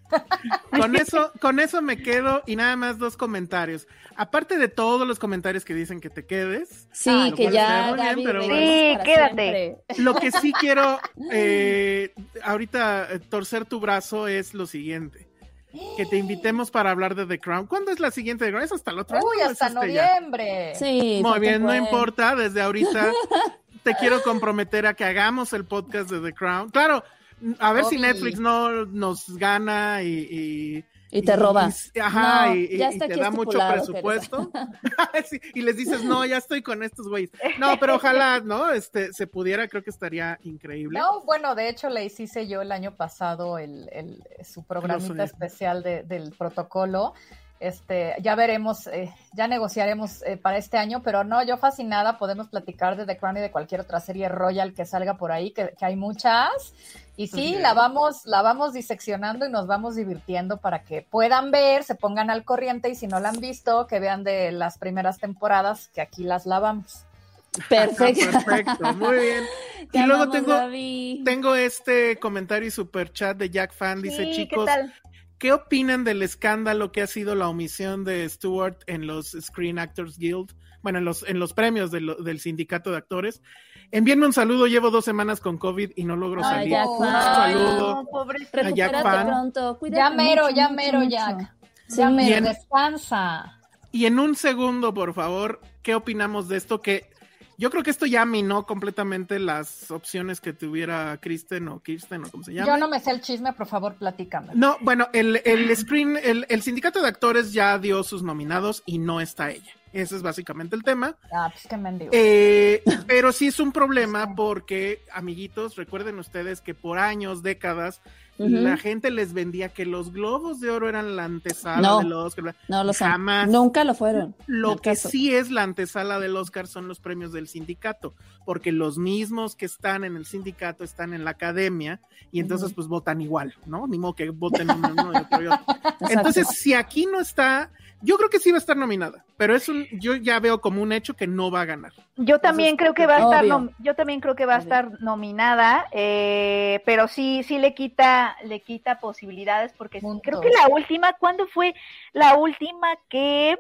Con eso, con eso me quedo y nada más dos comentarios. Aparte de todos los comentarios que dicen que te quedes, Sí, que ya bien, pero bueno. Sí, quédate. siempre. lo que sí quiero eh, ahorita eh, torcer tu brazo es lo siguiente. Que te invitemos para hablar de The Crown. ¿Cuándo es la siguiente The Crown? ¿Es hasta el otro año Uy, hasta este ya? noviembre. Sí. Muy bien, no importa, desde ahorita te quiero comprometer a que hagamos el podcast de The Crown. Claro, a ver si. Netflix no nos gana y... y- Y te roba. y- ajá, No, y, te da mucho presupuesto. Sí, y les dices, no, ya estoy con estos güeyes. No, pero ojalá, ¿no? Este, se pudiera, creo que estaría increíble. No, bueno, de hecho le hice yo el año pasado el, el- su programita especial de- del protocolo. Este, ya veremos, eh, ya negociaremos eh, para este año, pero no, yo fascinada, podemos platicar de The Crown y de cualquier otra serie royal que salga por ahí, que, que hay muchas. Y sí, Bien. la vamos, la vamos diseccionando y nos vamos divirtiendo para que puedan ver, se pongan al corriente y si no la han visto, que vean de las primeras temporadas, que aquí las lavamos. Perfecto. Perfecto, muy bien. Te y luego amamos, tengo, tengo este comentario y super chat de Jack Fan. Dice, Sí, chicos, ¿qué opinan del escándalo que ha sido la omisión de Stewart en los Screen Actors Guild? Bueno, en los, en los premios de lo- del sindicato de actores. Envíenme un saludo, llevo dos semanas con COVID y no logro Ay, salir. Jack Un saludo. No, pobre. a Jack. Cuídate Ya mero, mucho, ya mero, mucho. Jack. Sí. Ya mero, descansa. Y en un segundo, por favor, ¿qué opinamos de esto? Que yo creo que esto ya minó completamente las opciones que tuviera Kristen o Kirsten o como se llama. Yo no me sé el chisme, por favor, platícame. No, bueno, el, el screen, el, el sindicato de actores ya dio sus nominados y no está ella. Ese es básicamente el tema. Ah, pues qué mendigo. Eh, pero sí es un problema porque, amiguitos, recuerden ustedes que por años, décadas, La gente les vendía que los globos de oro eran la antesala No. del Oscar. No lo. Jamás. Nunca lo fueron. Lo que caso. sí es la antesala del Oscar son los premios del sindicato, porque los mismos que están en el sindicato están en la academia y entonces pues votan igual, ¿no? Ni modo que voten uno, uno y otro y otro. Entonces, si aquí no está, yo creo que sí va a estar nominada, pero es un, yo ya veo como un hecho que no va a ganar. Yo también Entonces, creo que va a estar, nom- yo también creo que va a estar nominada, eh, pero sí, sí le quita, le quita posibilidades porque creo que la última, ¿cuándo fue la última que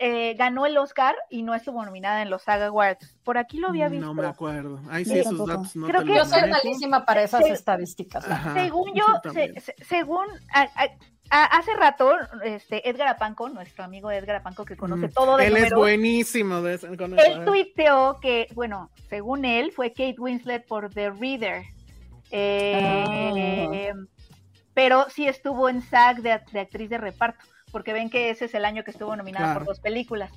eh, ganó el Oscar y no estuvo nominada en los Saga Awards? Por aquí lo había visto. No me acuerdo. Ay, sí, tampoco. datos no Creo te que Yo soy malísima para esas estadísticas. Ajá, según yo, yo se- se- según a- hace rato, este, Edgar Apanco, nuestro amigo Edgar Apanco, que conoce Mm. todo de Él es buenísimo de con eso, él ¿eh? tuiteó que, bueno, según él, fue Kate Winslet por The Reader. Eh, Pero sí estuvo en SAG de, de actriz de reparto, porque ven que ese es el año que estuvo nominada Claro. por dos películas.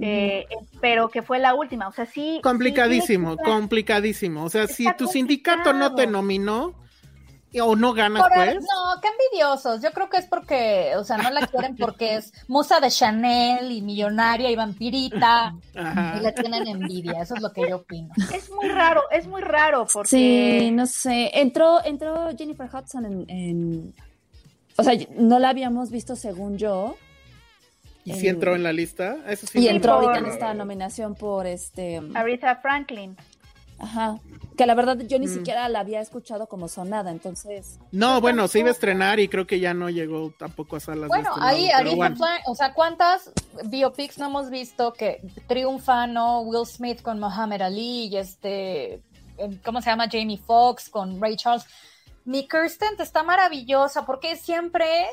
Eh, pero que fue la última, o sea, sí. Complicadísimo, sí complicadísimo. O sea, si tu sindicato no te nominó o no ganas, Por- pues. No, qué envidiosos. Yo creo que es porque, o sea, no la quieren porque es musa de Chanel y millonaria y vampirita Ajá. y le tienen envidia. Eso es lo que yo opino. Es muy raro, es muy raro, porque. Sí, no sé. Entró, entró Jennifer Hudson en, en- O sea, no la habíamos visto según yo. Y si entró en la lista, eso sí. Y entró ahorita en esta nominación por este. Aretha Franklin. Ajá. Que la verdad yo ni Mm. siquiera la había escuchado como sonada, entonces. No, bueno, se iba a estrenar y creo que ya no llegó tampoco a salas. de Bueno, estrenado, ahí bueno. Frank- o sea, ¿cuántas biopics no hemos visto que triunfan, no? Will Smith con Muhammad Ali y este, eh, ¿cómo se llama? Jamie Foxx con Ray Charles. Mi Kirsten está maravillosa porque siempre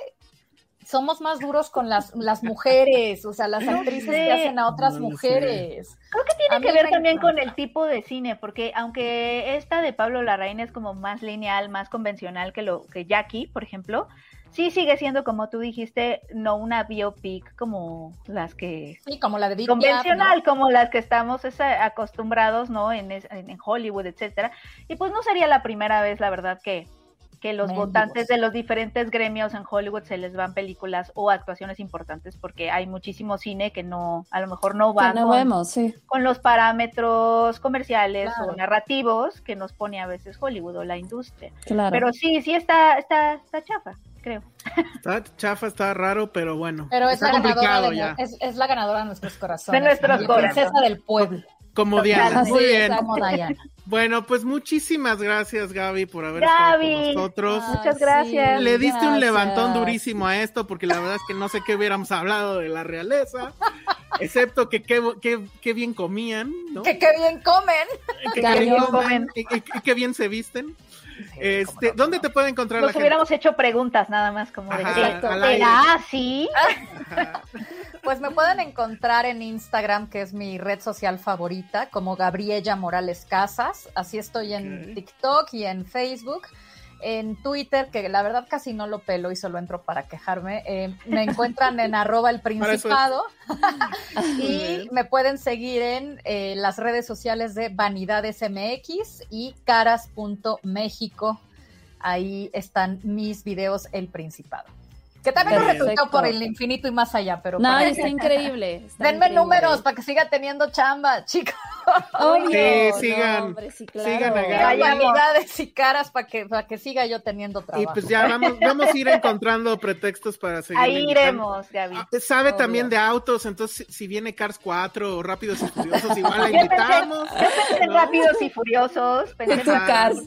somos más duros con las, las mujeres, o sea, las actrices sé. que hacen a otras No lo sé. mujeres. Creo que tiene que ver también encanta. con el tipo de cine, porque aunque esta de Pablo Larraín es como más lineal, más convencional que lo que Jackie, por ejemplo, sí sigue siendo como tú dijiste, no una biopic como las que Sí, como la de Big convencional, ¿no? como las que estamos es, acostumbrados, ¿no? En, es- en, en Hollywood, etcétera. Y pues no sería la primera vez, la verdad, que que los Mendigos. votantes de los diferentes gremios en Hollywood se les van películas o actuaciones importantes porque hay muchísimo cine que no a lo mejor no va no con- vemos, sí. con los parámetros comerciales Claro. o narrativos que nos pone a veces Hollywood o la industria. Claro. Pero sí, sí está, está, está chafa, creo. Está chafa, está raro, pero bueno. Pero es está la, ganadora de, ya. es, es la ganadora de nuestros corazones. De nuestros la corazones. princesa del pueblo. Como Diana. Así Muy bien. Como Diana. Bueno, pues muchísimas gracias, Gaby, por haber Gaby. estado con nosotros. Ay, Muchas gracias. Le diste un levantón durísimo a esto, porque la verdad es que no sé qué hubiéramos hablado de la realeza, excepto que qué, qué- qué bien comían, ¿no? Que qué bien comen. Que qué bien Comen. y- y qué bien se visten. Este, ¿Dónde te puede encontrar la Nos gente? hubiéramos hecho preguntas nada más como de aire. ¿Será así? Pues me pueden encontrar en Instagram, que es mi red social favorita, como Gabriela Morales Casas. Así estoy en Ok. TikTok y en Facebook. En Twitter, que la verdad casi no lo pelo y solo entro para quejarme, eh, me encuentran en arroba el principado. Y me pueden seguir en eh, las redes sociales de Vanidades MX y caras.méxico. Ahí están mis videos El Principado. Que también lo Perfecto. retuiteo por el infinito y más allá, pero No, para- está increíble. está denme increíble. números para que siga teniendo chamba, chicos. Obvio. Sí, no, sigan, hombre, sí, claro. sigan vanidades y caras para que, para que siga yo teniendo Y trabajo. pues ya vamos, vamos a ir encontrando pretextos para seguir. Ahí iremos, Gaby. Sabe Obvio. también de autos, entonces si- viene Cars 4 o Rápidos y Furiosos, igual la Yo pensé, invitamos. yo pensé en. Rápidos y Furiosos, pensé en, Cars.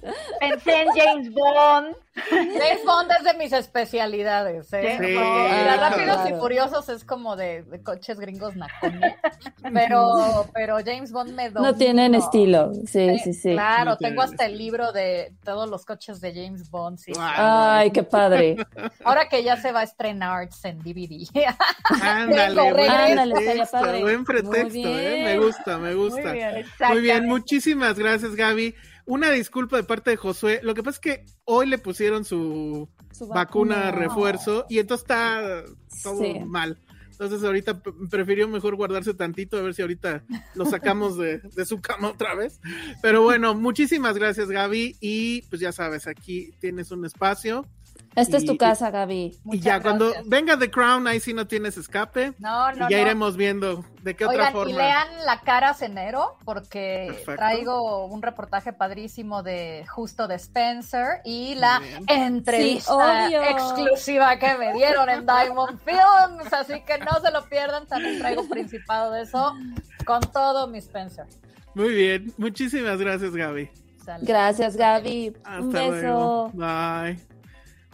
pensé en James Bond. James Bond es de mis especialidades, ¿eh? Sí, Porque la claro. Rápidos y Furiosos es como de, de coches gringos nacones. Pero, pero James Bond me No tienen estilo. Sí, sí, sí. Claro, No tengo hasta el libro de todos los coches de James Bond. Sí. Wow. Ay, qué padre. Ahora que ya se va a estrenar en DVD. Ándale, buen. Ándale, estaría pretexto, buen Muy pretexto, ¿eh? bien. Me gusta, me gusta. Muy bien, Muy bien, muchísimas gracias, Gaby. Una disculpa de parte de Josué. Lo que pasa es que hoy le pusieron su Su vacuna refuerzo y entonces está todo Sí. mal. Entonces ahorita prefirió mejor guardarse tantito a ver si ahorita lo sacamos de, de su cama otra vez. Pero bueno, muchísimas gracias Gaby y pues ya sabes, aquí tienes un espacio Esta es Y- tu casa, Gaby. y Muchas ya cuando venga The Crown ahí sí no tienes escape No, no, y ya no. iremos viendo de qué otra Oigan, forma. y lean La Caras enero, porque Perfecto. traigo un reportaje padrísimo de justo de Spencer y la entrevista Sí, exclusiva que me dieron en Diamond Films, así que no se lo pierdan, también traigo principado de eso con todo mi Spencer. Muy bien, muchísimas gracias Gaby. Sale. Gracias, Gaby. Hasta un luego. beso. Bye.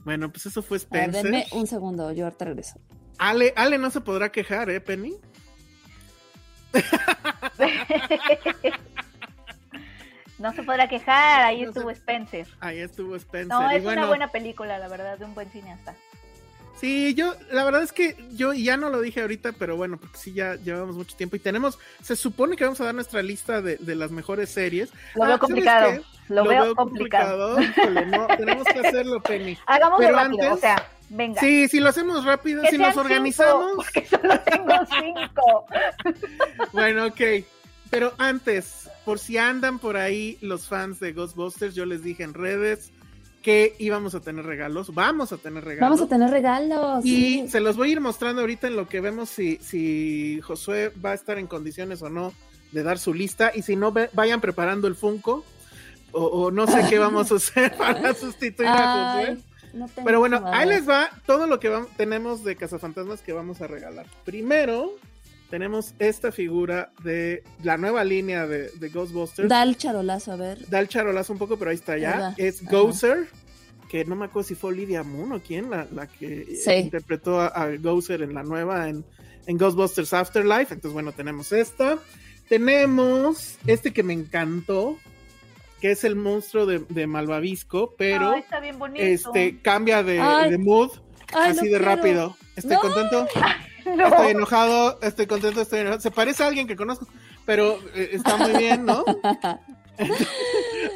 Bueno, pues eso fue A ver, Spencer. denme un segundo, yo ahorita regreso. Ale, Ale no se podrá quejar, ¿eh, Penny? No se podrá quejar, ahí No estuvo se- Spencer. Ahí estuvo Spencer. No, y es bueno, una buena película, la verdad, de un buen cineasta. Sí, yo, la verdad es que yo ya no lo dije ahorita, pero bueno, porque sí ya llevamos mucho tiempo y tenemos, se supone que vamos a dar nuestra lista de, de las mejores series. Lo Ah, veo ¿sabes complicado. Lo, veo complicado. No, tenemos que hacerlo, Penny. Hagámoslo Pero rápido, antes- o sea, venga. Sí, si lo hacemos rápido, Que si nos organizamos. cinco, porque solo tengo cinco. Bueno, ok. Pero antes, por si andan por ahí los fans de Ghostbusters, yo les dije en redes que íbamos a tener regalos. Vamos a tener regalos. Vamos a tener regalos. Y sí. se los voy a ir mostrando ahorita en lo que vemos si, si Josué va a estar en condiciones o no de dar su lista. Y si no, ve- vayan preparando el Funko. O, o no sé qué vamos a hacer para sustituir a Josué. Ay, no tengo Pero bueno, ahí les va todo lo que tenemos de Cazafantasmas que vamos a regalar. Primero, tenemos esta figura de la nueva línea de, de Ghostbusters. Da el charolazo, a ver. Da el charolazo un poco, pero ahí está ya. Es Ajá. Gozer, que no me acuerdo si fue Olivia Moon o quién, la, la que Sí. interpretó a, a Gozer en la nueva en, en Ghostbusters Afterlife. Entonces, bueno, tenemos esta. Tenemos este que me encantó, que es el monstruo de, de Malvavisco, pero Ay, está bien bonito. este cambia de, Ay. de mood Ay, así no de quiero. rápido. Estoy No. contento, No. estoy enojado, estoy contento, estoy enojado. Se parece a alguien que conozco, pero eh, está muy bien, ¿no?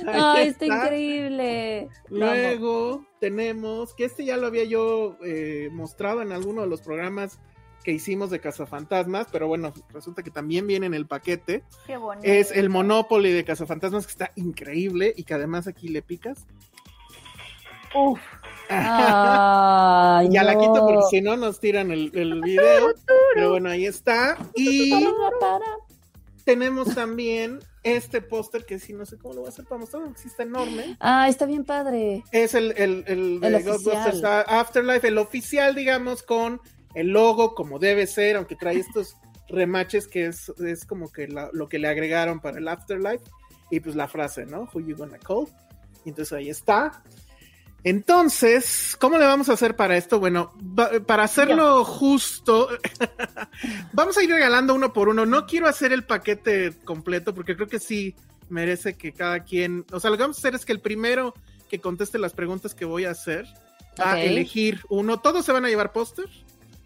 Ay, está está. increíble. Luego tenemos, que este ya lo había yo eh, mostrado en alguno de los programas que hicimos de Cazafantasmas, pero bueno, resulta que también viene en el paquete. Qué bonito. Es el Monopoly de Cazafantasmas, que está increíble y que además aquí le picas. Uf. Ay, Ya la no. quito porque si no nos tiran el, el video. Pero bueno, ahí está. Y tenemos también este póster que sí no sé cómo lo voy a hacer para mostrarlo, porque sí está enorme. Ah, está bien padre. Es el, el, el de El Ghostbusters. Afterlife, el oficial, digamos, con el logo como debe ser, aunque trae estos remaches que es, es como que la- lo que le agregaron para el Afterlife. Y pues la frase, ¿no? Who you gonna call? Y entonces ahí está. Entonces, ¿cómo le vamos a hacer para esto? Bueno, para hacerlo justo, vamos a ir regalando uno por uno. No quiero hacer el paquete completo porque creo que sí merece que cada quien, o sea, lo que vamos a hacer es que el primero que conteste las preguntas que voy a hacer va a elegir uno. Todos se van a llevar póster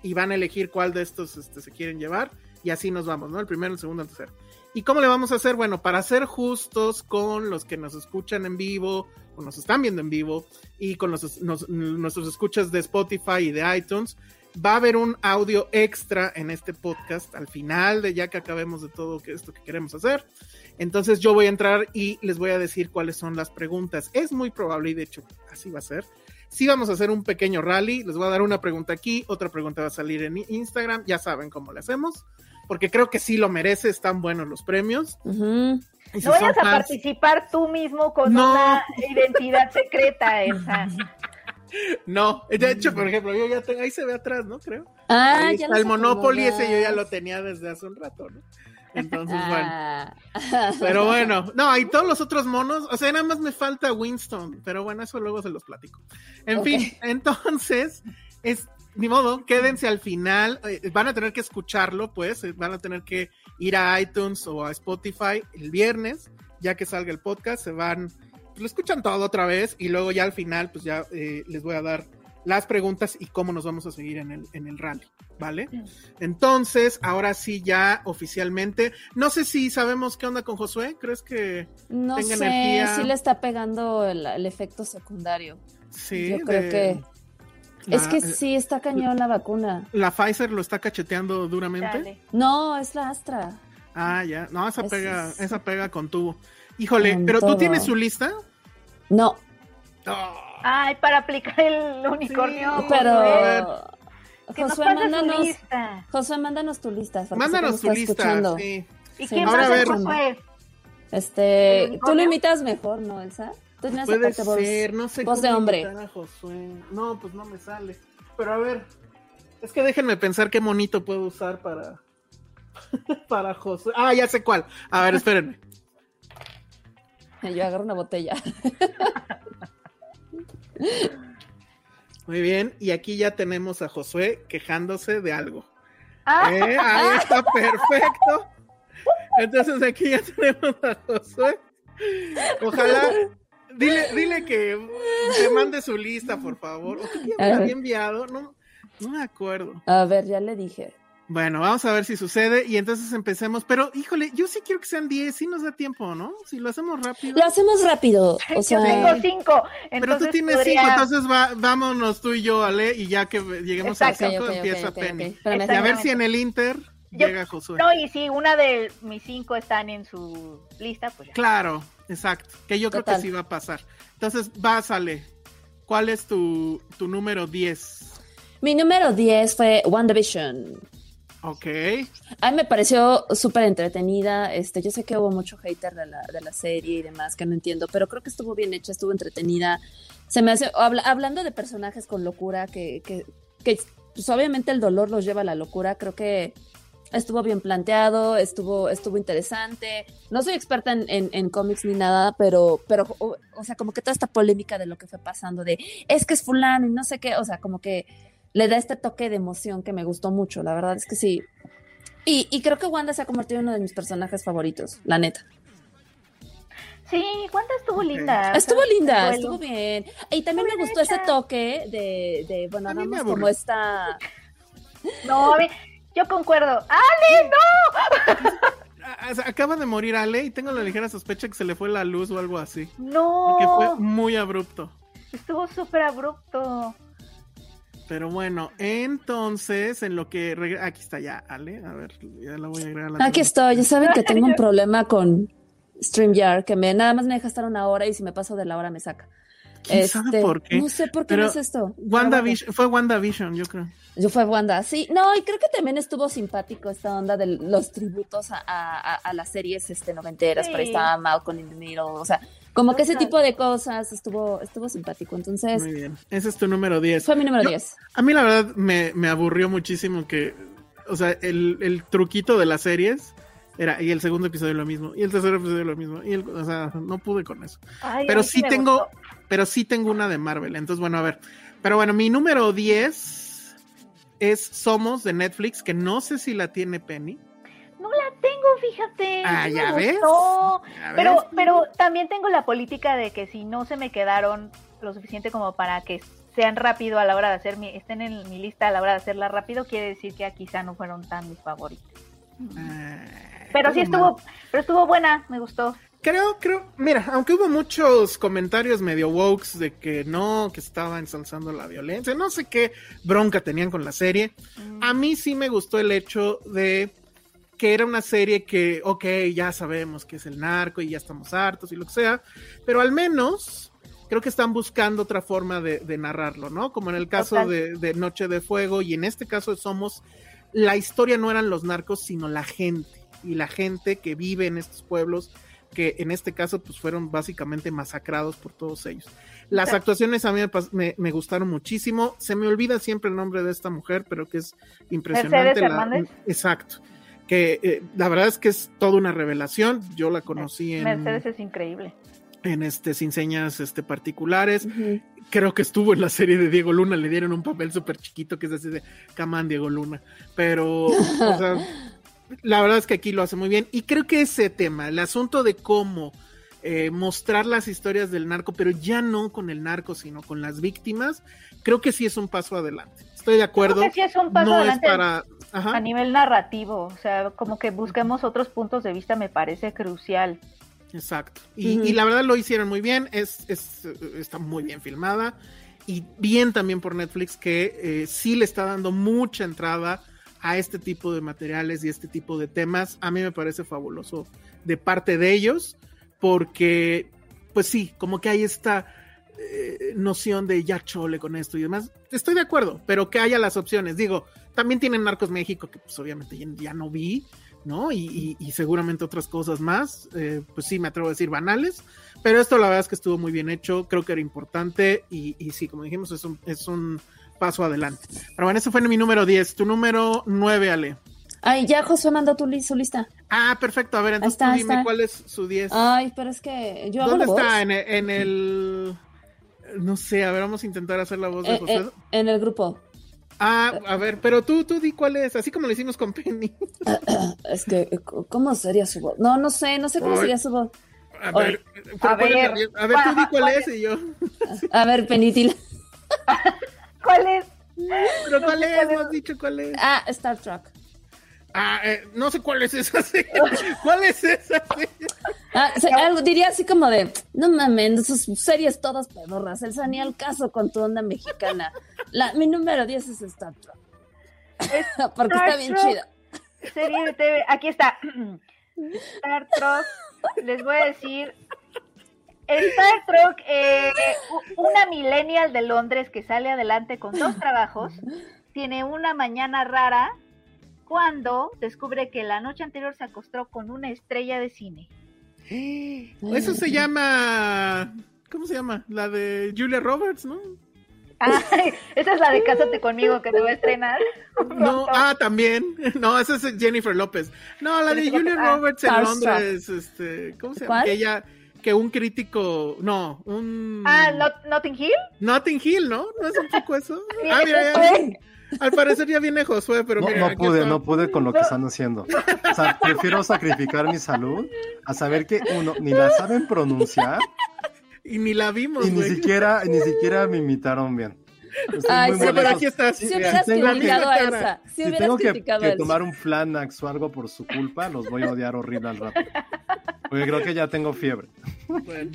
y van a elegir cuál de estos este, se quieren llevar y así nos vamos, ¿no? El primero, el segundo, el tercero. ¿Y cómo le vamos a hacer? Bueno, para ser justos con los que nos escuchan en vivo o nos están viendo en vivo y con los, nos- nuestros escuchas de Spotify y de iTunes, va a haber un audio extra en este podcast al final de ya que acabemos de todo esto que queremos hacer. Entonces yo voy a entrar y les voy a decir cuáles son las preguntas. Es muy probable y de hecho así va a ser. Sí vamos a hacer un pequeño rally. Les voy a dar una pregunta aquí, otra pregunta va a salir en Instagram. Ya saben cómo le hacemos. Porque creo que sí lo merece, están buenos los premios. Ujú. Y si No vayas a fans- participar tú mismo con No. una identidad secreta, Elsa. No, de hecho, por ejemplo, yo ya tengo, ahí se ve atrás, ¿no? Creo. Ah, Ahí ya está el Monopoly, ese yo ya lo tenía desde hace un rato, ¿no? Entonces, bueno. Ah. Pero bueno, no, y todos los otros monos, o sea, nada más me falta Winston, pero bueno, eso luego se los platico. En fin, entonces, es ni modo, quédense al final, eh, van a tener que escucharlo, pues, eh, van a tener que ir a iTunes o a Spotify el viernes, ya que salga el podcast, se van, pues, lo escuchan todo otra vez y luego ya al final, pues ya eh, les voy a dar las preguntas y cómo nos vamos a seguir en el, en el rally, ¿vale? Entonces, ahora sí, ya oficialmente, no sé si sabemos qué onda con Josué, ¿crees que No tenga sé energía? si le está pegando el, el efecto secundario. sí? Yo creo de- que- la- es que sí está cañón la vacuna. ¿La Pfizer lo está cacheteando duramente? Dale. No, es la Astra. Ah, ya. No, esa pega, es- esa pega con tubo. Híjole, Con pero tú todo. tienes su lista. No, Oh, Ay, para aplicar el unicornio. Sí, pero Josué, mándanos, lista. Josué, mándanos tu lista. mándanos nos tu lista. escuchando. Sí. ¿Y Sí, quién ahora más a ver. Josué? Este, ¿El tú lo imitas mejor, ¿no, Elsa? Puede aparte voz- ser, no sé voz cómo de hombre. imitar a Josué. No, pues no me sale. Pero a ver, es que déjenme pensar qué monito puedo usar para para Josué. Ah, ya sé cuál. A ver, espérenme. Yo agarro una botella. Muy bien, y aquí ya tenemos a Josué quejándose de algo. Ah, ¿Eh? Ahí está perfecto. Entonces aquí ya tenemos a Josué. Ojalá, dile, dile que te mande su lista, por favor. ¿O qué me había enviado? No, No me acuerdo. A ver, ya le dije. Bueno, vamos a ver si sucede y entonces empecemos. Pero, híjole, yo sí quiero que sean 10, sí nos da tiempo, ¿no? Si lo hacemos rápido. Lo hacemos rápido. O Yo sea, tengo cinco. Pero tú tienes podría- 5, entonces va, vámonos tú y yo, Ale, y ya que lleguemos Exacto. a Ok, 5 ok, ok, empieza ok, Penny. Y a ver si en el Inter Yo- llega Josué. No, y si una de mis cinco están en su lista, pues ya. Claro, exacto. Que yo creo que sí va a pasar. Entonces, vas, Ale. ¿Cuál es tu, tu número 10? mi número 10 fue WandaVision. Ok. A mí me pareció súper entretenida. Este, yo sé que hubo mucho hater de la, de la serie y demás que no entiendo, pero creo que estuvo bien hecha, estuvo entretenida. Se me hace, habla- hablando de personajes con locura, que, que, que, pues obviamente el dolor los lleva a la locura, creo que estuvo bien planteado, estuvo, estuvo interesante. No soy experta en, en, en cómics ni nada, pero, pero o, o sea, como que toda esta polémica de lo que fue pasando, de es que es fulano y no sé qué, o sea, como que le da este toque de emoción que me gustó mucho, la verdad es que sí. Y, y creo que Wanda se ha convertido en uno de mis personajes favoritos, la neta. Sí, Wanda estuvo linda. Estuvo o sea, linda, estuvo bien. Y también me gustó ese toque de, de bueno, A mí me hagamos aburrió. como esta... No, a ver, yo concuerdo. ¡Ale, no! Acaba de morir Ale y tengo la ligera sospecha que se le fue la luz o algo así. No. Que fue muy abrupto. Estuvo súper abrupto. Pero bueno, entonces, en lo que... Aquí está ya, Ale. A ver, ya la voy a agregar. a la Aquí estoy, ya saben que tengo un problema con StreamYard, que me, nada más me deja estar una hora y si me paso de la hora me saca. ¿Quién sabe por qué? No sé por qué Pero no es esto. WandaVision, fue WandaVision, yo creo. Yo fue Wanda, sí. No, y creo que también estuvo simpático esta onda de los tributos a, a- las series este, noventeras. Por ahí Sí. estaba Malcolm in the Middle. O sea, como que ese tipo de cosas estuvo, estuvo simpático. Entonces, Muy bien. Ese es tu número 10. fue mi número Yo- 10. A mí la verdad me, me aburrió muchísimo que, o sea, el, el truquito de las series era, y el segundo episodio lo mismo, y el tercer episodio lo mismo, y el, o sea, no pude con eso. Ay, Pero sí tengo, gustó. pero sí tengo una de Marvel, entonces bueno, a ver. Pero bueno, mi número 10 es Somos de Netflix, que no sé si la tiene Penny. No la tengo, fíjate. Ah, ¿ya ves? Pero, pero también tengo la política de que si no se me quedaron lo suficiente como para que sean rápido a la hora de hacer mi, estén en mi lista a la hora de hacerla rápido, quiere decir que quizá no fueron tan mis favoritos. Ah, Pero sí mal. estuvo, pero estuvo buena, me gustó. Creo, creo, mira, aunque hubo muchos comentarios medio wokes de que no, que estaba ensalzando la violencia, no sé qué bronca tenían con la serie, a mí sí me gustó el hecho de que era una serie que, ok, ya sabemos que es el narco y ya estamos hartos y lo que sea, pero al menos creo que están buscando otra forma de, de narrarlo, ¿no? Como en el caso de, de Noche de Fuego y en este caso de Somos, la historia no eran los narcos, sino la gente y la gente que vive en estos pueblos que en este caso pues fueron básicamente masacrados por todos ellos. Las Sí. actuaciones a mí me, pas- me- me gustaron muchísimo. Se me olvida siempre el nombre de esta mujer, pero que es impresionante. La- exacto. Que eh, la verdad es que es toda una revelación. Yo la conocí en, Mercedes es increíble. en este sin señas este, particulares. Creo que estuvo en la serie de Diego Luna, le dieron un papel súper chiquito que es así de Camán Diego Luna. Pero, o sea, la verdad es que aquí lo hace muy bien. Y creo que ese tema, el asunto de cómo eh, mostrar las historias del narco, pero ya no con el narco, sino con las víctimas, creo que sí es un paso adelante. Estoy de acuerdo. Creo que sí es un paso no adelante es para. Ajá. a nivel narrativo, o sea, como que busquemos otros puntos de vista me parece crucial. Exacto. Y, la verdad lo hicieron muy bien, es, es, está muy bien filmada y bien también por Netflix que eh, sí le está dando mucha entrada a este tipo de materiales y este tipo de temas. A mí me parece fabuloso de parte de ellos porque, pues sí, como que hay esta eh, noción de ya chole con esto y demás. Estoy de acuerdo, pero que haya las opciones. Digo, también tienen Narcos México que pues obviamente ya, ya no vi. ¿no? Y, y- y seguramente otras cosas más, eh, pues sí, me atrevo a decir banales, pero esto la verdad es que estuvo muy bien hecho, creo que era importante y, y sí, como dijimos, es un, es un paso adelante. Pero bueno, ese fue mi número 10, tu número 9, Ale. Ay, ya Josué mandó tu li- su lista. Ah, perfecto, a ver, entonces está, tú dime está. cuál es su 10. Ay, pero es que yo hago ¿Dónde voz. está? En el, en el- No sé, a ver, vamos a intentar hacer la voz de Eh, José. eh, en el grupo. Ah, a ver, pero tú, tú di cuál es, así como lo hicimos con Penny. Es que, ¿cómo sería su voz? No, no sé, no sé cómo Ay. sería su voz. A ver, a ¿cuál es la ver, a ver, tú di ¿cuál- es y yo. A ver, Penitila. ¿Cuál es? Pero ¿cuál es? No has dicho cuál es. Ah, Star Trek. Ah, eh, no sé cuál es esa serie. ¿Cuál es esa serie? Ah, algo, diría así como de, no mames, sus series todas pedorras, el ni al caso con tu onda mexicana. La, mi número 10 es Star Trek. Porque Star está bien chida. Serie de TV, aquí está. Star Trek, les voy a decir. Star Trek, eh, una millennial de Londres que sale adelante con dos trabajos, tiene una mañana rara cuando descubre que la noche anterior se acostó con una estrella de cine. Eso se llama. ¿Cómo se llama? La de Julia Roberts, ¿no? Ay, esa es la de Cásate conmigo que se va a estrenar. No, ah, también. No, esa es Jennifer López. No, la de Julia Ah, Roberts en Starstruck. Londres, este, ¿cómo se llama? Ella, que un crítico, no, un Ah, Not- Notting Hill. Notting Hill, ¿no? ¿No es un poco eso? Ah, mira, eso ya- es. al parecer ya viene Josué, pero No, mira, no aquí pude, está. no pude con lo que están haciendo. O sea, prefiero sacrificar mi salud a saber que uno ni la saben pronunciar Y ni la vimos, y ni güey. siquiera ni siquiera me imitaron bien. Ay, muy sí, pero aquí está. Si hubieras tengo que- criticado a. Elsa, si Si hubieras tengo que, criticado que tomar un Flanax o algo por su culpa, los voy a odiar horrible al rato. Porque creo que ya tengo fiebre. Bueno.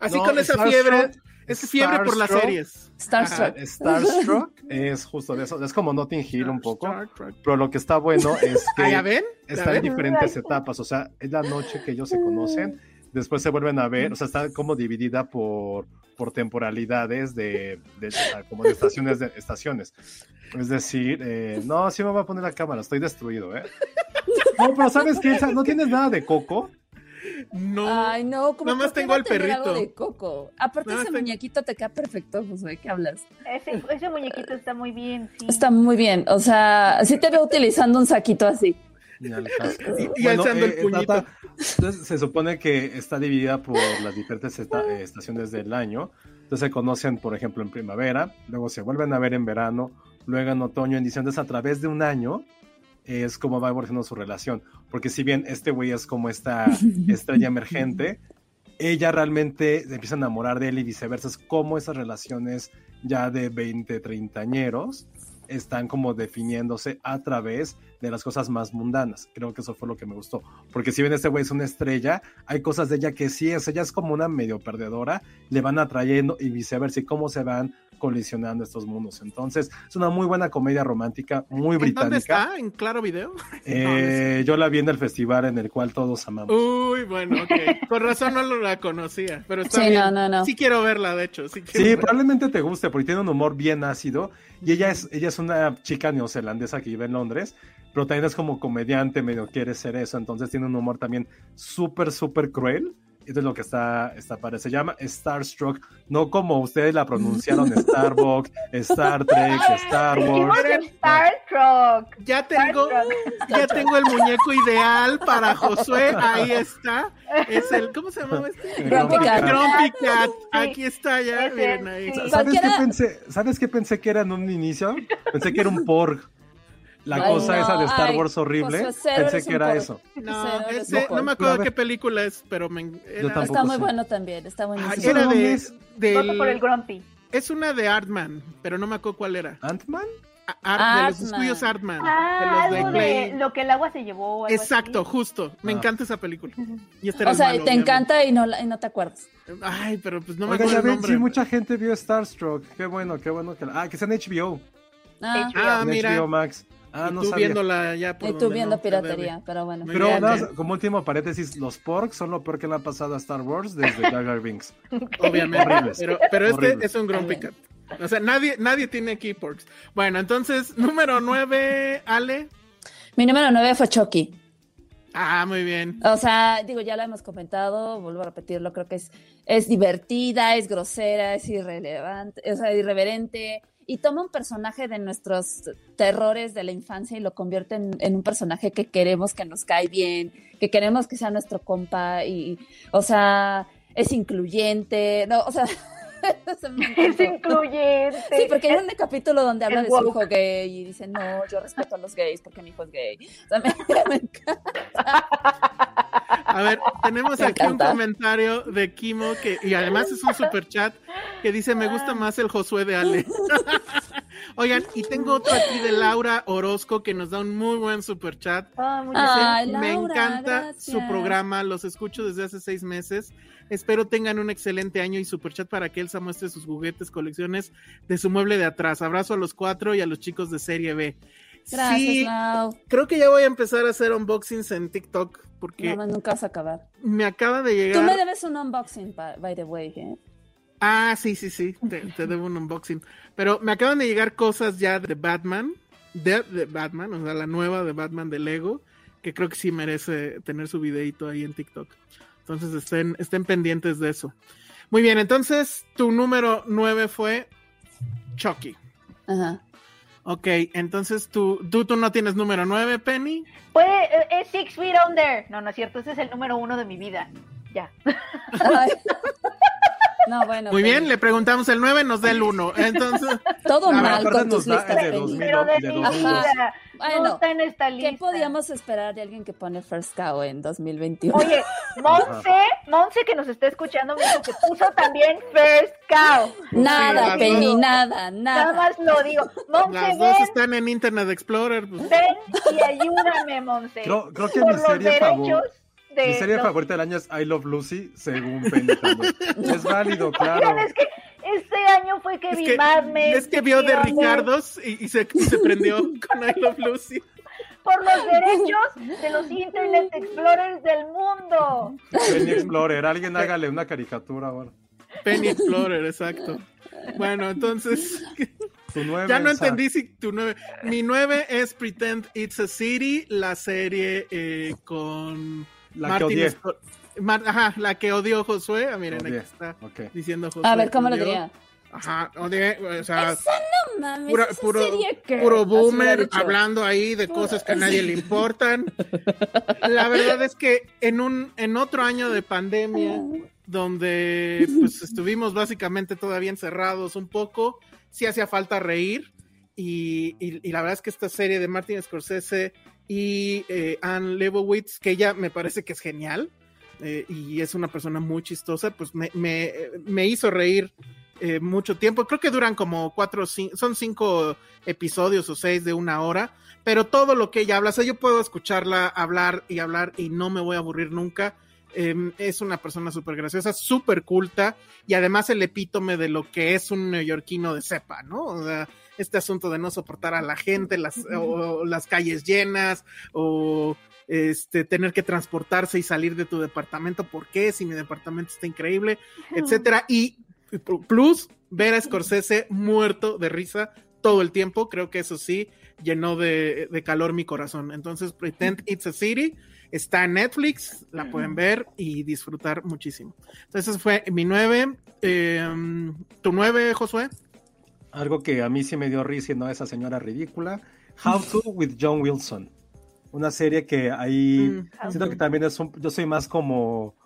Así No, con esa Starstruck- fiebre, es fiebre por las Starstruck- series. Starstruck. Starstruck es justo de eso. Es como Notting Hill un poco. Pero lo que está bueno es Ah, ¿ya que ven? ¿Ya está en ven? diferentes etapas. O sea, es la noche que ellos se conocen. Después se vuelven a ver. O sea, está como dividida por, por temporalidades de, de- sea, como de estaciones de estaciones. Es decir, eh, no, sí me voy a poner la cámara, estoy destruido, ¿eh? No, pero ¿sabes qué? ¿No tienes nada de coco? No. Ay, no, como Nada más ¿por qué tengo al perrito. de coco. Aparte Nada ese tengo- muñequito te queda perfecto, Josué, ¿de qué hablas? Ese, ese muñequito está muy bien, sí. Está muy bien, o sea, sí te veo utilizando un saquito así. Y- el puñito. trata- entonces, se supone que está dividida por las diferentes esta- eh, estaciones del año. Entonces se conocen, por ejemplo, en primavera, luego se vuelven a ver en verano, luego en otoño, en diciembre. Entonces, a través de un año es como va evolucionando su relación. Porque si bien este güey es como esta estrella emergente, ella realmente se empieza a enamorar de él y viceversa. Es como esas relaciones ya de 20, 30 añeros están como definiéndose a través de las cosas más mundanas. Creo que eso fue lo que me gustó. Porque si bien este güey es una estrella, hay cosas de ella que sí es, ella es como una medio perdedora, le van atrayendo y viceversa, y cómo se van colisionando estos mundos. Entonces, es una muy buena comedia romántica, muy ¿En dónde británica. está? ¿En Claro Video? Eh, yo la vi en el festival en el cual todos amamos. Uy, bueno, ok. Con razón no lo- la conocía, pero está Sí, bien. no, no, no. Sí quiero verla, de hecho. Sí, quiero Sí, verla. probablemente te guste porque tiene un humor bien ácido y ella es, ella es una chica neozelandesa que vive en Londres, pero también es como comediante, medio quiere ser eso, entonces tiene un humor también súper, súper cruel. Esto es lo que está, está padre. Se llama Starstruck, no como ustedes la pronunciaron Starbucks, Star Trek, Star Wars. Star Trek. Ya tengo, ya tengo el muñeco ideal para Josué. Ahí está. Es el, ¿cómo se llama este? Grumpy Cat. Grumpy Cat. Aquí está ya. Miren ahí. ¿Sabes qué, pensé, ¿Sabes qué pensé que era en un inicio? Pensé que era un Porg. La Ay, cosa no, esa de Star ay, Wars horrible. Pensé que era eso. No, ese, no me acuerdo qué película es, pero me, era, Está muy sé. bueno también, está Ah, buenísimo. era ¿Dónde de, es? del- Voto por el Grumpy. es una de Artman, pero no me acuerdo cuál era. ¿Ant-Man? Art- de los estudios Artman. Ah, de los de algo de lo que el agua se llevó. Exacto, así. justo. Me Ah. encanta esa película. Y este O sea, malo, te encanta y no, la- y no te acuerdas. Ay, pero pues no me acuerdo ya el nombre. sí, mucha gente vio Starstruck. Qué bueno, qué bueno que... Ah, que está en HBO. Ah, Ah, en mira. HBO Max. Ah, y no tú sabía. viéndola ya por y tú viendo no piratería, pero bueno. Pero como último paréntesis, los Porks son lo peor que le ha pasado a Star Wars desde Jar Binks. Obviamente. Horribles. Pero, pero este Horribles. es un Grumpy Cat. O sea, nadie, nadie tiene aquí porks. Bueno, entonces, número 9, Ale. Mi número 9 fue Chucky. Ah, muy bien. O sea, digo, ya lo hemos comentado, vuelvo a repetirlo, creo que es, es divertida, es grosera, es irrelevante, o sea, irreverente, y toma un personaje de nuestros terrores de la infancia y lo convierte en, un personaje que queremos que nos cae bien, que queremos que sea nuestro compa, y, o sea, es incluyente, no, o sea, Es incluyente. Sí, porque hay un capítulo donde habla es de su hijo gay y dice, no, yo respeto a los gays porque mi hijo es gay. O sea, me, me encanta. A ver, tenemos Me aquí un comentario de Kimo que, y además es un super chat que dice: Me gusta más el Josué de Ale. Oigan, y tengo otro aquí de Laura Orozco que nos da un muy buen super chat. Ah, Ay. Me encanta gracias. su programa, los escucho desde hace seis meses. Espero tengan un excelente año y super chat para que Elsa muestre sus juguetes, colecciones de su mueble de atrás. Abrazo a los cuatro y a los chicos de Serie B. Gracias, sí, Lau. creo que ya voy a empezar a hacer unboxings en TikTok porque No, no, nunca vas a acabar. me acaba de Tú llegar. me debes un unboxing, by the way, ¿eh? Ah, sí, sí, sí, te, te debo un unboxing. Pero me acaban de llegar cosas ya de Batman, de, de Batman, o sea, la nueva de Batman de Lego, que creo que sí merece tener su videito ahí en TikTok. Entonces estén, estén pendientes de eso. Muy bien, entonces tu número 9 fue Chucky. Ajá. Ok, entonces tú, tú, tú no tienes número 9, Penny. Puede, eh, es Six Feet Under. No, no es cierto, ese es el número uno de mi vida. Ya. No, bueno. Muy Penny. bien, le preguntamos el 9, nos da el 1. Entonces, Todo ver, mal con tus listas, de Penny. 2000, Pero de de mi 2002. vida. Bueno, no está en esta lista. ¿Qué podíamos esperar de alguien que pone First Cow en 2021? Oye, Monse, Monse que nos está escuchando, me dijo que puso también First Cow. nada, Sí, Penny, nada, Nada nada. más lo digo. Monse, las dos ven, están en Internet Explorer. pues. ven y ayúdame, Monse. Creo, creo que Por mi los serie, favor- derechos de mi serie los- favorita del año es I Love Lucy, según Penny. Es válido, claro. Oigan, es que este año fue que Es vi que, Mad Men. es que vio de Ricardos y, y se, y se prendió con I Love Lucy. Por los derechos de los Internet Explorers del mundo. Penny Explorer, alguien hágale una caricatura ahora. Penny Explorer, exacto. Bueno, entonces, Tu nueve, ya no entendí si tu nueve. Mi nueve es Pretend It's a City, la serie eh, con La que Martin odié. Scor- Mar- Ajá, la que odió Josué. Ah, miren, Odié. aquí está diciendo Josué. A ver, ¿cómo lo diría? Ajá, odié, o sea, No mames, pura- esa puro, serie que- puro boomer hablando ahí de cosas que a nadie le importan. La verdad es que en un en otro año de pandemia donde pues estuvimos básicamente todavía encerrados un poco, sí hacía falta reír y, y- y la verdad es que esta serie de Martin Scorsese y eh, Anne Leibovitz, que ella me parece que es genial eh, y es una persona muy chistosa, pues me, me- me hizo reír eh, mucho tiempo. Creo que duran como cuatro, cinco, son cinco episodios o seis de una hora, pero todo lo que ella habla, o sea, yo puedo escucharla hablar y hablar y no me voy a aburrir nunca. Eh, es una persona súper graciosa, súper culta y además el epítome de lo que es un neoyorquino de cepa, ¿no? O sea, este asunto de no soportar a la gente, las, o las calles llenas, o este, tener que transportarse y salir de tu departamento, ¿por qué? Si mi departamento está increíble, etcétera. Y plus, ver a Scorsese muerto de risa todo el tiempo, creo que eso sí llenó de, de calor mi corazón. Entonces, Pretend It's a City está en Netflix, la pueden ver y disfrutar muchísimo. Entonces, fue mi nueve. Eh, ¿Tu nueve, Josué? Algo que a mí sí me dio risa y no esa señora ridícula. How to with John Wilson. Una serie que ahí Mm, siento que también es un, yo soy más como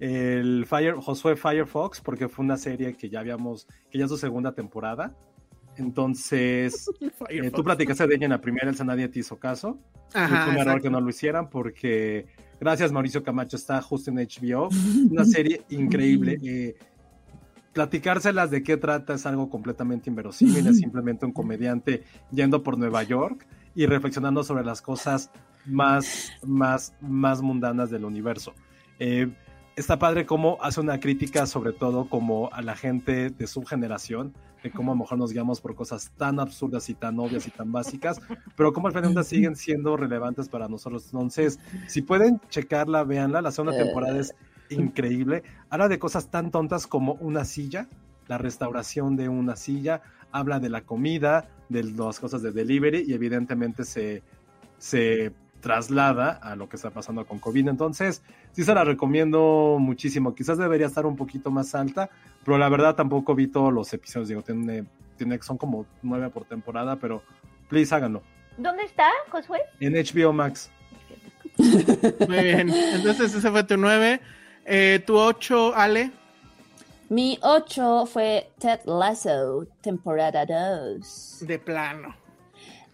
el Fire, Josué Firefox, porque fue una serie que ya habíamos, que ya es su segunda temporada. Entonces, eh, tú platicaste de ella en la primera, Elsa nadie te hizo caso. y Ajá, fue un error que no lo hicieran porque gracias Mauricio Camacho está justo en HBO. Una serie increíble. Eh, platicárselas de qué trata es algo completamente inverosímil, es simplemente un comediante yendo por Nueva York y reflexionando sobre las cosas más, más, más mundanas del universo. Eh, está padre cómo hace una crítica sobre todo como a la gente de su generación, de cómo a lo mejor nos guiamos por cosas tan absurdas y tan obvias y tan básicas, pero cómo al final siguen siendo relevantes para nosotros. Entonces, si pueden checarla, véanla, la segunda temporada es increíble. Habla de cosas tan tontas como una silla, la restauración de una silla, habla de la comida, de las cosas de delivery y evidentemente se, se traslada a lo que está pasando con COVID. Entonces, sí se la recomiendo muchísimo. Quizás debería estar un poquito más alta, pero la verdad tampoco vi todos los episodios. Digo, tiene, tiene, son como nueve por temporada, pero please háganlo. ¿Dónde está, Josué? En HBO Max. Muy bien. Entonces, ese fue tu nueve. Eh, tu ocho, Ale. Mi 8 fue Ted Lasso, temporada 2. De plano.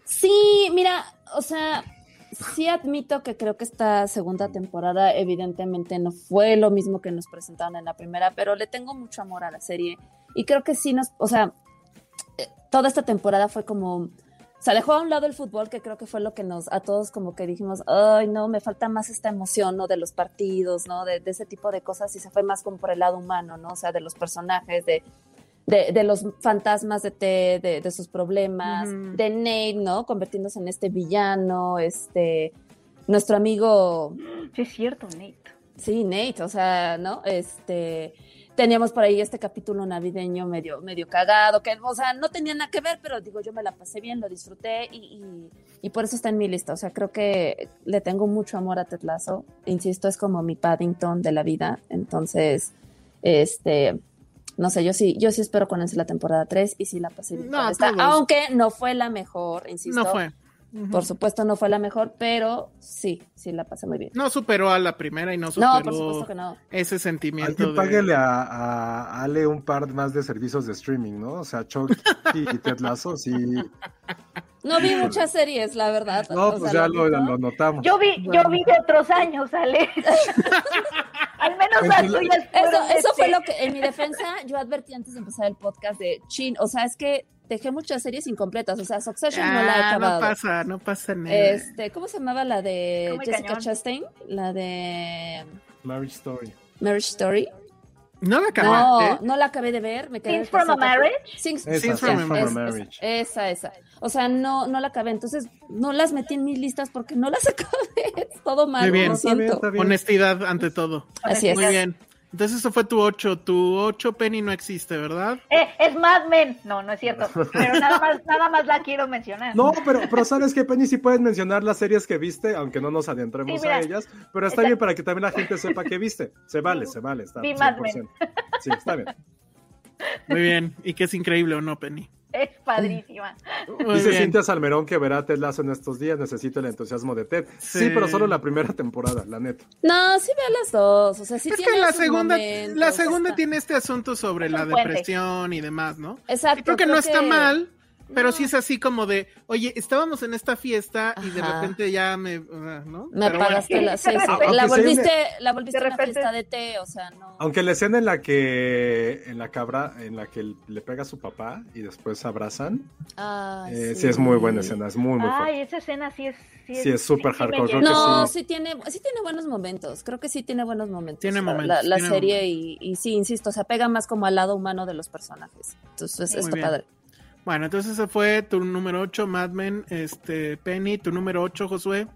Sí, mira, o sea, sí admito que creo que esta segunda temporada evidentemente no fue lo mismo que nos presentaron en la primera, pero le tengo mucho amor a la serie y creo que sí nos, o sea, eh, toda esta temporada fue como, sea, dejó a un lado el fútbol, que creo que fue lo que nos, a todos como que dijimos, ay, no, me falta más esta emoción, ¿no? De los partidos, ¿no? De, de ese tipo de cosas y se fue más como por el lado humano, ¿no? O sea, de los personajes, de, de, de los fantasmas de Ted, de, de sus problemas, de Nate, ¿no? Convirtiéndose en este villano, este, nuestro amigo Sí, es cierto, Nate. Sí, Nate, o sea, ¿no? Este, teníamos por ahí este capítulo navideño medio, medio cagado, que, o sea, no tenía nada que ver, pero digo, yo me la pasé bien, lo disfruté y, y, y por eso está en mi lista. O sea, creo que le tengo mucho amor a Ted Lasso. Insisto, es como mi Paddington de la vida. Entonces, este, no sé, yo sí, yo sí espero con la temporada 3 y sí la pasé bien. No, aunque no fue la mejor, insisto. No fue. Por supuesto, no fue la mejor, pero sí, sí la pasé muy bien. No superó a la primera y no superó No, por supuesto que no. ese sentimiento. Alguien de- páguele a, a Ale un par más de servicios de streaming, ¿no? O sea, Chucky y Ted Lasso, sí. No vi muchas series, la verdad. No, O pues sea, ya lo lo, notamos. Yo vi, yo vi de otros años, Ale. Al menos las tuyas Eso, eso fue este, lo que, en mi defensa, yo advertí antes de empezar el podcast de Chin. O sea, es que dejé muchas series incompletas. O sea, Succession no la he Ah, no acabado. pasa, no pasa nada. Este, ¿cómo se llamaba la de Jessica cañón. Chastain? La de Marriage Story. Marriage Story. no la No, acabaste. no la acabé de ver. Me quedé Things from a. Marriage. Things- Esa, from esa, a Marriage. esa, esa, esa. O sea, no, no la acabé. Entonces, no las metí en mis listas porque no las acabé. Es todo mal, Muy bien. lo Está bien, siento. está bien. Honestidad ante todo. Así es. Muy bien. Entonces eso fue tu 8. Tu 8 Penny no existe, ¿verdad? Eh, es Mad Men. No, no es cierto. Pero nada más, nada más la quiero mencionar. No, pero, pero sabes que Penny sí puedes mencionar las series que viste, aunque no nos adentremos Sí, mira. a ellas, pero está Está- bien para que también la gente sepa que viste. Se vale, se vale, está Vi Mad Men. 100%. Sí, está bien. Muy bien. Y que es increíble o no, Penny. Es padrísima. Muy Dice bien. Cintia Salmerón que verá a Ted Lasso en estos días, necesito el entusiasmo de Ted. Sí, Sí. pero solo la primera temporada, la neta. No, sí veo las dos. O sea, sí Es tiene que la segunda, momentos, la segunda está- tiene este asunto sobre Es la depresión y demás, ¿no? Exacto. Y creo que no está que- mal, pero No. sí es así como de, oye, estábamos en esta fiesta y de repente ya me, ah, ¿no? Me Pero bueno. apagaste la, sí, la volviste, la volviste De una repente- fiesta de té, o sea, no. Aunque la escena en la que en la cabra, en la que le pega a su papá y después se abrazan, Ay, eh, sí. es muy buena escena, es muy muy fuerte. Ay, esa escena sí es. Sí es súper hardcore, creo llegó. que No, sí. sí tiene, sí tiene buenos momentos. Creo que sí tiene buenos momentos. Tiene la- momentos, La, la tiene serie y, y sí, insisto, se apega más como al lado humano de los personajes. Entonces, está bien. padre. Bueno, entonces ese fue tu número 8, Mad Men, este, Penny, tu número 8, Josué.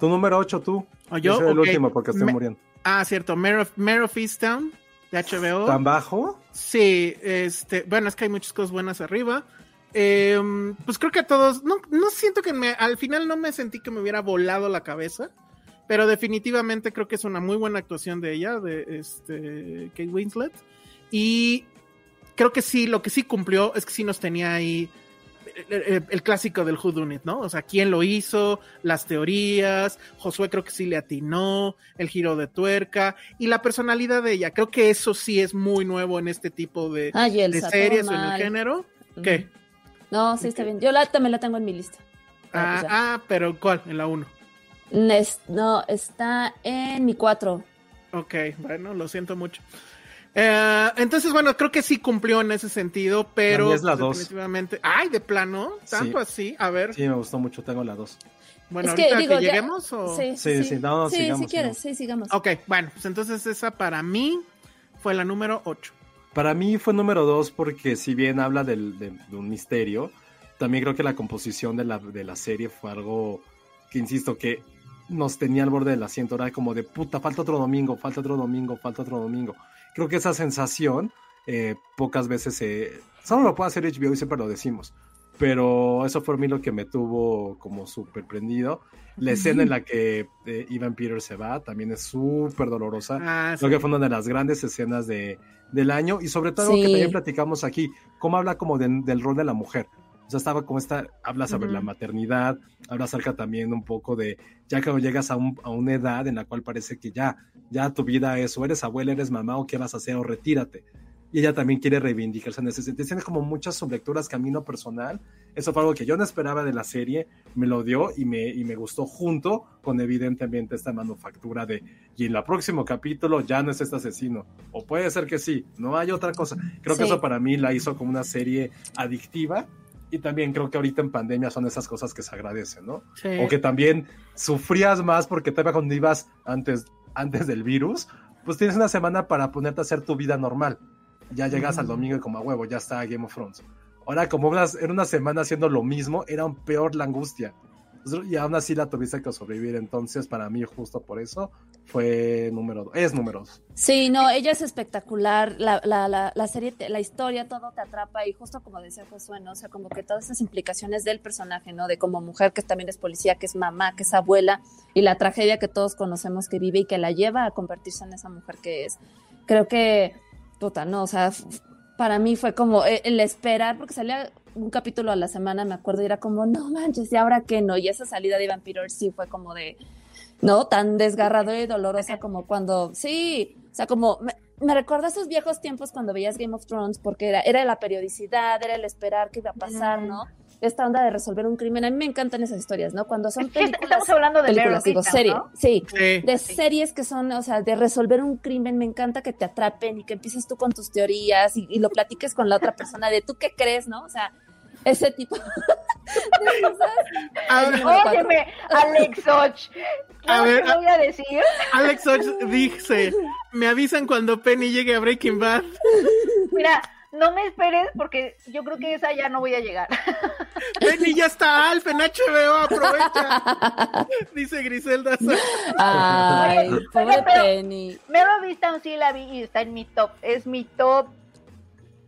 Tu número 8, tú. ¿O yo? soy el Ok. último porque estoy Me- muriendo. Ah, cierto, Mare of, Mare of Easttown, de HBO. ¿Tan bajo? Sí, este, bueno, es que hay muchas cosas buenas arriba. Eh, pues creo que a todos, no, no siento que me, al final no me sentí que me hubiera volado la cabeza, pero definitivamente creo que es una muy buena actuación de ella, de este, Kate Winslet. Y creo que sí, lo que sí cumplió es que sí nos tenía ahí el, el- el clásico del Who Done It, ¿no? O sea, quién lo hizo, las teorías, Josué creo que sí le atinó, el giro de tuerca y la personalidad de ella. Creo que eso sí es muy nuevo en este tipo de, Ay, series o en el género. ¿Qué? No, sí, está bien. Yo la, también la tengo en mi lista. Ah, pues ya. ah, pero ¿cuál? En la 1. Nes- no, está en mi 4. Ok, bueno, lo siento mucho. Eh, entonces, bueno, creo que sí cumplió en ese sentido, pero es la pues, dos. definitivamente. Ay, de plano, tanto así. A ver, Sí, me gustó mucho, tengo la 2. bueno, es que ahorita digo, que ya- lleguemos o. Sí, Sí, sí, no, no, sí, sigamos, si quieres, sigamos. sí, sigamos. Ok, bueno, pues entonces esa para mí fue la número 8. Para mí fue número 2 porque si bien habla del- de, de un misterio, también creo que la composición de la, de la serie fue algo que, insisto, que nos tenía al borde del asiento. Era como de puta, falta otro domingo, falta otro domingo, falta otro domingo. Creo que esa sensación eh, pocas veces se... Solo lo puede hacer HBO y siempre lo decimos. Pero eso fue a mí lo que me tuvo como súper prendido. La escena en la que eh, Ivan Peters se va también es súper dolorosa. Ah, sí. Creo que fue una de las grandes escenas de, del año y sobre todo algo que Sí. también platicamos aquí, cómo habla como de- del rol de la mujer. O sea, estaba como esta, habla sobre Ujú. la maternidad, habla acerca también un poco de, ya cuando llegas a, un- a una edad en la cual parece que ya, ya tu vida es, o eres abuela, eres mamá, o qué vas a hacer, o retírate. Y ella también quiere reivindicarse en ese sentido. Tiene como muchas sublecturas camino personal. Eso fue algo que yo no esperaba de la serie, me lo dio y me, y me gustó junto con evidentemente esta manufactura de, y en el próximo capítulo ya no es este asesino. O puede ser que sí, no hay otra cosa. Creo que Sí. eso para mí la hizo como una serie adictiva Y también creo que ahorita en pandemia son esas cosas que se agradecen, ¿no? Sí. O que también sufrías más porque todavía cuando ibas antes, antes del virus, pues tienes una semana para ponerte a hacer tu vida normal. Ya llegas al domingo y como a huevo, ya está Game of Thrones. Ahora, como unas, en una semana haciendo lo mismo, era un peor la angustia. Entonces, Y aún así la tuviste que sobrevivir. Entonces, para mí, justo por eso, fue número dos. Es número dos. Sí, no, ella es espectacular, la, la, la, la serie, la historia, todo te atrapa y justo como decía Josué, ¿no? O sea, como que todas esas implicaciones del personaje, ¿no? De como mujer que también es policía, que es mamá, que es abuela y la tragedia que todos conocemos que vive y que la lleva a convertirse en esa mujer que es. Creo que, puta, no, o sea, para mí fue como eh, el esperar, porque salía un capítulo a la semana, me acuerdo, y era como, no manches, ¿y ahora qué no? Y esa salida de Vampiro sí fue como de, ¿no? Tan desgarradora y dolorosa como cuando, sí, o sea, como me, me recuerda a esos viejos tiempos cuando veías Game of Thrones, porque era, era la periodicidad, era el esperar qué iba a pasar. ¿no? Esta onda de resolver un crimen, a mí me encantan esas historias, ¿no? Cuando son películas, estamos hablando de películas, digo, Streep, serie, ¿no? sí, Sí. de series que son, o sea, de resolver un crimen, me encanta que te atrapen y que empieces tú con tus teorías y, y lo platiques con la otra persona de tú qué crees, ¿no? O sea, ese tipo de cosas. A ver. Óyeme, Alex Och. A ¿Sabes ver, qué voy a decir? Alex Och dice, me avisan cuando Penny llegue a Breaking Bad. Mira, no me esperes porque yo creo que esa ya no voy a llegar. Penny ya está Alf en HBO, aprovecha. Dice Griselda. Ay, Oye, pobre pero- Penny. Meryl Beattown sí la vi y está en mi top. Es mi top.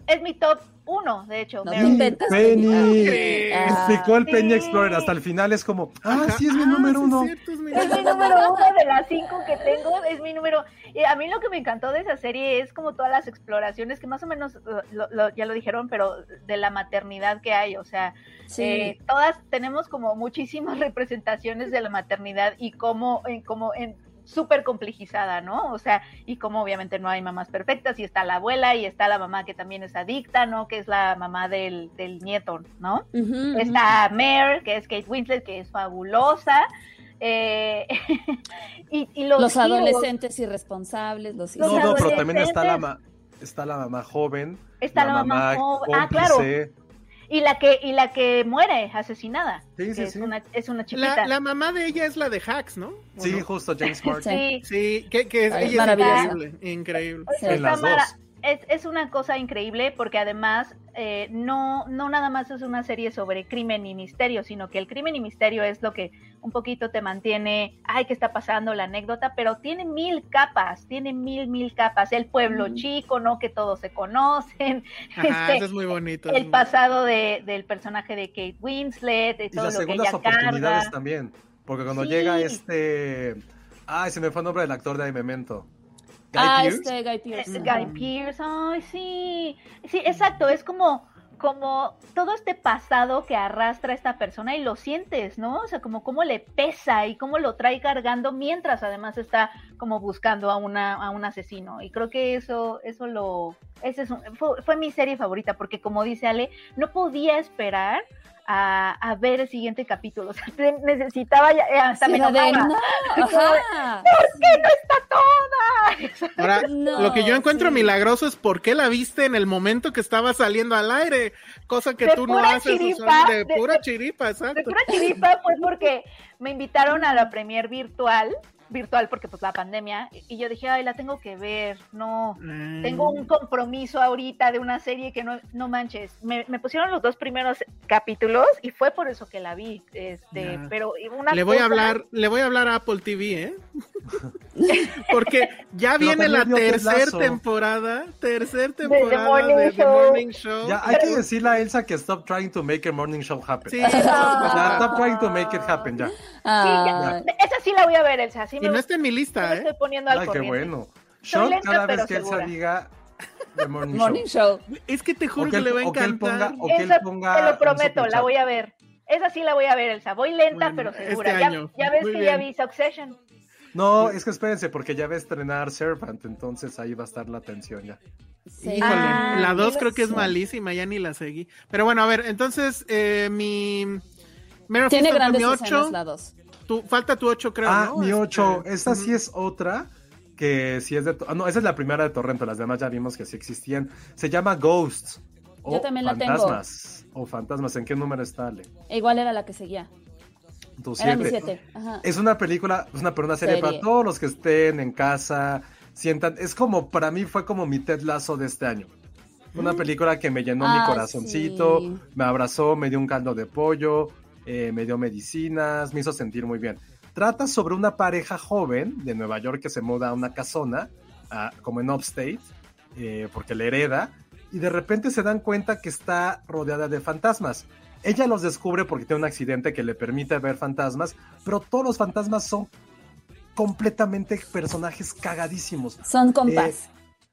Es mi top uno, de hecho. No inventas. Penny. Ah. Explicó el Penny Sí. Explorer. Hasta el final es como, ah, Ajá. sí, es mi Ah, número sí, uno. cierto, es mi Es mi número uno de las cinco que tengo, es mi número. y a mí lo que me encantó de esa serie es como todas las exploraciones que más o menos uh, lo- lo- ya lo dijeron, pero de la maternidad que hay, o sea, Sí. eh, todas tenemos como muchísimas representaciones de la maternidad y cómo, en, como en súper complejizada, ¿no? O sea, y como obviamente no hay mamás perfectas y está la abuela y está la mamá que también es adicta, ¿no? Que es la mamá del, del nieto, ¿no? Está Mare, que es Kate Winslet, que es fabulosa. eh, y, y los, adolescentes irresponsables, los Los No, no, pero también está la, ma- está la mamá joven. Está la mamá joven. Ah, cómplice. Y la que, y la que muere asesinada. Sí, sí, es, sí. Una, es una chiquita. La, la mamá de ella es la de Hacks, ¿no? ¿O Sí, no? justo James Martin. Sí, Sí, que, que es, Ay, ella es maravillosa. increíble, increíble. Sí. En las dos. Es, es una cosa increíble porque además eh, no, no nada más es una serie sobre crimen y misterio, sino que el crimen y misterio es lo que un poquito te mantiene, ay, ¿qué está pasando? La anécdota, pero tiene mil capas, tiene mil, mil capas. El pueblo chico, ¿no? Que todos se conocen. Ajá, este, eso es muy bonito. el muy- pasado de, del personaje de Kate Winslet, y Y las lo que segundas ella oportunidades carga. también. Porque cuando Sí. llega este. Ay, se me fue el nombre del actor de Memento. Guy Ah, este Guy Pearce. Guy. Pearce, ay, sí. Sí, exacto, es como, como todo este pasado que arrastra esta persona y lo sientes, ¿no? O sea, como cómo le pesa y cómo lo trae cargando mientras además está como buscando a una a un asesino. Y creo que eso eso lo ese es un- fue, fue mi serie favorita porque como dice Ale, no podía esperar a, a ver el siguiente capítulo. O sea, necesitaba ya, eh, hasta Sí, me de, enojaba. no, ajá. ¡Toda! Ahora, No, lo que yo encuentro sí. milagroso es por qué la viste en el momento que estaba saliendo al aire, cosa que De tú no haces chiripa, usualmente, de de- pura de- chiripa, De exacto. pura chiripa fue porque me invitaron a la premier virtual, virtual porque pues la pandemia, y yo dije, ay, la tengo que ver, no, Mm. tengo un compromiso ahorita de una serie que no, no manches. Me, me pusieron los dos primeros capítulos y fue por eso que la vi, este, Ya. pero una Le voy a hablar, le voy a hablar a Apple TV, ¿eh? Porque ya viene la tercera temporada, tercer The temporada Morning de The Show. Morning Show. Ya, hay que decirle a Elsa que stop trying to make a morning show happen. Sí, Ya, stop trying to make it happen, ya. Sí, ya, Ah, esa sí la voy a ver, Elsa, sí y no está en mi lista, ¿eh? Estoy poniendo al Ay, qué bueno. Soy lenta, cada vez que segura. Elsa diga The Morning, morning show. Es que te juro que, le va a encantar. O que él ponga, o te lo prometo, la voy a ver. Esa sí la voy a ver, Elsa. Voy lenta, pero segura. Este ya, ves que ya vi Succession. No, es que espérense, porque ya va a estrenar Servant, entonces ahí va a estar la tensión ya. Sí. Híjole, ah, la 2 creo que es malísima, ya ni la seguí. Pero bueno, a ver, entonces eh, mi... Tiene Houston grandes escenas la 2. Tú, falta tu 8, creo. Ah, mi este, 8. Esta sí es otra que sí es de... Ah, no, esa es la primera de Torrento, las demás ya vimos que sí existían. Se llama Ghosts. Yo también la fantasmas, tengo. O fantasmas, ¿en qué número está Ale? Igual era la que seguía. Tu siete. Mi Es una película, es una, una serie, para todos los que estén en casa, sientan, es como, para mí fue como mi Ted Lazo de este año. Una mm. película que me llenó mi corazoncito, me abrazó, me dio un caldo de pollo, eh, me dio medicinas, me hizo sentir muy bien. Trata sobre una pareja joven de Nueva York que se muda a una casona, a- como en Upstate, eh, porque le hereda, y de repente se dan cuenta que está rodeada de fantasmas. Ella los descubre porque tiene un accidente que le permite ver fantasmas, pero todos los fantasmas son completamente personajes cagadísimos. Son compas.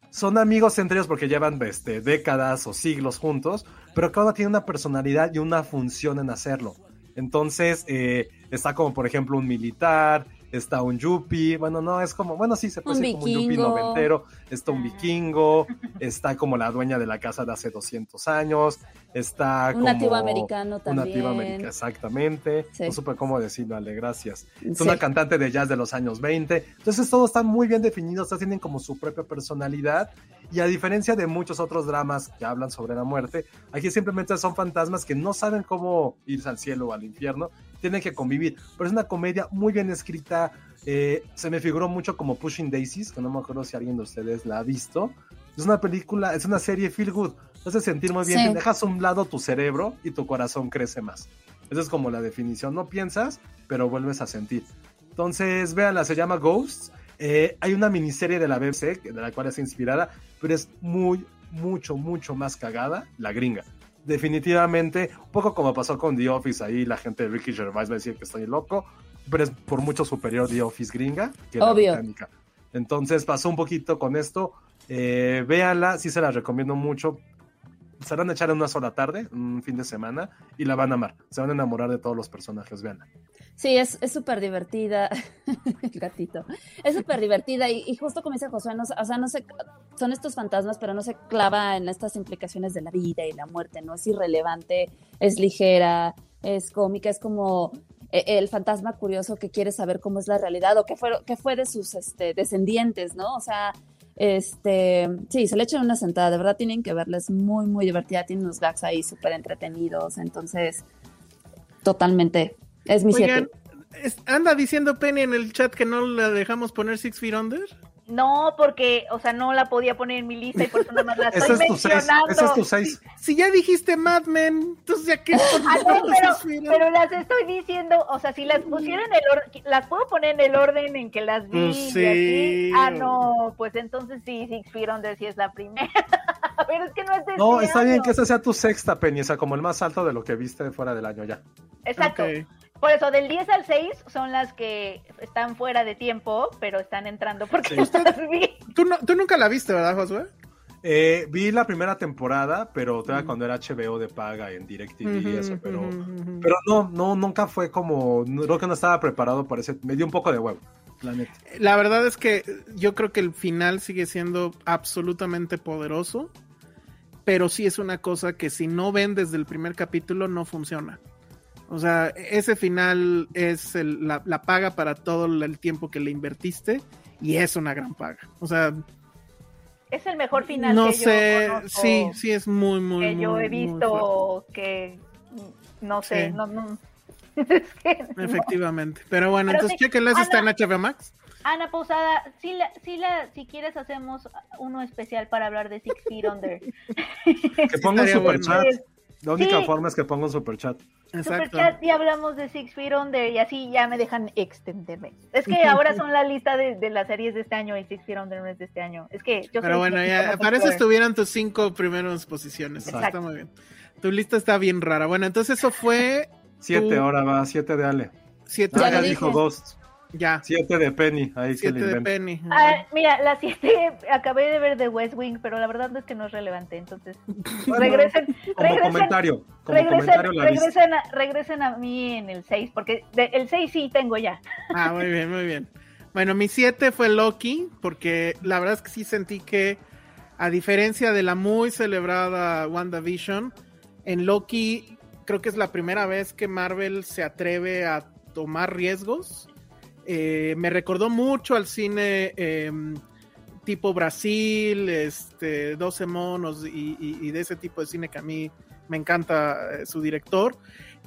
Son amigos entre ellos porque llevan este, décadas o siglos juntos, pero cada uno tiene una personalidad y una función en hacerlo. Entonces, eh, está como por ejemplo un militar, está un yuppie, bueno, no, es como, bueno, sí, se puede Un decir como un yuppie noventero, está un vikingo, está como la dueña de la casa de hace 200 años, está Un como... nativo americano Un nativo también. americano, exactamente. Sí. No supe cómo decirlo, Ale, gracias. Es Sí. una cantante de jazz de los años 20. Entonces todos están muy bien definidos, todos tienen como su propia personalidad. Y a diferencia de muchos otros dramas que hablan sobre la muerte, aquí simplemente son fantasmas que no saben cómo irse al cielo o al infierno, tienen que convivir. Pero es una comedia muy bien escrita. eh, se me figuró mucho como Pushing Daisies, que no me acuerdo si alguien de ustedes la ha visto. Es una película, es una serie feel good. Te hace sentir muy bien, Sí. te dejas a un lado tu cerebro y tu corazón crece más. Esa es como la definición. No piensas, pero vuelves a sentir. Entonces, véanla, se llama Ghosts. Eh, hay una miniserie de la BBC de la cual es inspirada, pero es muy, mucho, mucho más cagada la gringa. Definitivamente, un poco como pasó con The Office, ahí la gente de Ricky Gervais va a decir que estoy loco, pero es por mucho superior The Office gringa que la Obvio. británica. Entonces pasó un poquito con esto. Eh, véanla, sí se la recomiendo mucho. Se van a echar en una sola tarde, un fin de semana, y la van a amar. Se van a enamorar de todos los personajes, véanla. Sí, es súper divertida. El gatito. Es súper divertida y, justo como dice Josué, no, o sea, no se, son estos fantasmas, pero no se clava en estas implicaciones de la vida y la muerte, ¿no? Es irrelevante, es ligera, es cómica, es como eh, el fantasma curioso que quiere saber cómo es la realidad o qué fue, qué fue de sus este, descendientes, ¿no? O sea, este, sí, se le echan una sentada, de verdad tienen que verla, es muy, muy divertida, tiene unos gags ahí súper entretenidos, entonces, totalmente, es mi Oigan, siete. es- anda diciendo Penny en el chat que no la dejamos poner Six Feet Under. No, porque, o sea, no la podía poner en mi lista y por eso nada más la estoy es tu seis. mencionando. Ese es tu seis. Si ya dijiste Mad Men, entonces ya que Ah, no, pero, pero las estoy diciendo, o sea, si las pusiera en el orden, las puedo poner en el orden en que las vi Pues y sí. así. Ah, no, pues entonces sí, Six Feet Under sí es la primera. pero es que no es de No, está bien que esa sea tu sexta, Penny, o sea, como el más alto de lo que viste fuera del año ya. Exacto. Ok. Por eso, del 10 al 6 son las que están fuera de tiempo, pero están entrando porque las vi. ¿Tú, no- tú nunca la viste, ¿verdad, Josué? Eh, vi la primera temporada, pero todavía cuando era HBO de paga en DirecTV y eso, pero, pero no, no, nunca fue como, no- creo que no estaba preparado para ese, me dio un poco de huevo, la neta. La verdad es que yo creo que el final sigue siendo absolutamente poderoso, pero sí es una cosa que si no ven desde el primer capítulo no funciona. O sea, ese final es el- la, la paga para todo el tiempo que le invertiste y es una gran paga. O sea, Es el mejor final no que sé, yo conozco, sí, sí es muy, muy, que yo he visto que mm, no sé, Sí. no, no. Es que no. fuerte. Efectivamente. Pero bueno, Pero entonces sí, chequenla, esa está en HBO Max. Ana Posada, si la, si la, si quieres hacemos uno especial para hablar de Six Feet Under. Que ponga un estaría bueno. superchat. La única Sí. forma es que ponga un superchat. Exacto. Superchat y hablamos de Six Feet Under y así ya me dejan extenderme. Es que ahora son la lista de, de las series de este año y Six Feet Under no es de este año. Es que yo Pero soy bueno, ya, para eso estuvieran tus cinco primeras posiciones. Está Exacto. muy bien. Tu lista está bien rara. Bueno, entonces eso fue Siete, ahora va, siete de Ale. siete. Ya Ah, ya lo dijo. Ghost. Ya, Siete de Penny, ahí se le siete de inventa. Penny. Ah, mira, la siete acabé de ver de West Wing, pero la verdad es que no es relevante, entonces Bueno, regresen, Como regresen, comentario, como regresen, comentario la viste. regresen, a, regresen a mí en el 6, porque de- el 6 sí tengo ya. Ah, muy bien, muy bien. Bueno, mi siete fue Loki, porque la verdad es que sí sentí que, a diferencia de la muy celebrada WandaVision, en Loki creo que es la primera vez que Marvel se atreve a tomar riesgos. Eh, me recordó mucho al cine eh, tipo Brasil, este, 12 monos y, y- y de ese tipo de cine que a mí me encanta eh, su director.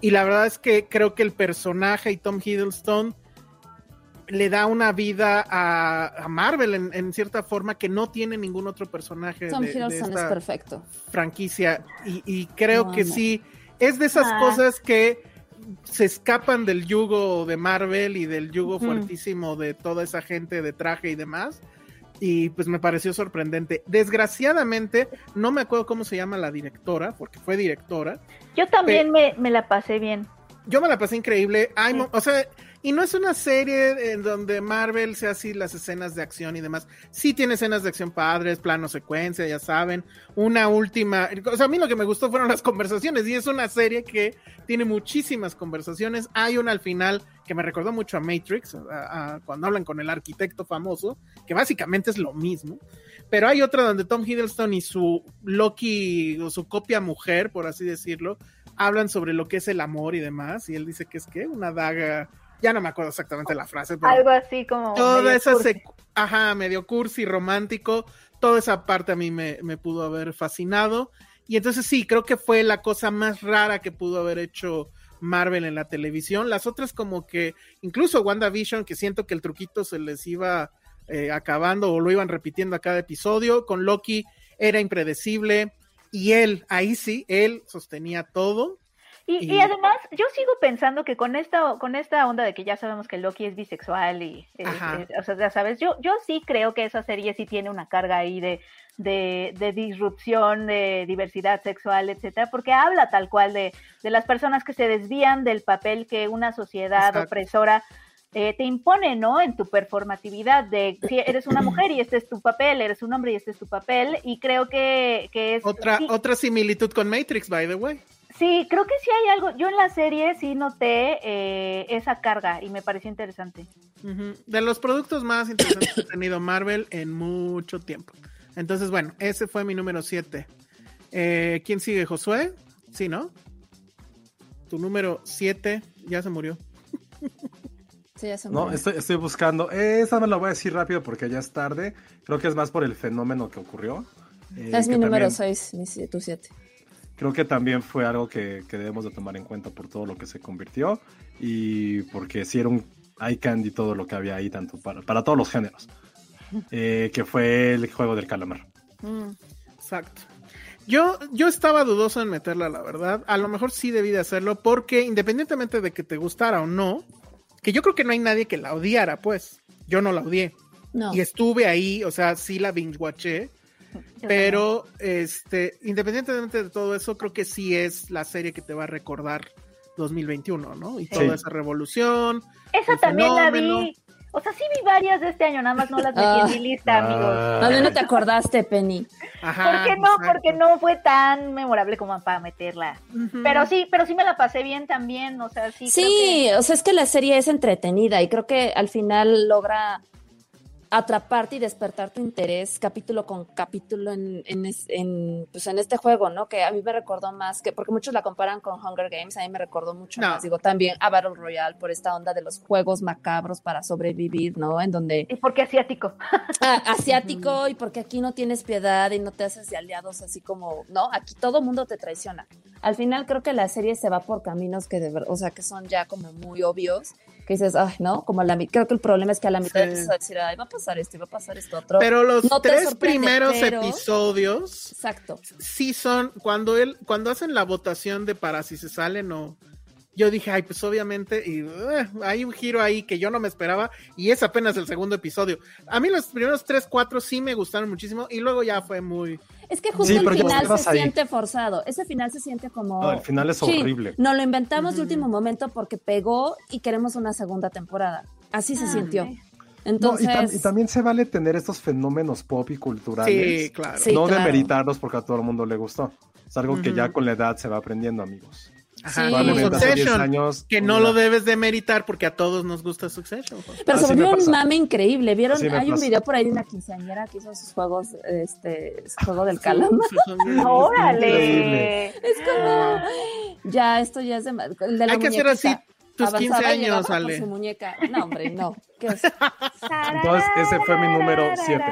Y la verdad es que creo que el personaje y Tom Hiddleston le da una vida a, a Marvel en, en cierta forma que no tiene ningún otro personaje Tom de- de Hiddleston es perfecto. franquicia. Y, y creo que sí, es de esas Ah. cosas que se escapan del yugo de Marvel y del yugo fuertísimo de toda esa gente de traje y demás. Y pues me pareció sorprendente. Desgraciadamente, no me acuerdo cómo se llama la directora, porque fue directora. Yo también me, me la pasé bien. Yo me la pasé increíble. Sí. O sea, y no es una serie en donde Marvel sea así las escenas de acción y demás. Sí tiene escenas de acción padres, plano secuencia, ya saben. Una última. O sea, a mí lo que me gustó fueron las conversaciones. Y es una serie que tiene muchísimas conversaciones. Hay una al final que me recordó mucho a Matrix, cuando hablan con el arquitecto famoso, que básicamente es lo mismo. Pero hay otra donde Tom Hiddleston y su Loki, o su copia mujer, por así decirlo, hablan sobre lo que es el amor y demás, y él dice que es que una daga, ya no me acuerdo exactamente la frase, pero Algo así como. toda esa cursi. ajá, medio cursi, romántico, toda esa parte a mí me, me pudo haber fascinado, y entonces sí, creo que fue la cosa más rara que pudo haber hecho Marvel en la televisión, las otras como que, incluso WandaVision, que siento que el truquito se les iba eh, acabando o lo iban repitiendo a cada episodio, con Loki era impredecible, y él, ahí sí, él sostenía todo. Y, Y- y además, yo sigo pensando que con esta, con esta onda de que ya sabemos que Loki es bisexual y, eh, eh, o sea, ya sabes, yo, yo sí creo que esa serie sí tiene una carga ahí de, de, de disrupción, de diversidad sexual, etcétera, porque habla tal cual de, de las personas que se desvían del papel que una sociedad Exacto. opresora eh, te impone, ¿no? En tu performatividad de si eres una mujer y este es tu papel, eres un hombre y este es tu papel, y creo que, que es... Otra, sí- otra similitud con Matrix, by the way. Sí, creo que sí hay algo. Yo en la serie sí noté eh, esa carga y me pareció interesante. De los productos más interesantes que ha tenido Marvel en mucho tiempo. Entonces, bueno, ese fue mi número 7. ¿Quién sigue? ¿Josué? Sí, ¿no? Tu número 7 ya se murió. Sí, ya se No, murió. estoy, estoy buscando. Esa me la voy a decir rápido porque ya es tarde. Creo que es más por el fenómeno que ocurrió. Eh, es mi que número también- 6, tu 7. Creo que también fue algo que, que debemos de tomar en cuenta por todo lo que se convirtió y porque sí era un eye candy todo lo que había ahí, tanto para, para todos los géneros, eh, que fue el juego del calamar. Exacto. Yo, yo estaba dudoso en meterla, la verdad. A lo mejor sí debí de hacerlo porque independientemente de que te gustara o no, que yo creo que no hay nadie que la odiara, pues. Yo no la odié. No. Y estuve ahí, o sea, sí la binge watché. Pero, este, independientemente de todo eso, creo que sí es la serie que te va a recordar 2021, ¿no? Y toda Sí. esa revolución. Esa también la vi. O sea, sí vi varias de este año, nada más no las metí Ah. en mi lista, amigos. No, no te acordaste, Penny. Ajá, ¿Por qué no? exacto. Porque no fue tan memorable como para meterla. Pero sí, pero sí me la pasé bien también, o sea, sí. creo Sí, o sea, es que la serie es entretenida y creo que al final logra atraparte y despertar tu interés capítulo con capítulo en, en, es- en, pues en este juego, ¿no? Que a mí me recordó más que, porque muchos la comparan con Hunger Games, a mí me recordó mucho No. más, digo, también a Battle Royale por esta onda de los juegos macabros para sobrevivir, ¿no? En donde ¿Y por qué asiático? Ah, asiático y porque aquí no tienes piedad y no te haces de aliados así como, no, aquí todo mundo te traiciona. Al final creo que la serie se va por caminos que de verdad, o sea, que son ya como muy obvios, que dices, ay, no, como a la creo que el problema es que a la mitad Sí. empiezas a decir, ay, va a pasar esto y va a pasar esto otro. Pero los No tres primeros pero- episodios Exacto. sí son cuando él cuando hacen la votación de para si se salen o yo dije ay pues obviamente y eh, hay un giro ahí que yo no me esperaba y es apenas el segundo episodio a mí los primeros tres cuatro sí me gustaron muchísimo y luego ya fue muy Es que justo Sí, el final se ahí. siente forzado. Ese final se siente como. No, el final es Sí, horrible. No lo inventamos de último momento porque pegó y queremos una segunda temporada. Así se Ah, sintió. No, Entonces. y, tam- y también se vale tener estos fenómenos pop y culturales. sí claro Sí, no claro. demeritarlos porque a todo el mundo le gustó. Es algo que ya con la edad se va aprendiendo, amigos. Ajá, Sí. como Probablemente hace 10 Succession, años. que no lo debes de meritar porque a todos nos gusta Succession pues. Pero se Así me volvió un mame increíble. ¿Vieron? Hay un video por ahí de una quinceañera que hizo sus juegos, este, su juego del calamar. ¡Órale! Es como, ya, esto ya es de, de la Hay que hacer así tus 15 Avanzaba y años Ale su muñeca. No, hombre, no. ¿Qué es? Entonces, ese fue mi número siete.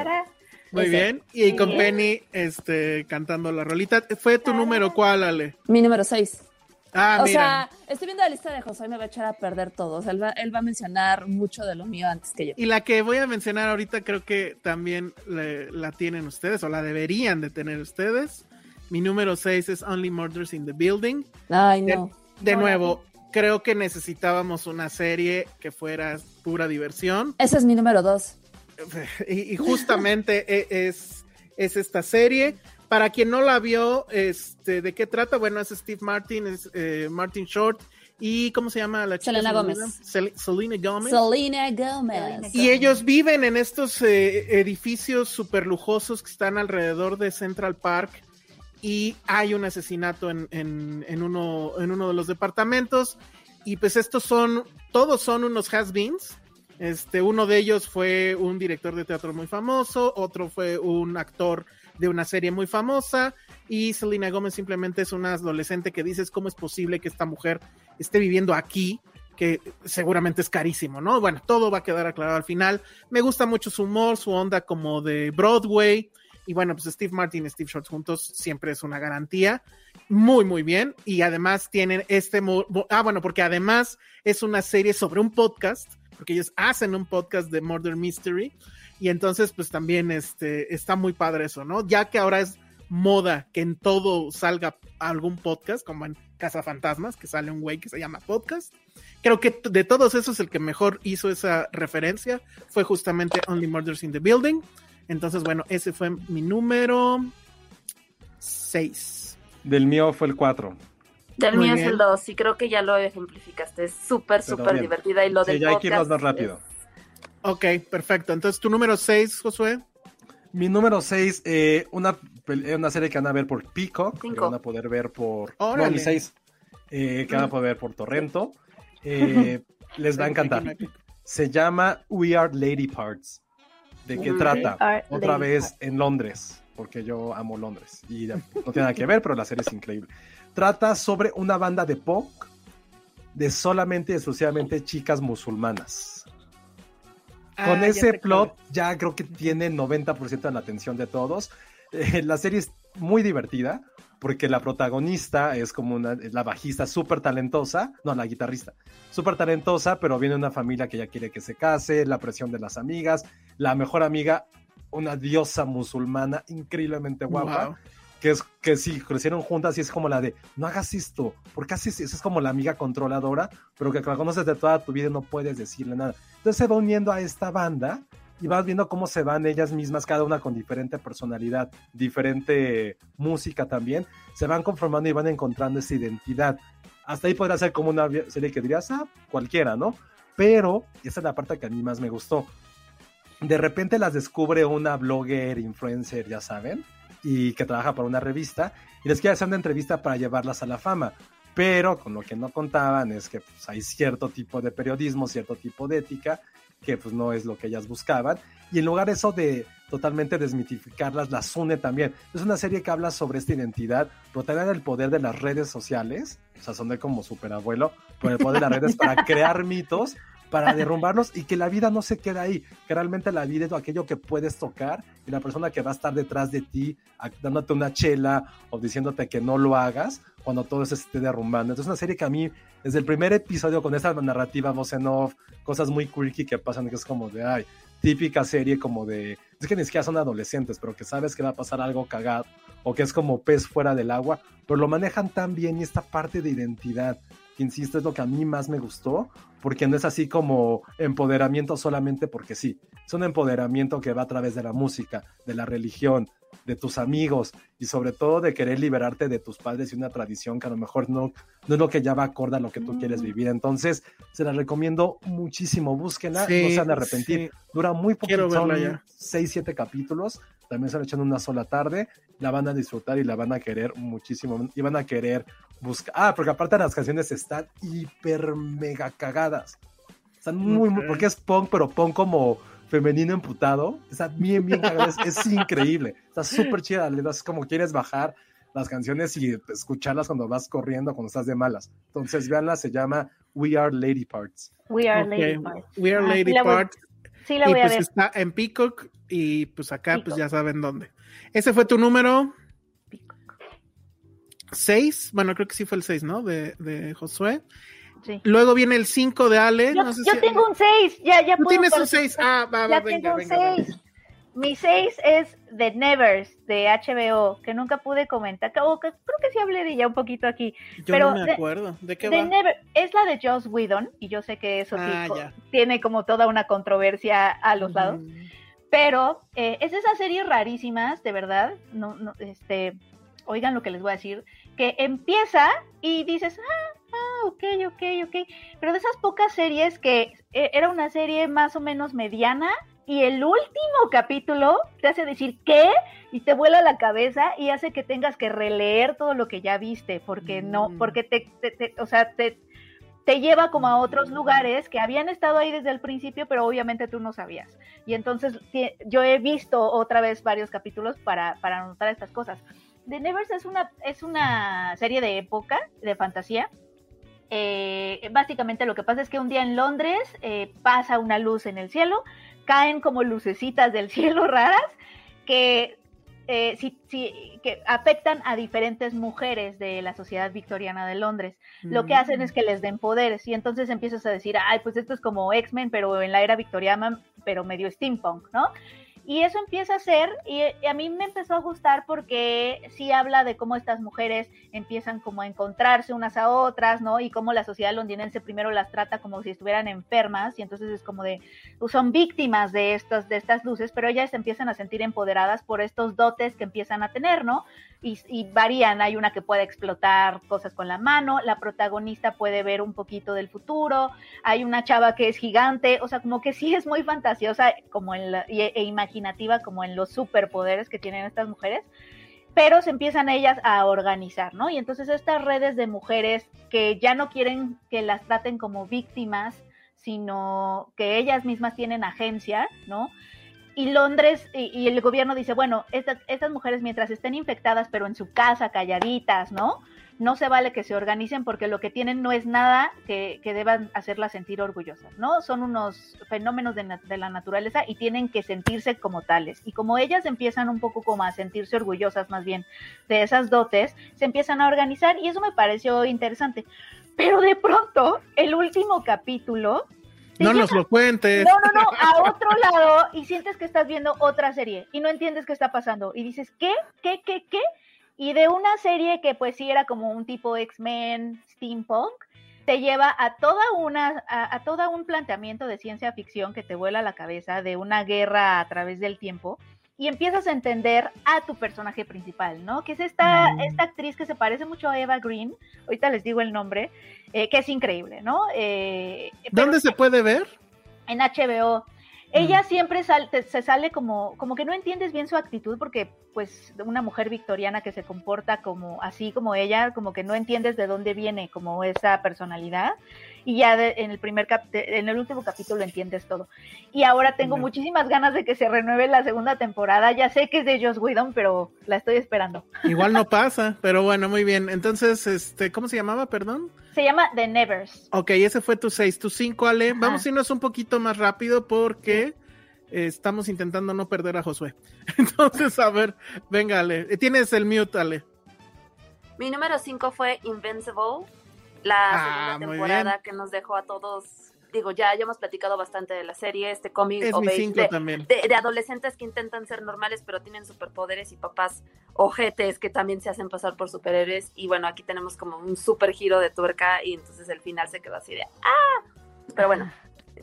Muy Ese. bien. Y con. Penny este, cantando la rolita. ¿Fue tu número cuál, Ale? Mi número 6. Ah, o mira. sea, estoy viendo la lista de José y me va a echar a perder todo. O sea, él va, él va a mencionar mucho de lo mío antes que yo. Y la que voy a mencionar ahorita creo que también le- la tienen ustedes o la deberían de tener ustedes. Mi número 6 es Only Murders in the Building. Ay, De, no. de No la nuevo, creo que necesitábamos una serie que fuera pura diversión. Ese es mi número 2. Y, y justamente e- es, es esta serie. Para quien no la vio, este, ¿de qué trata? Bueno, es Steve Martin, es eh, Martin Short. ¿Y cómo se llama la chica? Selena Se me Gómez. Sel- Selena Gómez. Selena Gomez. Y ellos viven en estos eh, edificios súper lujosos que están alrededor de Central Park y hay un asesinato en, en- en uno, en uno de los departamentos y pues estos son, todos son unos has-beens. Este, uno de ellos fue un director de teatro muy famoso, otro fue un actor de una serie muy famosa y Selena Gómez simplemente es una adolescente que dices cómo es posible que esta mujer esté viviendo aquí que seguramente es carísimo, ¿no? Bueno, todo va a quedar aclarado al final. Me gusta mucho su humor, su onda como de Broadway. Y bueno, pues Steve Martin y Steve Shorts juntos siempre es una garantía. Muy, muy bien. Y además tienen este... Ah, bueno, porque además es una serie sobre un podcast, porque ellos hacen un podcast de Murder Mystery. Y entonces, pues también este, está muy padre eso, ¿no? Ya que ahora es moda que en todo salga algún podcast, como en Casa Fantasmas, que sale un güey que se llama podcast. Creo que de todos esos el que mejor hizo esa referencia fue justamente Only Murders in the Building. Entonces, bueno, ese fue mi número 6. Del mío fue el 4. Del Muy mío es el 2 y creo que ya lo ejemplificaste. Es súper, súper divertida y lo Sí, del ya hay que irnos más rápido. Ok, perfecto. Entonces, tu número 6, Josué. Mi número 6, una, pel- eh, una serie que van a ver por Peacock, que van a poder ver por... Órale. No, mi 6, que van a poder ver por Torrento. Eh, les va a encantar. Se llama We Are Lady Parts. ¿De qué We trata? Otra lady vez parts. en Londres, porque yo amo Londres. Y no tiene nada que ver, pero la serie es increíble. Trata sobre una banda de punk de solamente y exclusivamente chicas musulmanas. Con Ah, ya ese plot ya creo que tiene 90% de la atención de todos. Eh, la serie es muy divertida porque la protagonista es como una, la bajista súper talentosa, no, la guitarrista, súper talentosa, pero viene una familia que ya quiere que se case, la presión de las amigas, la mejor amiga, una diosa musulmana increíblemente guapa Wow. Que es que sí, crecieron juntas y es como la de, no hagas esto, porque haces eso? Es como la amiga controladora, pero que la conoces de toda tu vida y no puedes decirle nada. Entonces se va uniendo a esta banda y vas viendo cómo se van ellas mismas, cada una con diferente personalidad, diferente música también, se van conformando y van encontrando esa identidad. Hasta ahí podría ser como una serie que dirías, ah, cualquiera, ¿no? Pero, esa es la parte que a mí más me gustó, de repente las descubre una blogger, influencer, ya saben, y que trabaja para una revista y les quiere hacer una entrevista para llevarlas a la fama. Pero con lo que no contaban es que pues, hay cierto tipo de periodismo, cierto tipo de ética que pues no es lo que ellas buscaban. Y en lugar de eso de totalmente desmitificarlas, las une también. Es una serie que habla sobre esta identidad, pero también el poder de las redes sociales, o sea, son de como superabuelo, por el poder de las redes para crear mitos, para derrumbarlos y que la vida no se queda ahí, que realmente la vida es aquello que puedes tocar y la persona que va a estar detrás de ti dándote una chela o diciéndote que no lo hagas cuando todo eso se esté derrumbando. Entonces es una serie que a mí, desde el primer episodio con esta narrativa voz en off, cosas muy quirky que pasan, que es como de, ay, típica serie como de, es que ni siquiera son adolescentes, pero que sabes que va a pasar algo cagado o que es como pez fuera del agua, pero lo manejan tan bien y esta parte de identidad, que insisto, es lo que a mí más me gustó, porque no es así como empoderamiento solamente porque sí, es un empoderamiento que va a través de la música, de la religión, de tus amigos y sobre todo de querer liberarte de tus padres y una tradición que a lo mejor no, no es lo que ya va acorde a lo que tú quieres vivir. Entonces, se la recomiendo muchísimo, búsquenla, Sí, no se van a arrepentir. sí. Dura muy poquito, son ya. 6, 7 capítulos, también se la echan una sola tarde, la van a disfrutar y la van a querer muchísimo y van a querer buscar. Ah, porque aparte las canciones están hiper mega cagadas. Están muy, muy- Ok. porque es punk, pero punk como femenino emputado. Está bien, bien cagado. Es, es increíble. Está súper chida. Le das como quieres bajar las canciones y escucharlas cuando vas corriendo, cuando estás de malas. Entonces, véanla, se llama We Are Lady Parts. We are Ok, lady parts. We Are Ah, sí Lady la voy- Parts. Sí, la y voy a pues ver. está en Peacock. Y pues acá, pues Peacock. ya saben dónde. Ese fue tu número Peacock. 6. Bueno, creo que sí fue el 6, ¿no? De, de Josué. Sí. Luego viene el 5 de Ale. Yo, no sé yo si- tengo un 6, ya, ya Tú puedo tienes un participar. 6. Ah, va, va, Ya venga, tengo un venga, venga. 6. Mi 6 es The Nevers de HBO, que nunca pude comentar. o que creo que sí hablé de ella un poquito aquí. Yo Pero no me acuerdo. ¿De qué The va? Never, es la de Joss Whedon, y yo sé que eso sí Ah, ya. tiene como toda una controversia a los lados. Pero eh, es esas series rarísimas, de verdad. No, no, este, oigan lo que les voy a decir. Que empieza y dices, ah, ah, ok, ok, ok. Pero de esas pocas series que eh, era una serie más o menos mediana. Y el último capítulo te hace decir ¿qué? Y te vuela la cabeza y hace que tengas que releer todo lo que ya viste, porque no, Mm. porque te, te- te- o sea, te, te lleva como a otros lugares que habían estado ahí desde el principio, pero obviamente tú no sabías. Y entonces yo he visto otra vez varios capítulos para, para anotar estas cosas. The Nevers es una, es una serie de época, de fantasía. Eh, básicamente lo que pasa es que un día en Londres eh, pasa una luz en el cielo, caen como lucecitas del cielo raras que, eh, sí- sí, que afectan a diferentes mujeres de la sociedad victoriana de Londres lo que hacen es que les den poderes y entonces empiezas a decir, ay, pues esto es como X-Men, pero en la era victoriana, pero medio steampunk, ¿no? Y eso empieza a ser, y, a mí me empezó a gustar porque sí habla de cómo estas mujeres empiezan como a encontrarse unas a otras, ¿no? Y cómo la sociedad londinense primero las trata como si estuvieran enfermas, y entonces es como de, pues, son víctimas de, estos, de estas luces, pero ellas se empiezan a sentir empoderadas por estos dotes que empiezan a tener, ¿no? Y, y varían. Hay una que puede explotar cosas con la mano, la protagonista puede ver un poquito del futuro, hay una chava que es gigante, o sea, como que sí es muy fantasiosa como en la- y- e imaginativa como en los superpoderes que tienen estas mujeres. Pero se empiezan ellas a organizar, ¿no? Y entonces estas redes de mujeres que ya no quieren que las traten como víctimas, sino que ellas mismas tienen agencia, ¿no? Y Londres y, y el gobierno dice, bueno, estas, estas mujeres mientras estén infectadas, pero en su casa, calladitas, ¿no? No se vale que se organicen porque lo que tienen no es nada que, que deban hacerlas sentir orgullosas, ¿no? Son unos fenómenos de, de la naturaleza y tienen que sentirse como tales. Y como ellas empiezan un poco como a sentirse orgullosas más bien de esas dotes, se empiezan a organizar y eso me pareció interesante. Pero de pronto, el último capítulo... No nos lo cuentes. no, no, no, a otro lado y sientes que estás viendo otra serie y no entiendes qué está pasando y dices, ¿qué? ¿Qué? ¿Qué? ¿Qué? Y de una serie que pues sí era como un tipo X-Men, steampunk, te lleva a toda una, a, a toda un planteamiento de ciencia ficción que te vuela la cabeza de una guerra a través del tiempo y empiezas a entender a tu personaje principal, ¿no? Que es esta, Mm. esta actriz que se parece mucho a Eva Green, ahorita les digo el nombre, eh, que es increíble, ¿no? Eh, ¿Dónde se puede ver? en HBO. Ella siempre sal- te- se sale como, como que no entiendes bien su actitud porque pues una mujer victoriana que se comporta como así como ella, como que no entiendes de dónde viene como esa personalidad y ya de- en el primer cap- en el último capítulo entiendes todo. Y ahora tengo muchísimas ganas de que se renueve la segunda temporada. Ya sé que es de Joss Whedon, pero la estoy esperando. Igual no pasa, pero bueno, muy bien. Entonces, este, ¿cómo se llamaba, perdón? Se llama The Nevers. Ok, ese fue tu 6, tu 5, Ale. Ajá. Vamos a irnos un poquito más rápido porque eh, estamos intentando no perder a Josué. Entonces, a ver, venga, Ale. Eh, Tienes el mute, Ale. Mi número 5 fue Invincible, la Ah, segunda temporada que nos dejó a todos. Digo, ya, ya hemos platicado bastante de la serie, este cómic Es of mi age 5 de, también. de- de adolescentes que intentan ser normales, pero tienen superpoderes y papás ojetes que también se hacen pasar por superhéroes. Y bueno, aquí tenemos como un super giro de tuerca y entonces el final se quedó así de ¡ah! Pero bueno,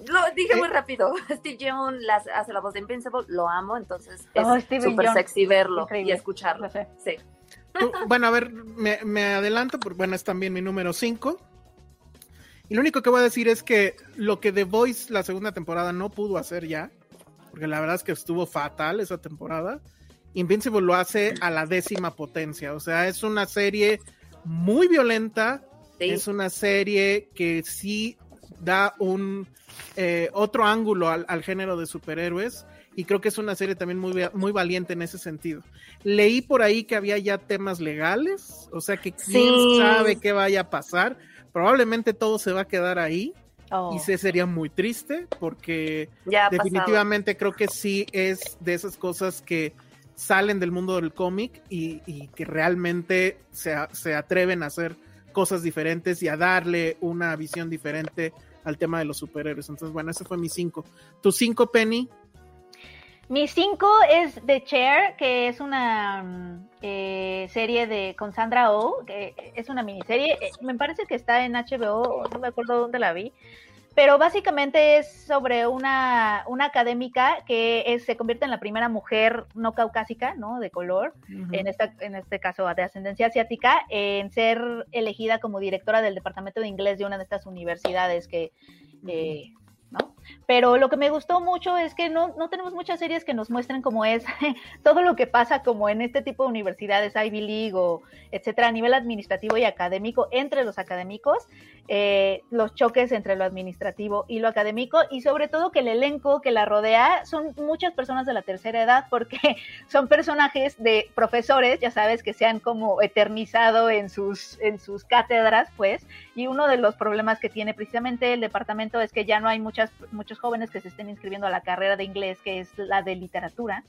lo dije muy rápido. Steve las, hace la voz de Invincible, lo amo, entonces es Oh, súper sexy verlo Increíble. y escucharlo. Sí. Tú- bueno, a ver, me, me adelanto, porque bueno, es también mi número 5. Y lo único que voy a decir es que lo que The Voice la segunda temporada no pudo hacer ya, porque la verdad es que estuvo fatal esa temporada, Invincible lo hace a la décima potencia. O sea, es una serie muy violenta, Sí. es una serie que sí da un eh, otro ángulo al, al género de superhéroes y creo que es una serie también muy, muy valiente en ese sentido. Leí por ahí que había ya temas legales, o sea que quién Sí. sabe qué vaya a pasar. Probablemente todo se va a quedar ahí. Oh. y sé sería muy triste porque Ya ha pasado. definitivamente creo que sí es de esas cosas que salen del mundo del cómic y, y que realmente se, se atreven a hacer cosas diferentes y a darle una visión diferente al tema de los superhéroes. Entonces, bueno, ese fue mi cinco. Tu cinco, Penny. Mi 5 es The Chair, que es una mm, eh, serie de con Sandra Oh, que es una miniserie. eh, Me parece que está en HBO, no me acuerdo dónde la vi. Pero básicamente es sobre una, una académica que es- se convierte en la primera mujer no caucásica, ¿no? De color, en, esta, en este caso de ascendencia asiática, en ser elegida como directora del departamento de inglés de una de estas universidades que, eh, ¿no? Pero lo que me gustó mucho es que no, no tenemos muchas series que nos muestren cómo es todo lo que pasa como en este tipo de universidades, Ivy League o etcétera, a nivel administrativo y académico, entre los académicos, eh, los choques entre lo administrativo y lo académico, y sobre todo que el elenco que la rodea son muchas personas de la tercera edad, porque son personajes de profesores, ya sabes, que se han como eternizado en sus, en sus cátedras, pues, y uno de los problemas que tiene precisamente el departamento es que ya no hay muchas, muchos jóvenes que se estén inscribiendo a la carrera de inglés, que es la de literatura,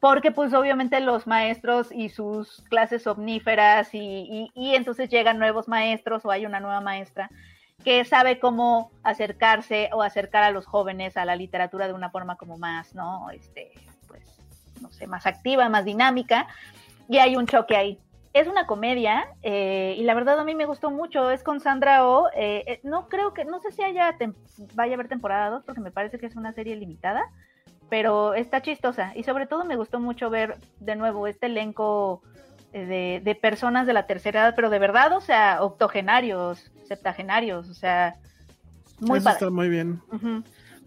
porque pues obviamente los maestros y sus clases omníferas y, y, y entonces llegan nuevos maestros o hay una nueva maestra que sabe cómo acercarse o acercar a los jóvenes a la literatura de una forma como más, ¿no? Este, pues, no sé, más activa, más dinámica, y hay un choque ahí. Es una comedia eh, y la verdad a mí me gustó mucho. Es con Sandra Oh. eh, eh, no creo que, no sé si haya vaya a haber temporada 2 porque me parece que es una serie limitada, pero está chistosa y sobre todo me gustó mucho ver de nuevo este elenco eh, de, de personas de la tercera edad, pero de verdad, o sea, octogenarios, septagenarios, o sea, muy Eso padre. está muy bien.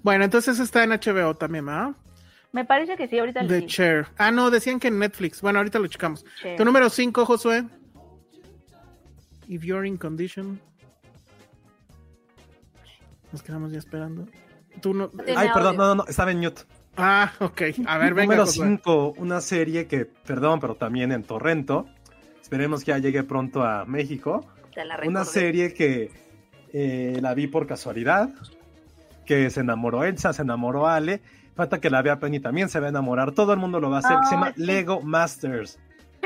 Bueno, entonces está en HBO también, ¿verdad? Me parece que sí, ahorita The le Chair. Ah, no, decían que en Netflix. Bueno, ahorita lo checamos. Chair. Tu número 5, Josué. If you're in condition. Nos quedamos ya esperando. Tú no... Ay, perdón, no, no, no, estaba en mute. Ah, ok. A ver, venga. Número Josué. 5, una serie que, perdón, pero también en Torrento. Esperemos que ya llegue pronto a México. Te la Una serie que eh, la vi por casualidad, que se enamoró Elsa, se enamoró Ale, falta que la vea Penny también, se va a enamorar, todo el mundo lo va a hacer, se llama. Lego Masters.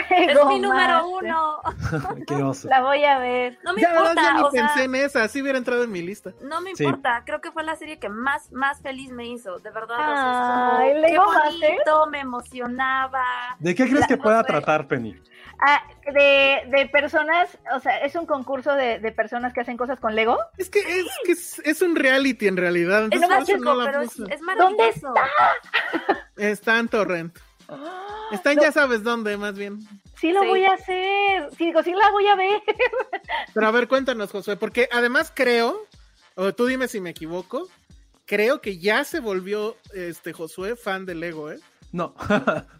Es mi número uno. Qué oso. La voy a ver. No me Ya, la verdad, importa, ya ni o sea, pensé en esa. Así hubiera entrado en mi lista. no me Sí. importa. Creo que fue la serie que más, más feliz me hizo, de verdad. o sea, Ay, es como, qué bonito, me emocionaba. ¿De qué crees La- que pueda no tratar Penny? Ah, de, de personas, o sea, es un concurso de, de personas que hacen cosas con Lego. Es que es, que es, es un reality en realidad. Es entonces mágico, no la pero es, es maravilloso. Está en Torrent. Está en Lo- ya sabes dónde, más bien. Sí lo Sí. voy a hacer. Sí, digo, sí la voy a ver. Pero a ver, cuéntanos, Josué, porque además creo, o tú dime si me equivoco, creo que ya se volvió este Josué fan de Lego, ¿eh? No,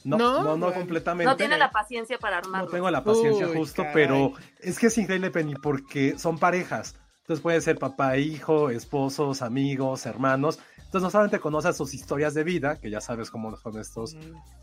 no, ¿No? no, no, completamente. No tiene la paciencia para No armarlo. tengo la paciencia Uy, justo, caray. pero es que es increíble, Penny, porque son parejas. Entonces puede ser papá, hijo, esposos, amigos, hermanos. Entonces no solamente conoces sus historias de vida, que ya sabes cómo son estos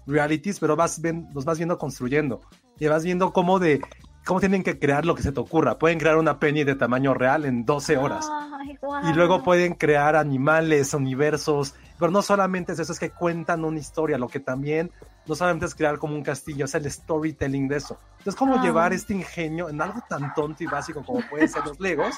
realities, pero vas ven- los vas viendo construyendo. Y vas viendo cómo de cómo tienen que crear lo que se te ocurra. Pueden crear una Penny de tamaño real en 12 horas. Ay, guau. Y luego pueden crear animales, universos, pero no solamente es eso, es que cuentan una historia, lo que también no solamente es crear como un castillo, es el storytelling de eso. Entonces, cómo Ah. llevar este ingenio en algo tan tonto y básico como pueden ser los Legos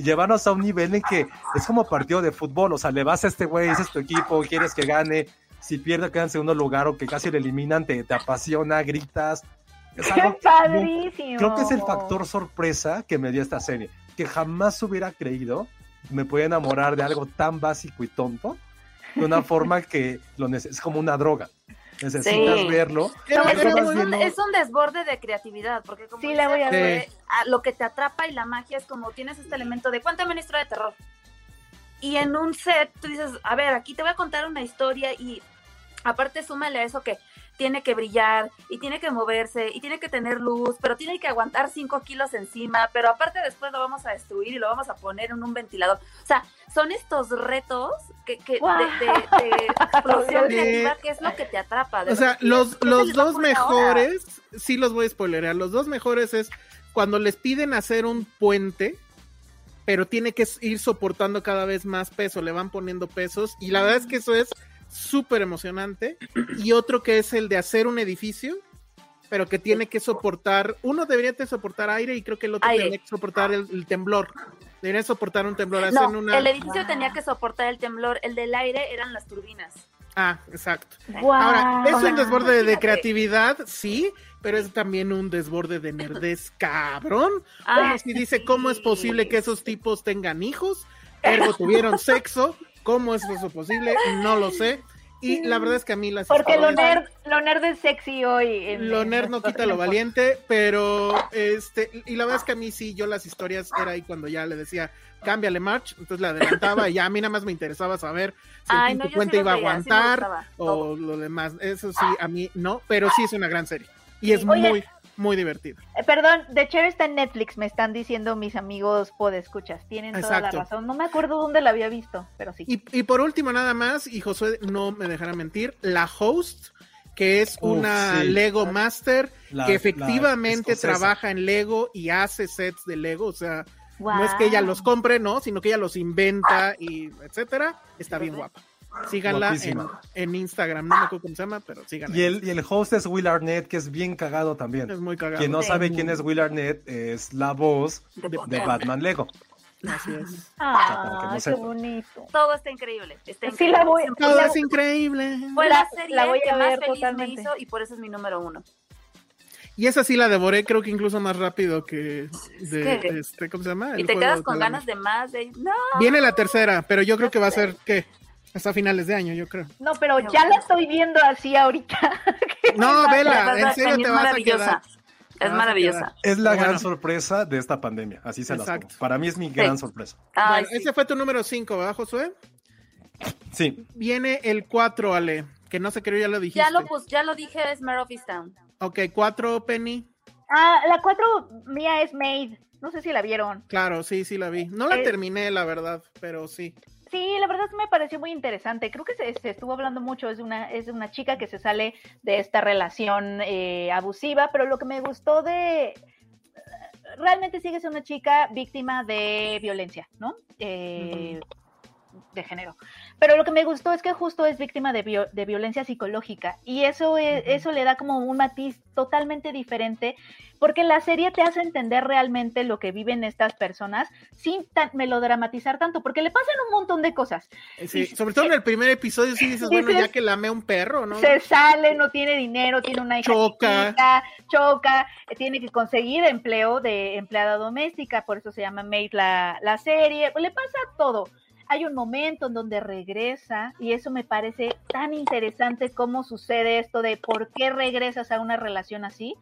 y llevarnos a un nivel en que es como partido de fútbol, o sea, le vas a este güey, ese es tu equipo, quieres que gane, si pierde queda en segundo lugar o que casi le eliminan, te, te apasiona, gritas. Es ¡Qué algo padrísimo! Creo que es el factor sorpresa que me dio esta serie. Que jamás hubiera creído me podía enamorar de algo tan básico y tonto de una forma que lo es como una droga. Necesitas Sí. verlo. Es, un, viendo- es un desborde de creatividad, porque como Sí, dice la voy a ver. a lo que te atrapa y la magia es como tienes este elemento de cuéntame una historia de terror. Y en un set tú dices, a ver, aquí te voy a contar una historia y aparte súmale a eso que tiene que brillar y tiene que moverse y tiene que tener luz, pero tiene que aguantar 5 kilos encima, pero aparte después lo vamos a destruir y lo vamos a poner en un ventilador. O sea, son estos retos que, que ¡Guau! de, de- creativa que es lo que te atrapa. de O sea, los, es- ¿qué se los dos ahora? mejores, sí los voy a spoilerear, los dos mejores es cuando les piden hacer un puente pero tiene que ir soportando cada vez más peso, le van poniendo pesos y la verdad es que eso es súper emocionante. Y otro que es el de hacer un edificio, pero que tiene que soportar, uno debería de soportar aire y creo que el otro Aire. que soportar el, el temblor. Debería soportar un temblor. No, una... el edificio tenía que soportar el temblor, el del aire eran las turbinas. Ah, exacto. Ahora, es un desborde de creatividad, sí, pero es también un desborde de nerdez cabrón. Ah, Como si dice, ¿cómo es posible que esos tipos tengan hijos? Ergo tuvieron sexo. ¿Cómo es eso posible? No lo sé. Y la verdad es que a mí las Porque lo historias- nerd, lo nerd es sexy hoy. en- lo nerd no quita lo valiente, pero este, y la verdad es que a mí sí, yo las historias era ahí cuando ya le decía, cámbiale March, entonces la adelantaba y ya a mí nada más me interesaba saber si Ay, el no, sí iba a sí aguantar o lo demás. Eso sí, a mí no, pero sí es una gran serie. Y es Oye. muy, muy divertida. Eh, Perdón, The Chair está en Netflix, me están diciendo mis amigos podescuchas. Tienen toda Exacto. la razón. No me acuerdo dónde la había visto, pero sí. Y, y por último, nada más, y Josué no me dejará mentir, la host, que es Uf, una sí. Lego Master, La- que efectivamente trabaja en Lego y hace sets de Lego, o sea, no es que ella los compre, no, sino que ella los inventa y etcétera. Está bien guapa. Síganla en, Instagram, no me acuerdo cómo se llama, pero síganla. Y el, y el host es Will Arnett, que es bien cagado también. Es muy cagado. Quien no Sí. sabe quién es Will Arnett es la voz De de Batman. Batman Lego. Así es. Ah, no qué sepa. bonito. Todo está increíble. Está Sí, increíble. la voy- Todo la- es increíble. Fue la- la serie la voy a más ver feliz totalmente. me hizo y por eso es mi número uno. Y esa sí la devoré, creo que incluso más rápido que de, este, ¿cómo se llama? Y te quedas con ganas de más. De... No, Viene la tercera, pero yo creo que va a ser, ¿qué? Hasta finales de año, yo creo. No, pero ya la estoy viendo así ahorita. No, la vela, en serio te es vas a maravillosa. quedar. Es maravillosa. Es la Bueno. gran sorpresa de esta pandemia, así se las Exacto. pongo. Para mí es mi gran sorpresa. Ay, Bueno, sí. ese fue tu número 5, ¿verdad, Josué? Sí, Viene el 4, Ale, que no sé, creo ya lo dijiste. Ya lo, pus, ya lo dije, es Mare of Easttown. Ok, 4, Penny. ah, la cuatro mía es Made. No sé si la vieron. Claro, sí, sí la vi. No la Eh, terminé, la verdad, pero sí. Sí, la verdad me pareció muy interesante. Creo que se, se estuvo hablando mucho, es una, es una chica que se sale de esta relación eh, abusiva, pero lo que me gustó de... Realmente sigue siendo una chica víctima de violencia, ¿no? Eh, De género. Pero lo que me gustó es que justo es víctima de, vio- de violencia psicológica y eso, es- eso le da como un matiz totalmente diferente porque la serie te hace entender realmente lo que viven estas personas sin tan- melodramatizar tanto, porque le pasan un montón de cosas. Eh, sí, Y- sobre todo en el primer episodio sí dices, bueno, ya que lame un perro, ¿no? Se sale, no tiene dinero, tiene una hija Choca. chiquita, choca, eh, tiene que conseguir empleo de empleada doméstica, por eso se llama Maid la, la serie, le pasa todo. Hay un momento en donde regresa y eso me parece tan interesante cómo sucede esto de por qué regresas a una relación así.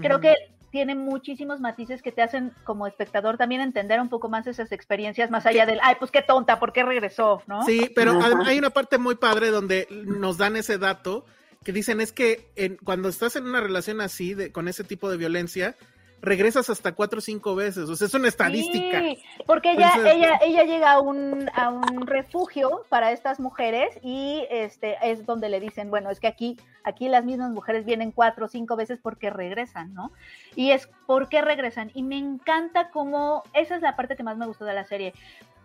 Creo que tiene muchísimos matices que te hacen como espectador también entender un poco más esas experiencias más allá del, ay, pues qué tonta, ¿por qué regresó? ¿no? Sí, pero hay una parte muy padre donde nos dan ese dato que dicen es que en- cuando estás en una relación así, de, con ese tipo de violencia, regresas hasta cuatro o cinco veces. O sea, es una estadística. Sí, porque ella, Entonces- ella, ella llega a un, a un refugio para estas mujeres y este es donde le dicen, bueno, es que aquí, aquí las mismas mujeres vienen cuatro o cinco veces porque regresan, ¿no? Y es por qué regresan. Y me encanta cómo, esa es la parte que más me gustó de la serie,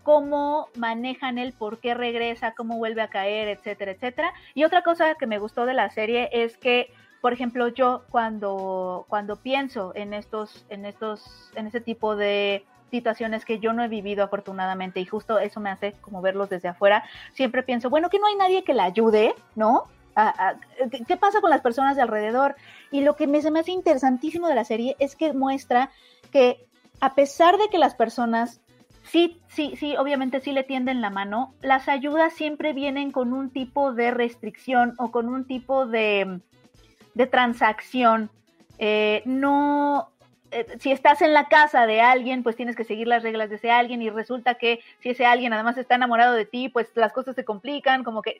cómo manejan el por qué regresa, cómo vuelve a caer, etcétera, etcétera. Y otra cosa que me gustó de la serie es que por ejemplo, yo cuando, cuando pienso en estos, en estos, en ese tipo de situaciones que yo no he vivido afortunadamente y justo eso me hace como verlos desde afuera, siempre pienso, bueno, que no hay nadie que la ayude, ¿no? A- a- ¿qué- ¿Qué pasa con las personas de alrededor? Y lo que me, se me hace interesantísimo de la serie es que muestra que a pesar de que las personas sí, sí, sí, obviamente sí le tienden la mano, las ayudas siempre vienen con un tipo de restricción o con un tipo de, de transacción. Eh, no, eh, si estás en la casa de alguien, pues tienes que seguir las reglas de ese alguien y resulta que si ese alguien además está enamorado de ti, pues las cosas se complican, como que,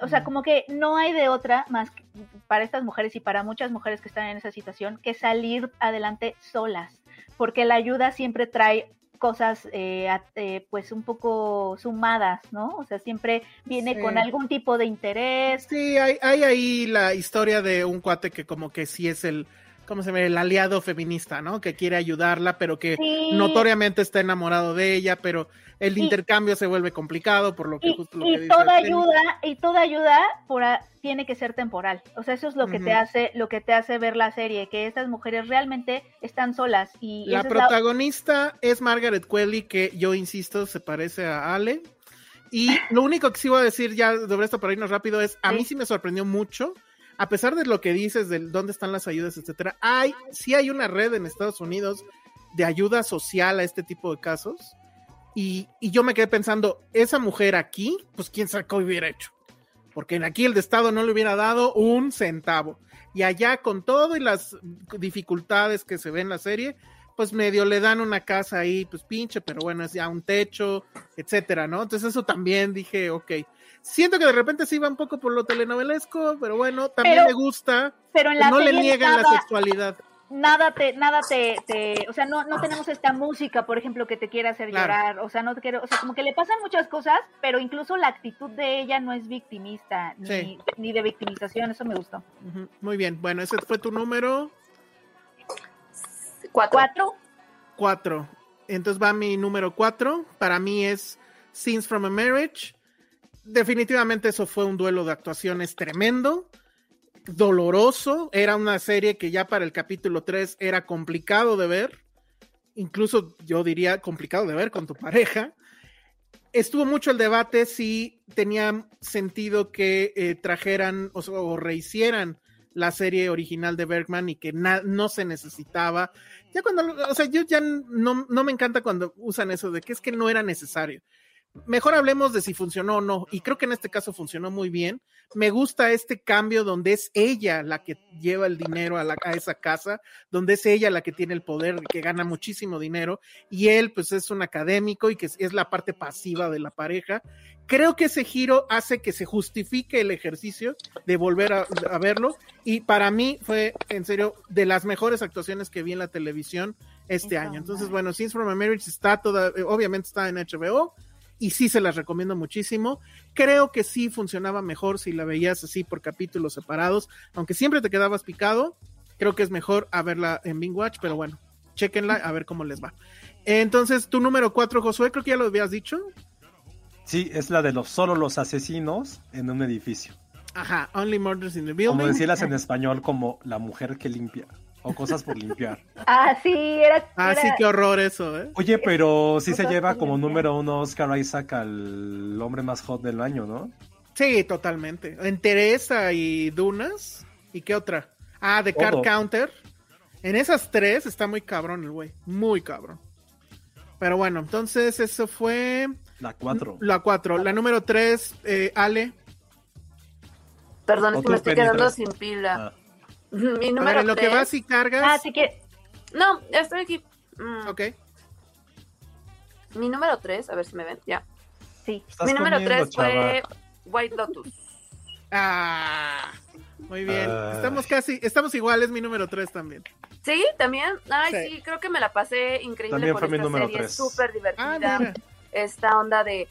o sea, como que no hay de otra más que- para estas mujeres y para muchas mujeres que están en esa situación que salir adelante solas, porque la ayuda siempre trae cosas eh, a- eh, pues un poco sumadas, ¿no? O sea, siempre viene Sí. con algún tipo de interés. Sí, hay, hay ahí la historia de un cuate que como que sí es el ¿cómo se ve? El aliado feminista, ¿no? Que quiere ayudarla, pero que Sí. notoriamente está enamorado de ella, pero el Y- intercambio se vuelve complicado por lo que Y, justo lo y que dice toda Penny. ayuda, y toda ayuda por a- tiene que ser temporal. O sea, eso es lo que te Ujú. hace, lo que te hace ver la serie, que estas mujeres realmente están solas. Y La esa es la- protagonista es Margaret Qualley, que yo insisto, se parece a Ale. Y lo único que sí voy a decir ya sobre esto para irnos rápido es, a Sí. mí sí me sorprendió mucho, a pesar de lo que dices de dónde están las ayudas, etcétera, hay, sí hay una red en Estados Unidos de ayuda social a este tipo de casos. Y, y yo me quedé pensando, esa mujer aquí, pues quién sabe qué hubiera hecho. Porque aquí el de Estado no le hubiera dado un centavo. Y allá con todo y las dificultades que se ve en la serie, pues medio le dan una casa ahí, pues pinche, pero bueno, es ya un techo, etcétera, ¿no? Entonces eso también dije, ok. Siento que de repente sí va un poco por lo telenovelesco, pero bueno, también Pero- me gusta. pero en la no le niegan la sexualidad. nada te, nada te, te- o sea, no, no tenemos esta música, por ejemplo, que te quiere hacer Claro. llorar, o sea, no te quiero, o sea, como que le pasan muchas cosas, pero incluso la actitud de ella no es victimista, ni, Sí. ni de victimización, eso me gustó. Muy bien, bueno, ese fue tu número Cuatro. Cuatro, cuatro. Entonces va mi número cuatro. Para mí es Scenes from a Marriage. Definitivamente eso fue un duelo de actuaciones tremendo, doloroso. Era una serie que ya para el capítulo 3 era complicado de ver. Incluso yo diría complicado de ver con tu pareja. Estuvo mucho el debate si tenía sentido que eh, trajeran o, rehicieran la serie original de Bergman y que no se necesitaba. Ya cuando, o sea, yo ya no me encanta cuando usan eso de que es que no era necesario. Mejor hablemos de si funcionó o no. Y creo que en este caso funcionó muy bien. Me gusta este cambio donde es ella la que lleva el dinero a, la, a esa casa, donde es ella la que tiene el poder, que gana muchísimo dinero, y él pues es un académico y que es, es la parte pasiva de la pareja. Creo que ese giro hace que se justifique el ejercicio de volver a, a verlo y para mí fue en serio de las mejores actuaciones que vi en la televisión este año. Entonces, bueno, Scenes from a Marriage está toda, obviamente está en HBO y sí se las recomiendo muchísimo. Creo que sí funcionaba mejor si la veías así por capítulos separados, aunque siempre te quedabas picado. Creo que es mejor a verla en Bing Watch, pero bueno, chequenla a ver cómo les va. Entonces, tu número cuatro, Josué, creo que ya lo habías dicho. Sí, es la de los solo los asesinos en un edificio. Ajá, Only Murders in the Building. Como decirlas en español como la mujer que limpia o cosas por limpiar. ah, sí, era, Ah, era- sí, qué horror eso, ¿eh? Oye, pero sí se lleva como número uno Oscar Isaac al hombre más hot del año, ¿no? Sí, totalmente. En Teresa y Dunas. ¿Y qué otra? Ah, The Card. Counter. En esas tres está muy cabrón el güey. Muy cabrón. Pero bueno, entonces eso fue La cuatro. la cuatro. La número tres, eh, Ale. Perdón, es que me estoy quedando tres. sin pila. Ah, Mi número en lo que vas y cargas. Ah, sí que, No, estoy aquí. Mm, Ok. Mi número 3, a ver si me ven, ya. sí. Mi número comiendo, 3 fue. White Lotus. Ah, muy bien. Ay. Estamos casi, estamos iguales, mi número tres también. ¿Sí? ¿También? Ay, Sí. sí, creo que me la pasé increíble También fue mi esta número serie, súper Ah, divertida. esta onda de,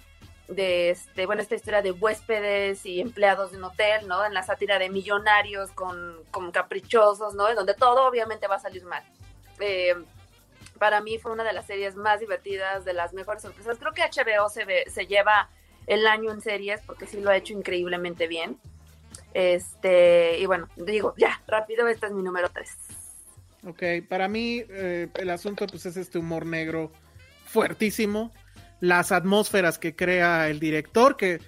de este, bueno, esta historia de huéspedes y empleados de un hotel, ¿no? En la sátira de millonarios con, con caprichosos, ¿no? En donde todo obviamente va a salir mal. Eh, para mí fue una de las series más divertidas, de las mejores sorpresas. Creo que HBO se, ve- se lleva el año en series porque sí lo ha hecho increíblemente bien. Este, y bueno, digo, ya, rápido, este es mi número 3. Ok, para mí eh, el asunto pues es este humor negro fuertísimo, las atmósferas que crea el director, que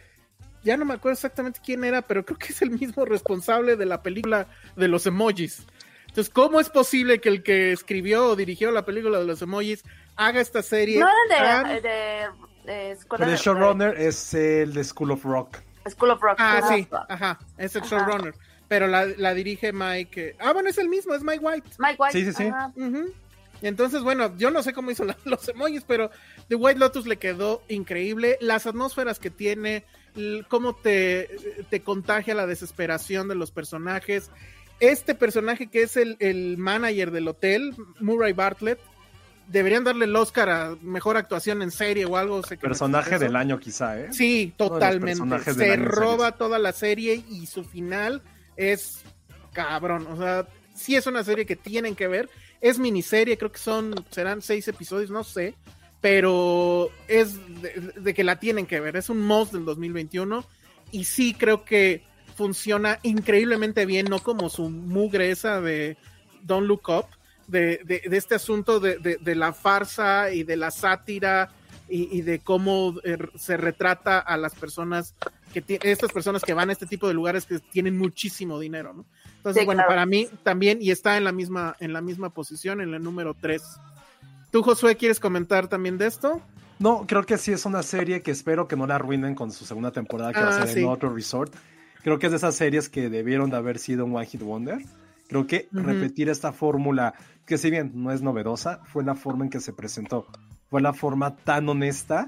ya no me acuerdo exactamente quién era, pero creo que es el mismo responsable de la película de los emojis. Entonces, ¿cómo es posible que el que escribió o dirigió la película de los emojis haga esta serie? No era tan- de, de, de Escuela El de- showrunner es el de School of Rock. de School of Rock. Ah, School sí, Rock. ajá, es el Ajá. showrunner, pero la, la dirige Mike. eh, Ah, bueno, es el mismo, es Mike White. Mike White. Sí, sí, sí. Entonces, bueno, yo no sé cómo hizo la- los emojis, pero The White Lotus le quedó increíble. Las atmósferas que tiene, cómo te, te contagia la desesperación de los personajes. Este personaje que es el, el manager del hotel, Murray Bartlett, deberían darle el Oscar a mejor actuación en serie o algo. sé Personaje del año quizá, ¿eh? Sí, totalmente. Se roba toda la serie y su final es cabrón. O sea, sí es una serie que tienen que ver. Es miniserie, creo que son, serán seis episodios, no sé, pero es de, que la tienen que ver. Es un most del 2021 y sí creo que funciona increíblemente bien, no como su mugre esa de Don't Look Up, de, de, de este asunto de, la farsa y de la sátira y, y de cómo eh, se retrata a las personas que estas personas que van a este tipo de lugares que tienen muchísimo dinero, ¿no? Entonces, Sí, bueno, claro. para mí también, y está en la misma, en la misma posición, en el número 3. ¿Tú, Josué, quieres comentar también de esto? No, creo que sí es una serie que espero que no la arruinen con su segunda temporada que va Ah, a ser sí. en otro resort. Creo que es de esas series que debieron de haber sido un One Hit Wonder. Creo que repetir esta fórmula, que si bien no es novedosa, fue la forma en que se presentó. Fue la forma tan honesta,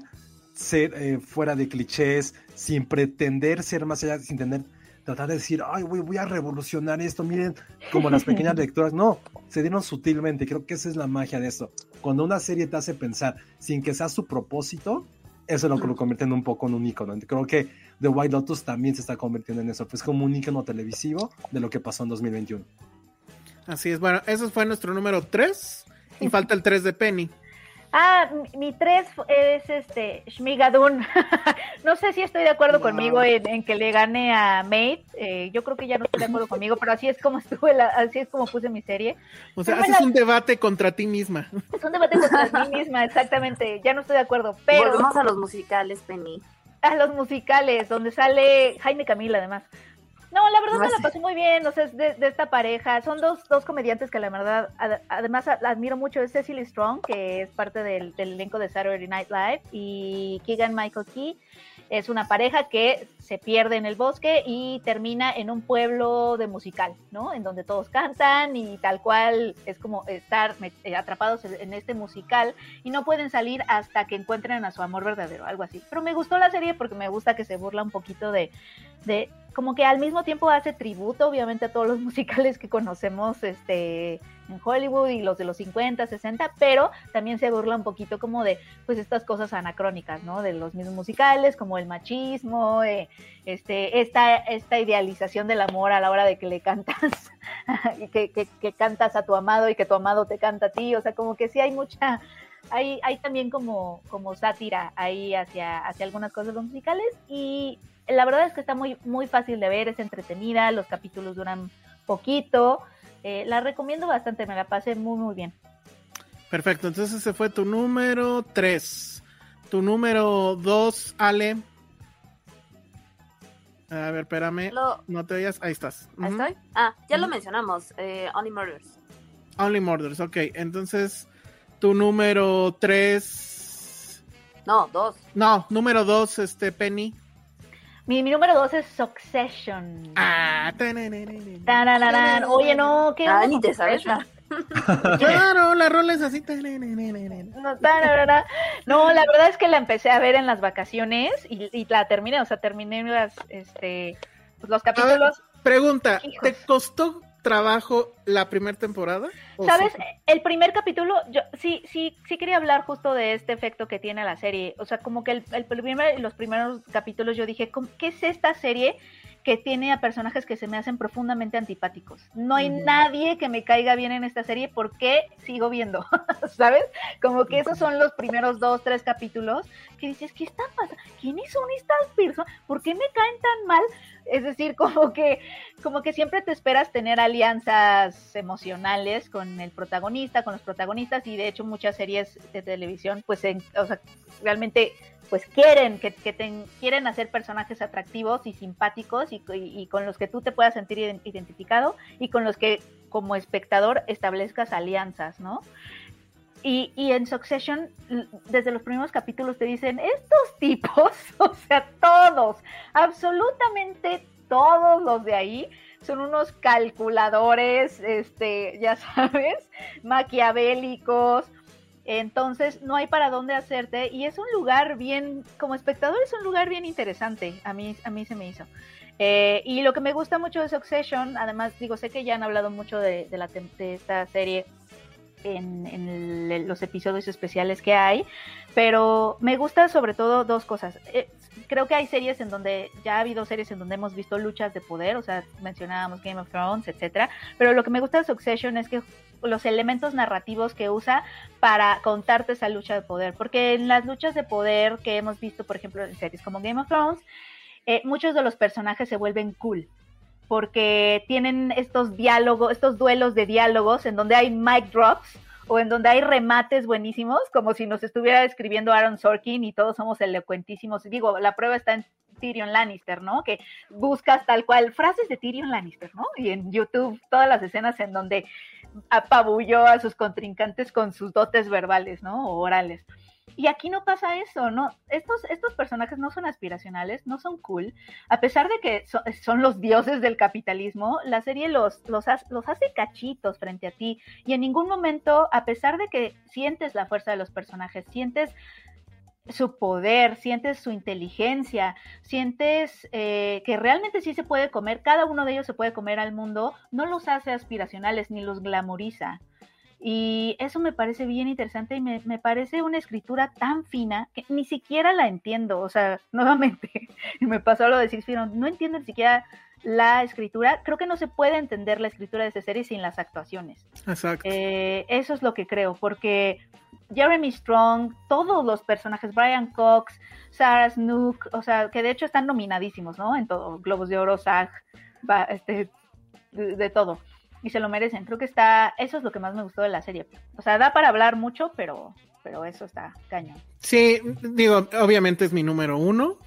ser eh, fuera de clichés, sin pretender ser más allá, sin tener, tratar de decir, ay, güey, voy a revolucionar esto, miren, como las pequeñas lecturas. No, se dieron sutilmente. Creo que esa es la magia de esto. Cuando una serie te hace pensar sin que sea su propósito, eso es lo que lo convierte en un poco en un icono. Creo que The White Lotus también se está convirtiendo en eso. Pues como un icono televisivo de lo que pasó en 2021. Así es, bueno, eso fue nuestro número 3 y falta el 3 de Penny. Ah, mi- mi tres es este Shmigadun. no sé si estoy de acuerdo conmigo en, en que le gane a Mate. Eh, yo creo que ya no estoy de acuerdo conmigo, pero así es como estuve, la- así es como puse mi serie. O sea, Pero haces la- un debate contra ti misma. Es un debate contra mí misma, exactamente. Ya no estoy de acuerdo, pero Volvemos a los musicales, Penny. a los musicales, donde sale Jaime Camila, además. No, la verdad me la pasé muy bien, o sea, es de, de esta pareja. Son dos, dos comediantes que la verdad, ad- además admiro mucho. Es Cecily Strong, que es parte del, del elenco de Saturday Night Live, y Keegan Michael Key. Es una pareja que se pierde en el bosque y termina en un pueblo de musical, ¿no? En donde todos cantan y tal cual es como estar eh, atrapados en este musical y no pueden salir hasta que encuentren a su amor verdadero, algo así. Pero me gustó la serie porque me gusta que se burla un poquito de, de como que al mismo tiempo hace tributo, obviamente, a todos los musicales que conocemos este, en Hollywood y los de los 50, 60, pero también se burla un poquito como de, pues, estas cosas anacrónicas, ¿no? De los mismos musicales, como el machismo, eh, este, esta, esta idealización del amor a la hora de que le cantas, y que, que, que cantas a tu amado y que tu amado te canta a ti, o sea, como que sí hay mucha, hay, hay también como, como sátira ahí hacia, hacia algunas cosas de los musicales y la verdad es que está muy, muy fácil de ver, es entretenida, los capítulos duran poquito, eh, la recomiendo bastante, me la pasé muy muy bien. Perfecto, entonces ese fue tu número 3. Tu número 2, Ale. A ver, espérame. Lo- No te oyas. Ahí estás. ¿Ahí estoy? Ah, ya lo mencionamos. Eh, Only Murders. Only Murders, ok. Entonces, tu número 3. No, dos. No, número 2, este, Penny. Mi, mi número dos es Succession. Ah, Tarararán. Oye, no, qué Ah, ni te sabes. Claro, la rola es así. No, tararara. No, la verdad es que la empecé a ver en las vacaciones y, y la terminé, o sea, terminé las, este, pues, los capítulos. Pregunta, Hijos. ¿te costó trabajo la primera temporada? ¿O ¿Sabes? sí? El primer capítulo, yo sí, sí, sí quería hablar justo de este efecto que tiene la serie. O sea, como que el, el primer, los primeros capítulos yo dije, ¿cómo- ¿qué es esta serie que tiene a personajes que se me hacen profundamente antipáticos? No hay nadie que me caiga bien en esta serie, ¿por qué sigo viendo? ¿Sabes? Como que esos son los primeros dos, tres capítulos que dices, ¿qué está pasando? ¿Quiénes son estas personas? ¿Por qué me caen tan mal? Es decir, como que, como que siempre te esperas tener alianzas emocionales con el protagonista, con los protagonistas, y de hecho muchas series de televisión, pues, en- o sea, realmente, pues quieren que, quieren hacer personajes atractivos y simpáticos y, y- con los que tú te puedas sentir ident- identificado y con los que como espectador establezcas alianzas, ¿no? Y, y en Succession, desde los primeros capítulos te dicen, estos tipos, o sea, todos, absolutamente todos los de ahí, son unos calculadores, este, ya sabes, maquiavélicos. Entonces, no hay para dónde hacerte y es un lugar bien, como espectador es un lugar bien interesante, a mí, a mí se me hizo. Eh, y lo que me gusta mucho de Succession, además, digo, sé que ya han hablado mucho de, la, de esta serie en, los episodios especiales que hay, pero me gusta sobre todo dos cosas. Eh, creo que hay series en donde ya ha habido series en donde hemos visto luchas de poder, o sea, mencionábamos Game of Thrones, etcétera, pero lo que me gusta de Succession es que los elementos narrativos que usa para contarte esa lucha de poder, porque en las luchas de poder que hemos visto, por ejemplo, en series como Game of Thrones, eh, muchos de los personajes se vuelven cool porque tienen estos diálogos, estos duelos de diálogos en donde hay mic drops o en donde hay remates buenísimos, como si nos estuviera escribiendo Aaron Sorkin y todos somos elocuentísimos. Digo, la prueba está en Tyrion Lannister, ¿no? Que buscas tal cual frases de Tyrion Lannister, ¿no? Y en YouTube todas las escenas en donde apabulló a sus contrincantes con sus dotes verbales, ¿no? O orales. Y aquí no pasa eso, ¿no? Estos, estos personajes no son aspiracionales, no son cool. A pesar de que son los dioses del capitalismo, la serie los, los, los hace cachitos frente a ti. Y en ningún momento, a pesar de que sientes la fuerza de los personajes, sientes su poder, sientes su inteligencia, sientes eh, que realmente sí se puede comer, cada uno de ellos se puede comer al mundo, no los hace aspiracionales ni los glamoriza. Y eso me parece bien interesante y me, parece una escritura tan fina que ni siquiera la entiendo. O sea, nuevamente, me pasó lo de Six no entiendo ni siquiera la escritura. Creo que no se puede entender la escritura de esa serie sin las actuaciones. Exacto. Eh, eso es lo que creo, porque Jeremy Strong, todos los personajes, Brian Cox, Sarah Snook, o sea, que de hecho están nominadísimos, ¿no? En todo, Globos de Oro, SAG, este, de todo y se lo merecen. Creo que está, eso es lo que más me gustó de la serie. O sea, da para hablar mucho, pero, pero eso está cañón. Sí, digo, obviamente es mi número uno.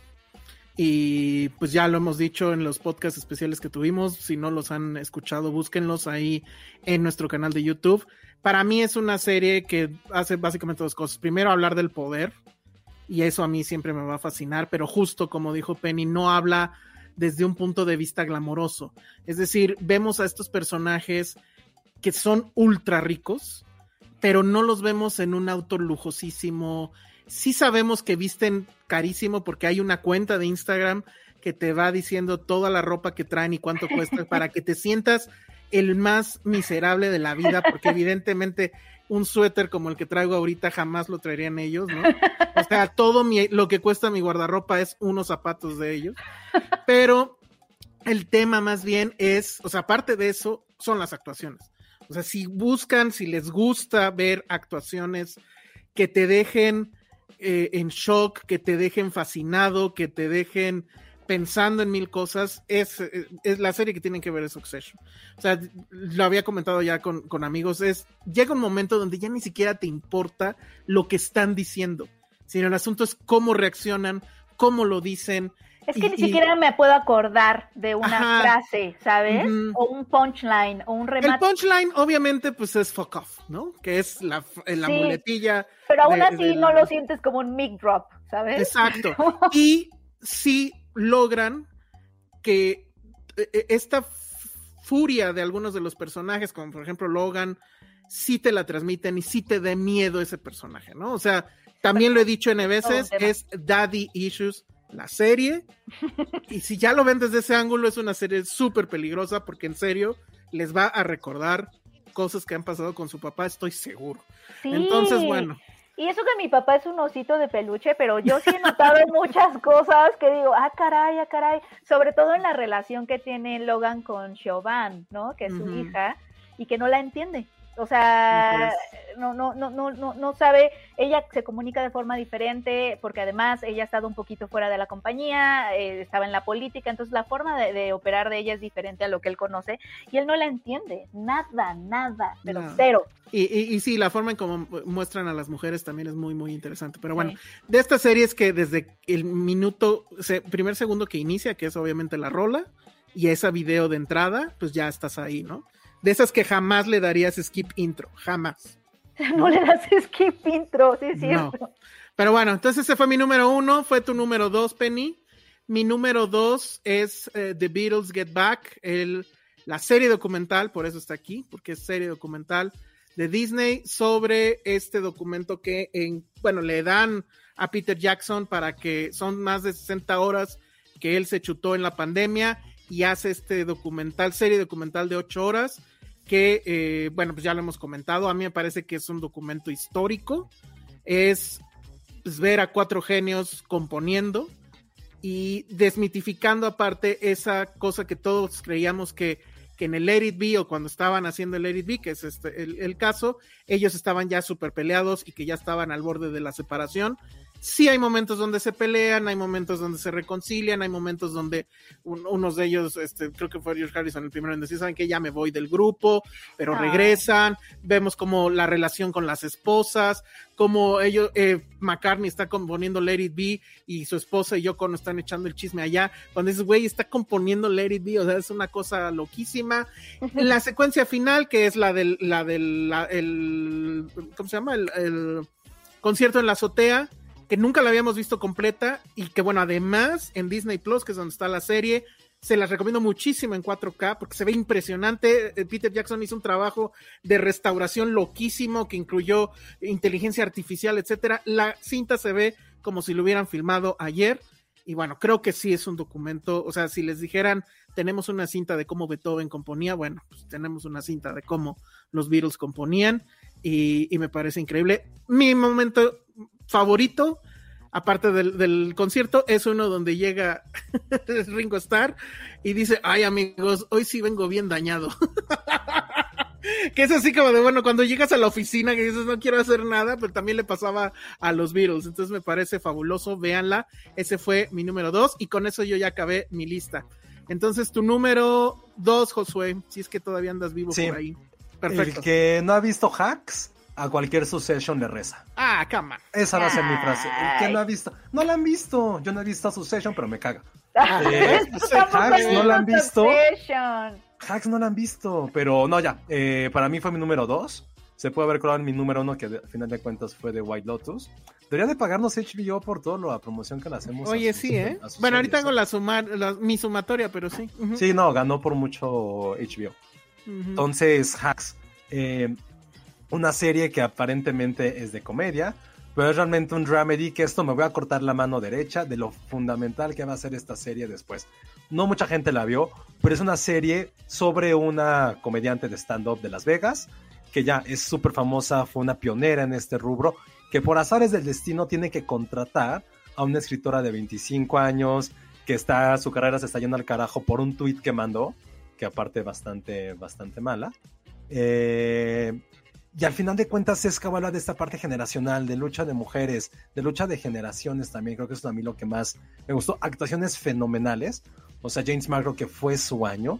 Y pues ya lo hemos dicho en los podcasts especiales que tuvimos. Si no los han escuchado, búsquenlos ahí en nuestro canal de YouTube. Para mí es una serie que hace básicamente dos cosas. Primero, hablar del poder. Y eso a mí siempre me va a fascinar. Pero justo como dijo Penny, no habla desde un punto de vista glamoroso. Es decir, vemos a estos personajes que son ultra ricos, pero no los vemos en un auto lujosísimo. Sí sabemos que visten carísimo porque hay una cuenta de Instagram que te va diciendo toda la ropa que traen y cuánto cuesta para que te sientas el más miserable de la vida, porque evidentemente un suéter como el que traigo ahorita jamás lo traerían ellos, ¿no? O sea, todo lo que cuesta mi guardarropa es unos zapatos de ellos. Pero el tema más bien es, o sea, aparte de eso, son las actuaciones. O sea, si buscan, si les gusta ver actuaciones que te dejen eh, en shock, que te dejen fascinado, que te dejen pensando en mil cosas, es, es, la serie que tienen que ver es Succession. O sea, lo había comentado ya con, amigos, es, llega un momento donde ya ni siquiera te importa lo que están diciendo, sino el asunto es cómo reaccionan, cómo lo dicen. Es que ni siquiera me puedo acordar de una frase, ¿sabes? O un punchline, o un remate. El punchline, obviamente, pues es fuck off, ¿no? Que es la, la muletilla. Pero aún así no lo sientes como un mic drop, ¿sabes? Exacto. y sí logran que eh, eh, esta furia de algunos de los personajes, como por ejemplo Logan, sí te la transmiten y sí te dé miedo ese personaje, ¿no? O sea, también lo he dicho N veces, es Daddy Issues la serie. Y si ya lo ven desde ese ángulo, es una serie súper peligrosa porque en serio les va a recordar cosas que han pasado con su papá, estoy seguro. Entonces, bueno. Y eso que mi papá es un osito de peluche, pero yo sí he notado muchas cosas que digo, ah, caray, ah, caray, sobre todo en la relación que tiene Logan con Chauvin, ¿no? Que es su hija, y que no la entiende. O sea, no, no, no, no, no, no sabe, ella se comunica de forma diferente, porque además ella ha estado un poquito fuera de la compañía, eh, estaba en la política, entonces la forma de, operar de ella es diferente a lo que él conoce, y él no la entiende, nada, nada, pero cero. Y, y, sí, la forma en cómo muestran a las mujeres también es muy, muy interesante. Pero bueno, de esta serie es que desde el minuto, primer segundo que inicia, que es obviamente la rola, y esa video de entrada, pues ya estás ahí, ¿no? De esas que jamás le darías skip intro, jamás. No, le das skip intro, sí es cierto. Pero bueno, entonces ese fue mi número uno, fue tu número dos, Penny. Mi número dos es eh, The Beatles Get Back, el, la serie documental, por eso está aquí, porque es serie documental de Disney sobre este documento que, en, bueno, le dan a Peter Jackson para que son más de 60 horas que él se chutó en la pandemia y hace este documental, serie documental de 8 horas que, eh, bueno, pues ya lo hemos comentado, a mí me parece que es un documento histórico, es pues, ver a cuatro genios componiendo y desmitificando aparte esa cosa que todos creíamos que, en el Let Be o cuando estaban haciendo el Let Be, que es este, el, el caso, ellos estaban ya súper peleados y que ya estaban al borde de la separación sí hay momentos donde se pelean, hay momentos donde se reconcilian, hay momentos donde un- unos de ellos, este, creo que fue George Harrison el primero en decir, saben que ya me voy del grupo, pero Ah. regresan, vemos como la relación con las esposas, como ellos, eh, McCartney está componiendo Let It Be y su esposa y no están echando el chisme allá, cuando dices, güey, está componiendo Let It Be, o sea, es una cosa loquísima. La secuencia final, que es la del, la del, la- el, ¿cómo se llama? El, el concierto en la azotea, que nunca la habíamos visto completa y que bueno, además en Disney Plus, que es donde está la serie, se las recomiendo muchísimo en 4K porque se ve impresionante. Eh, Peter Jackson hizo un trabajo de restauración loquísimo que incluyó inteligencia artificial, etcétera. La cinta se ve como si lo hubieran filmado ayer. Y bueno, creo que sí es un documento. O sea, si les dijeran, tenemos una cinta de cómo Beethoven componía, bueno, pues tenemos una cinta de cómo los Beatles componían. Y, y me parece increíble. Mi momento favorito, aparte del, del concierto, es uno donde llega Ringo Starr y dice, ay amigos, hoy sí vengo bien dañado. que es así como de, bueno, cuando llegas a la oficina que dices, no quiero hacer nada, pero también le pasaba a los Beatles. Entonces me parece fabuloso, véanla. Ese fue mi número dos y con eso yo ya acabé mi lista. Entonces tu número dos, Josué, si es que todavía andas vivo Sí. por ahí. Perfecto. El que no ha visto hacks, a cualquier Succession le reza. Ah, on. Esa va a ser mi frase. Ay. no ha visto. No la han visto. Yo no he visto Succession, pero me caga. Eh, Hacks, ¿no la han visto? Hacks no la han visto. Pero no, ya. Eh, para mí fue mi número 2. Se puede haber colado en mi número 1, que de- al final de cuentas fue de White Lotus. Debería de pagarnos HBO por toda la promoción que le hacemos. a Oye, sí, ¿eh? a Bueno, ahorita hago la sumar, la- mi sumatoria, pero sí. Sí, no, ganó por mucho HBO. Entonces, Hacks, eh, una serie que aparentemente es de comedia, pero es realmente un dramedy que esto me voy a cortar la mano derecha de lo fundamental que va a ser esta serie después. No mucha gente la vio, pero es una serie sobre una comediante de stand-up de Las Vegas, que ya es súper famosa, fue una pionera en este rubro, que por azares del destino tiene que contratar a una escritora de 25 años, que está, su carrera se está yendo al carajo por un tweet que mandó, que aparte bastante, bastante mala. Eh, y al final de cuentas es que habla de esta parte generacional, de lucha de mujeres, de lucha de generaciones también, creo que eso es a mí lo que más me gustó. Actuaciones fenomenales, o sea, James Markle que fue su año,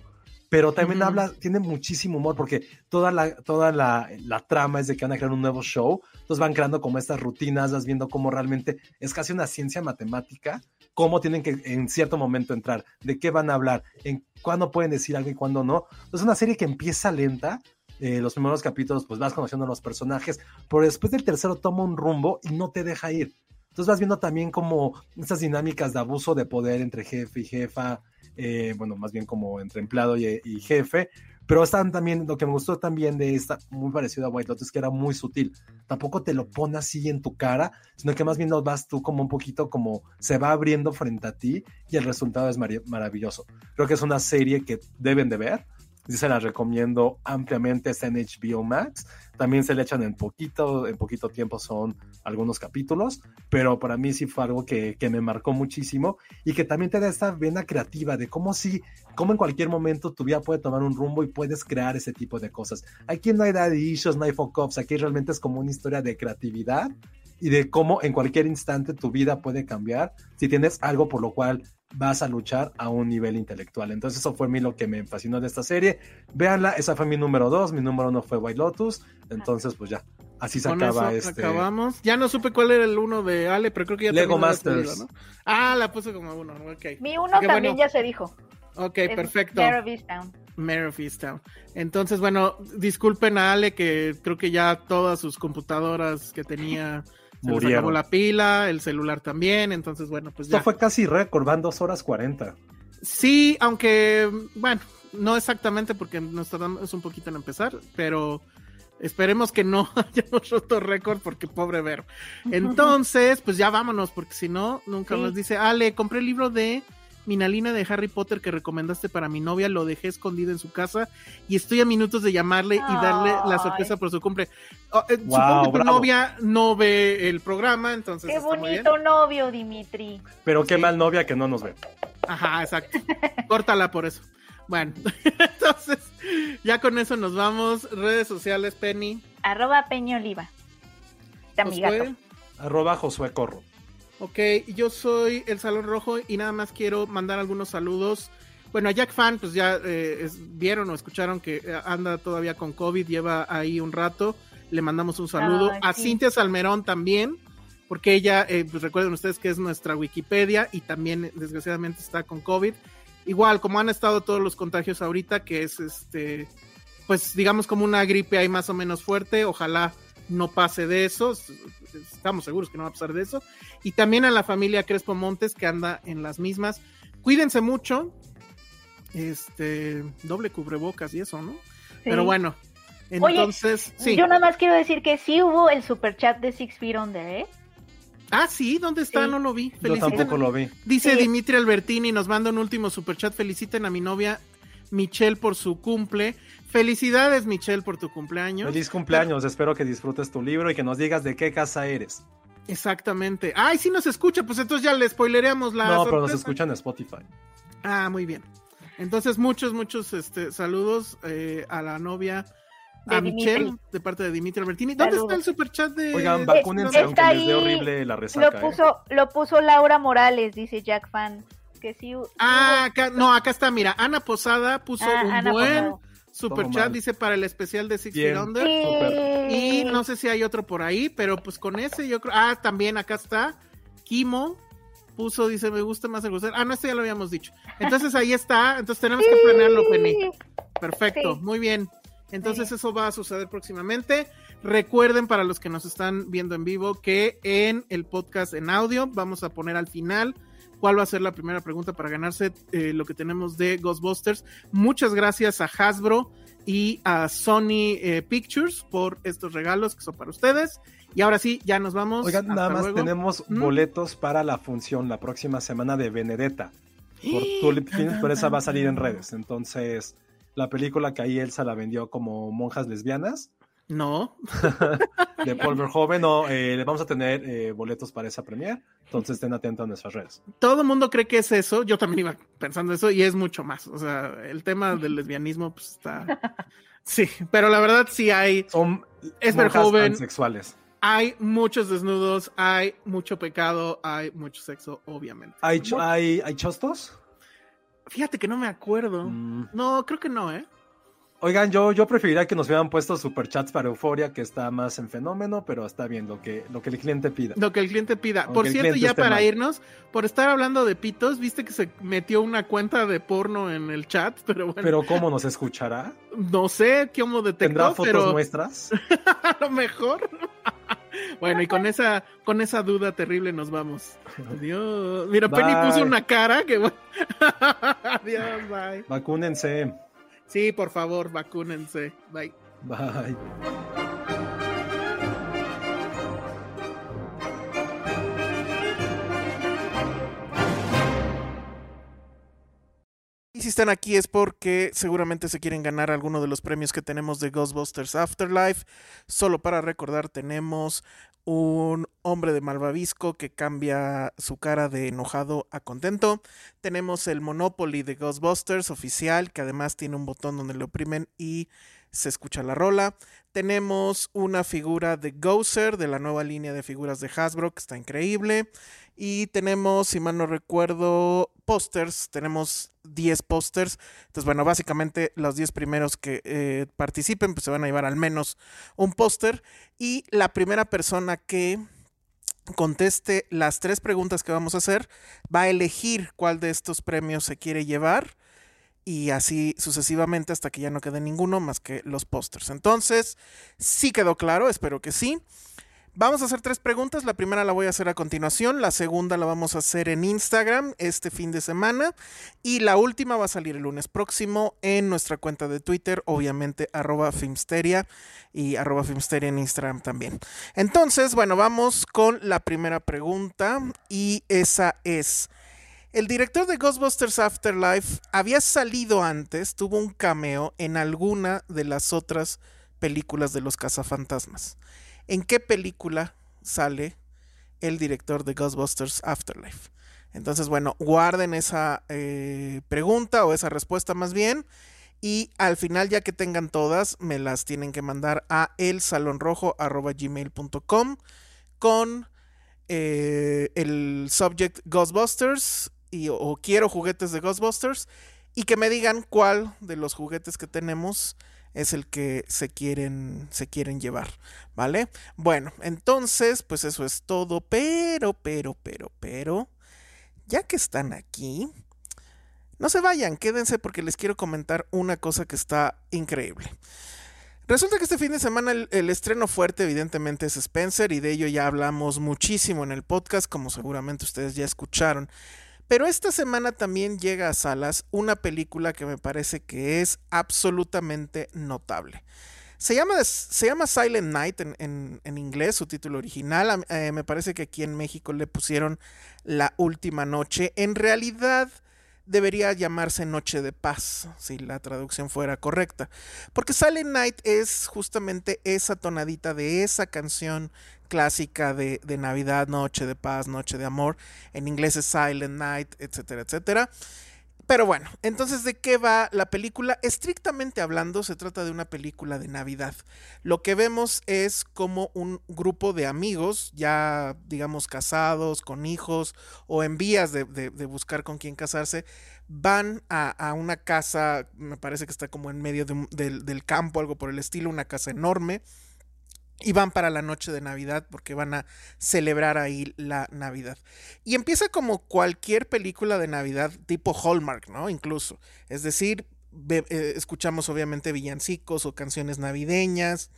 pero también Ujú. habla, tiene muchísimo humor porque toda la, toda la, la trama es de que van a crear un nuevo show, entonces van creando como estas rutinas, vas viendo cómo realmente es casi una ciencia matemática, cómo tienen que en cierto momento entrar, de qué van a hablar, en cuándo pueden decir algo y cuándo no. Es una serie que empieza lenta, eh, los primeros capítulos pues vas conociendo a los personajes, pero después del tercero toma un rumbo y no te deja ir. Entonces vas viendo también como estas dinámicas de abuso de poder entre jefe y jefa, eh, bueno, más bien como entre empleado y, y jefe, pero están también, lo que me gustó también de esta, muy parecido a White Lotus, que era muy sutil. Tampoco te lo pone así en tu cara, sino que más bien lo vas tú como un poquito como se va abriendo frente a ti y el resultado es maravilloso. Creo que es una serie que deben de ver. Se la recomiendo ampliamente, está en HBO Max. También se le echan en poquito, en poquito tiempo son algunos capítulos, pero para mí sí fue algo que, me marcó muchísimo y que también te da esta vena creativa de cómo sí, cómo en cualquier momento tu vida puede tomar un rumbo y puedes crear ese tipo de cosas. Aquí no hay daddy issues, no hay fuck ups, aquí realmente es como una historia de creatividad y de cómo en cualquier instante tu vida puede cambiar si tienes algo por lo cual vas a luchar a un nivel intelectual. Entonces eso fue a mí lo que me fascinó de esta serie. Véanla, esa fue mi número dos, mi número uno fue White Lotus, entonces pues ya, así se Con acaba eso este... acabamos. Ya no supe cuál era el uno de Ale, pero creo que ya Lego Masters. pedido, ¿no? Ah, la puse como uno, ok. Mi uno Qué también bueno. ya se dijo. Ok, Es perfecto. Mare of Easttown. Mare of Easttown. Entonces, bueno, disculpen a Ale que creo que ya todas sus computadoras que tenía se les acabó la pila, el celular también, entonces bueno, pues Esto ya. fue casi récord, van dos horas 40. Sí, aunque, bueno, no exactamente porque nos tardamos un poquito en empezar, pero esperemos que no hayamos roto récord porque pobre ver. Entonces, pues ya vámonos, porque si no, nunca Sí. nos dice, Ale, compré el libro de Mi Nalina de Harry Potter que recomendaste para mi novia lo dejé escondido en su casa y estoy a minutos de llamarle y darle la sorpresa por su cumple. Oh, eh, Wow, supongo que tu bravo. novia no ve el programa, entonces Qué está muy bien. bonito novio, Dimitri. Pero qué Sí. mal novia que no nos ve. Ajá, exacto. Córtala por eso. Bueno, entonces ya con eso nos vamos. Redes sociales, Penny. Arroba Peña Oliva. Arroba Josué Corro. Ok, yo soy el Salón Rojo y nada más quiero mandar algunos saludos. Bueno, a Jack Fan, pues ya eh, es- vieron o escucharon que eh, anda todavía con COVID, lleva ahí un rato. Le mandamos un saludo. A. Cintia Salmerón también, porque ella, eh, pues recuerden ustedes que es nuestra Wikipedia y también eh, desgraciadamente está con COVID. Igual, como han estado todos los contagios ahorita, que es este, pues digamos como una gripe ahí más o menos fuerte, ojalá no pase de eso, estamos seguros que no va a pasar de eso. Y también a la familia Crespo Montes que anda en las mismas. Cuídense mucho, este, doble cubrebocas y eso, ¿no? Pero bueno, Oye, entonces, sí. Yo nada más quiero decir que sí hubo el super chat de Six Feet Under, ¿eh? Ah, sí, ¿dónde está? Sí. No lo vi. Yo Feliciten. tampoco lo vi. Dice Sí. Dimitri Albertini, nos manda un último superchat. Feliciten a mi novia Michelle por su cumple. Felicidades, Michelle, por tu cumpleaños. Feliz cumpleaños. Espero que disfrutes tu libro y que nos digas de qué casa eres. Exactamente. Ay, sí nos escucha, pues entonces ya le spoilereamos la. no, pero nos escuchan en Spotify. Ah, muy bien. Entonces, muchos, muchos este, saludos eh, a la novia, De a Dimitri. Michelle, de parte de Dimitri Albertini. ¿Dónde Saludos. está el superchat de. Oigan, de- vacúnense está aunque les dé ahí. horrible la Lo resaca. ¿eh? puso, lo puso Laura Morales, dice Jack Fan. Que sí, Ah, acá, no, acá está, mira, Ana Posada puso Ah, un Ana buen Posada. superchat, mal. dice para el especial de Six. Feet Under. Sí. Y no sé si hay otro por ahí, pero pues con ese yo creo. Ah, también acá está. Kimo puso, dice, me gusta más el grosero. Ah, no, este ya lo habíamos dicho. Entonces ahí está. Entonces tenemos que planearlo, Penny. Perfecto, Sí. muy bien. Entonces Sí. eso va a suceder próximamente. Recuerden para los que nos están viendo en vivo que en el podcast en audio vamos a poner al final cuál va a ser la primera pregunta para ganarse eh, lo que tenemos de Ghostbusters. Muchas gracias a Hasbro y a Sony eh, Pictures por estos regalos que son para ustedes. Y ahora sí, ya nos vamos. Oigan, nada Hasta más luego. tenemos ¿Mm? boletos para la función la próxima semana de Benedetta por Tulip Films, pero esa va a salir en redes. Entonces, la película que ahí Elsa la vendió como monjas lesbianas No. de Paul Verhoeven, no, eh, le vamos a tener eh, boletos para esa premiere. Entonces, estén atentos a nuestras redes. todo el mundo cree que es eso, yo también iba pensando eso y es mucho más. O sea, el tema del lesbianismo pues está... Sí, pero la verdad sí hay, Son Es Verhoeven. sexuales. hay muchos desnudos, hay mucho pecado, hay mucho sexo, obviamente. ¿Hay, hay, ¿Hay chostos? Fíjate que no me acuerdo. Mm. No, creo que no, ¿eh? Oigan, yo, yo preferiría que nos hubieran puesto superchats para Euforia, que está más en fenómeno, pero está bien lo que, lo que el cliente pida. Lo que el cliente pida. Aunque Por cierto, ya para mal. irnos, por estar hablando de pitos, viste que se metió una cuenta de porno en el chat, pero bueno, Pero ¿cómo nos escuchará? no sé cómo ¿Tendrá detectó, fotos pero nuestras? a lo mejor. bueno, y con esa, con esa duda terrible nos vamos. Adiós. Mira, Penny Bye. puso una cara que bueno. Adiós, bye. Vacúnense. Sí, por favor, vacúnense. Bye. Bye. Y si están aquí es porque seguramente se quieren ganar alguno de los premios que tenemos de Ghostbusters Afterlife. Solo para recordar, tenemos un hombre de malvavisco que cambia su cara de enojado a contento. Tenemos el Monopoly de Ghostbusters oficial, que además tiene un botón donde le oprimen y se escucha la rola. Tenemos una figura de Gozer de la nueva línea de figuras de Hasbro, que está increíble. Y tenemos, si mal no recuerdo, pósters. Tenemos 10 pósters. Entonces, bueno, básicamente los 10 primeros que eh, participen, pues se van a llevar al menos un póster. Y la primera persona que conteste las tres preguntas que vamos a hacer va a elegir cuál de estos premios se quiere llevar y así sucesivamente hasta que ya no quede ninguno más que los pósters. Entonces, sí quedó claro, espero que sí. Vamos a hacer tres preguntas. La primera la voy a hacer a continuación. La segunda la vamos a hacer en Instagram este fin de semana. Y la última va a salir el lunes próximo en nuestra cuenta de Twitter, obviamente arroba Filmsteria y arroba Filmsteria en Instagram también. Entonces, bueno, vamos con la primera pregunta y esa es, El director de Ghostbusters Afterlife había salido antes, tuvo un cameo en alguna de las otras películas de los cazafantasmas. ¿En qué película sale el director de Ghostbusters Afterlife? Entonces, bueno, guarden esa eh, pregunta o esa respuesta más bien. Y al final, ya que tengan todas, me las tienen que mandar a elsalonrojo.gmail.com con eh, el subject Ghostbusters y, o quiero juguetes de Ghostbusters y que me digan cuál de los juguetes que tenemos es el que se quieren, se quieren llevar, ¿vale? Bueno, entonces, pues eso es todo, pero, pero, pero, pero, ya que están aquí, no se vayan, quédense porque les quiero comentar una cosa que está increíble. Resulta que este fin de semana el, el, estreno fuerte evidentemente es Spencer y de ello ya hablamos muchísimo en el podcast, como seguramente ustedes ya escucharon. Pero esta semana también llega a salas una película que me parece que es absolutamente notable. Se llama, se llama Silent Night en, en, en inglés, su título original. Eh, me parece que aquí en México le pusieron La Última Noche. En realidad debería llamarse Noche de Paz, si la traducción fuera correcta. Porque Silent Night es justamente esa tonadita de esa canción clásica de, Navidad, Noche de Paz, Noche de Amor. En inglés es Silent Night, etcétera, etcétera. Pero bueno, entonces ¿de qué va la película? Estrictamente hablando, se trata de una película de Navidad. Lo que vemos es como un grupo de amigos, ya digamos casados, con hijos o en vías de, de, buscar con quién casarse, van a, a, una casa, me parece que está como en medio de, del campo, algo por el estilo, una casa enorme y van para la noche de Navidad porque van a celebrar ahí la Navidad. Y empieza como cualquier película de Navidad tipo Hallmark, ¿no? Incluso. Es decir, eh, escuchamos obviamente villancicos o canciones navideñas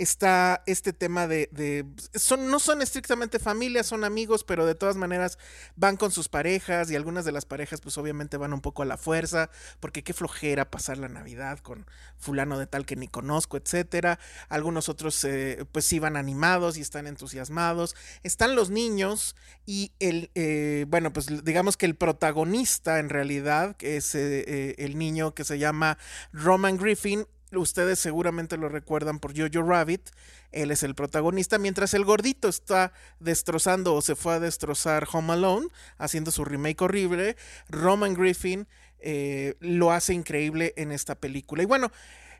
está este tema de, son, no son estrictamente familias, son amigos, pero de todas maneras van con sus parejas y algunas de las parejas pues obviamente van un poco a la fuerza, porque qué flojera pasar la Navidad con fulano de tal que ni conozco, etcétera. Algunos otros eh, pues sí van animados y están entusiasmados. Están los niños y el, eh, bueno, pues digamos que el protagonista en realidad, que es eh, el niño que se llama Roman Griffin, Ustedes seguramente lo recuerdan por Jojo Rabbit. Él es el protagonista, mientras el gordito está destrozando o se fue a destrozar Home Alone, haciendo su remake horrible. Roman Griffin eh, lo hace increíble en esta película. Y bueno,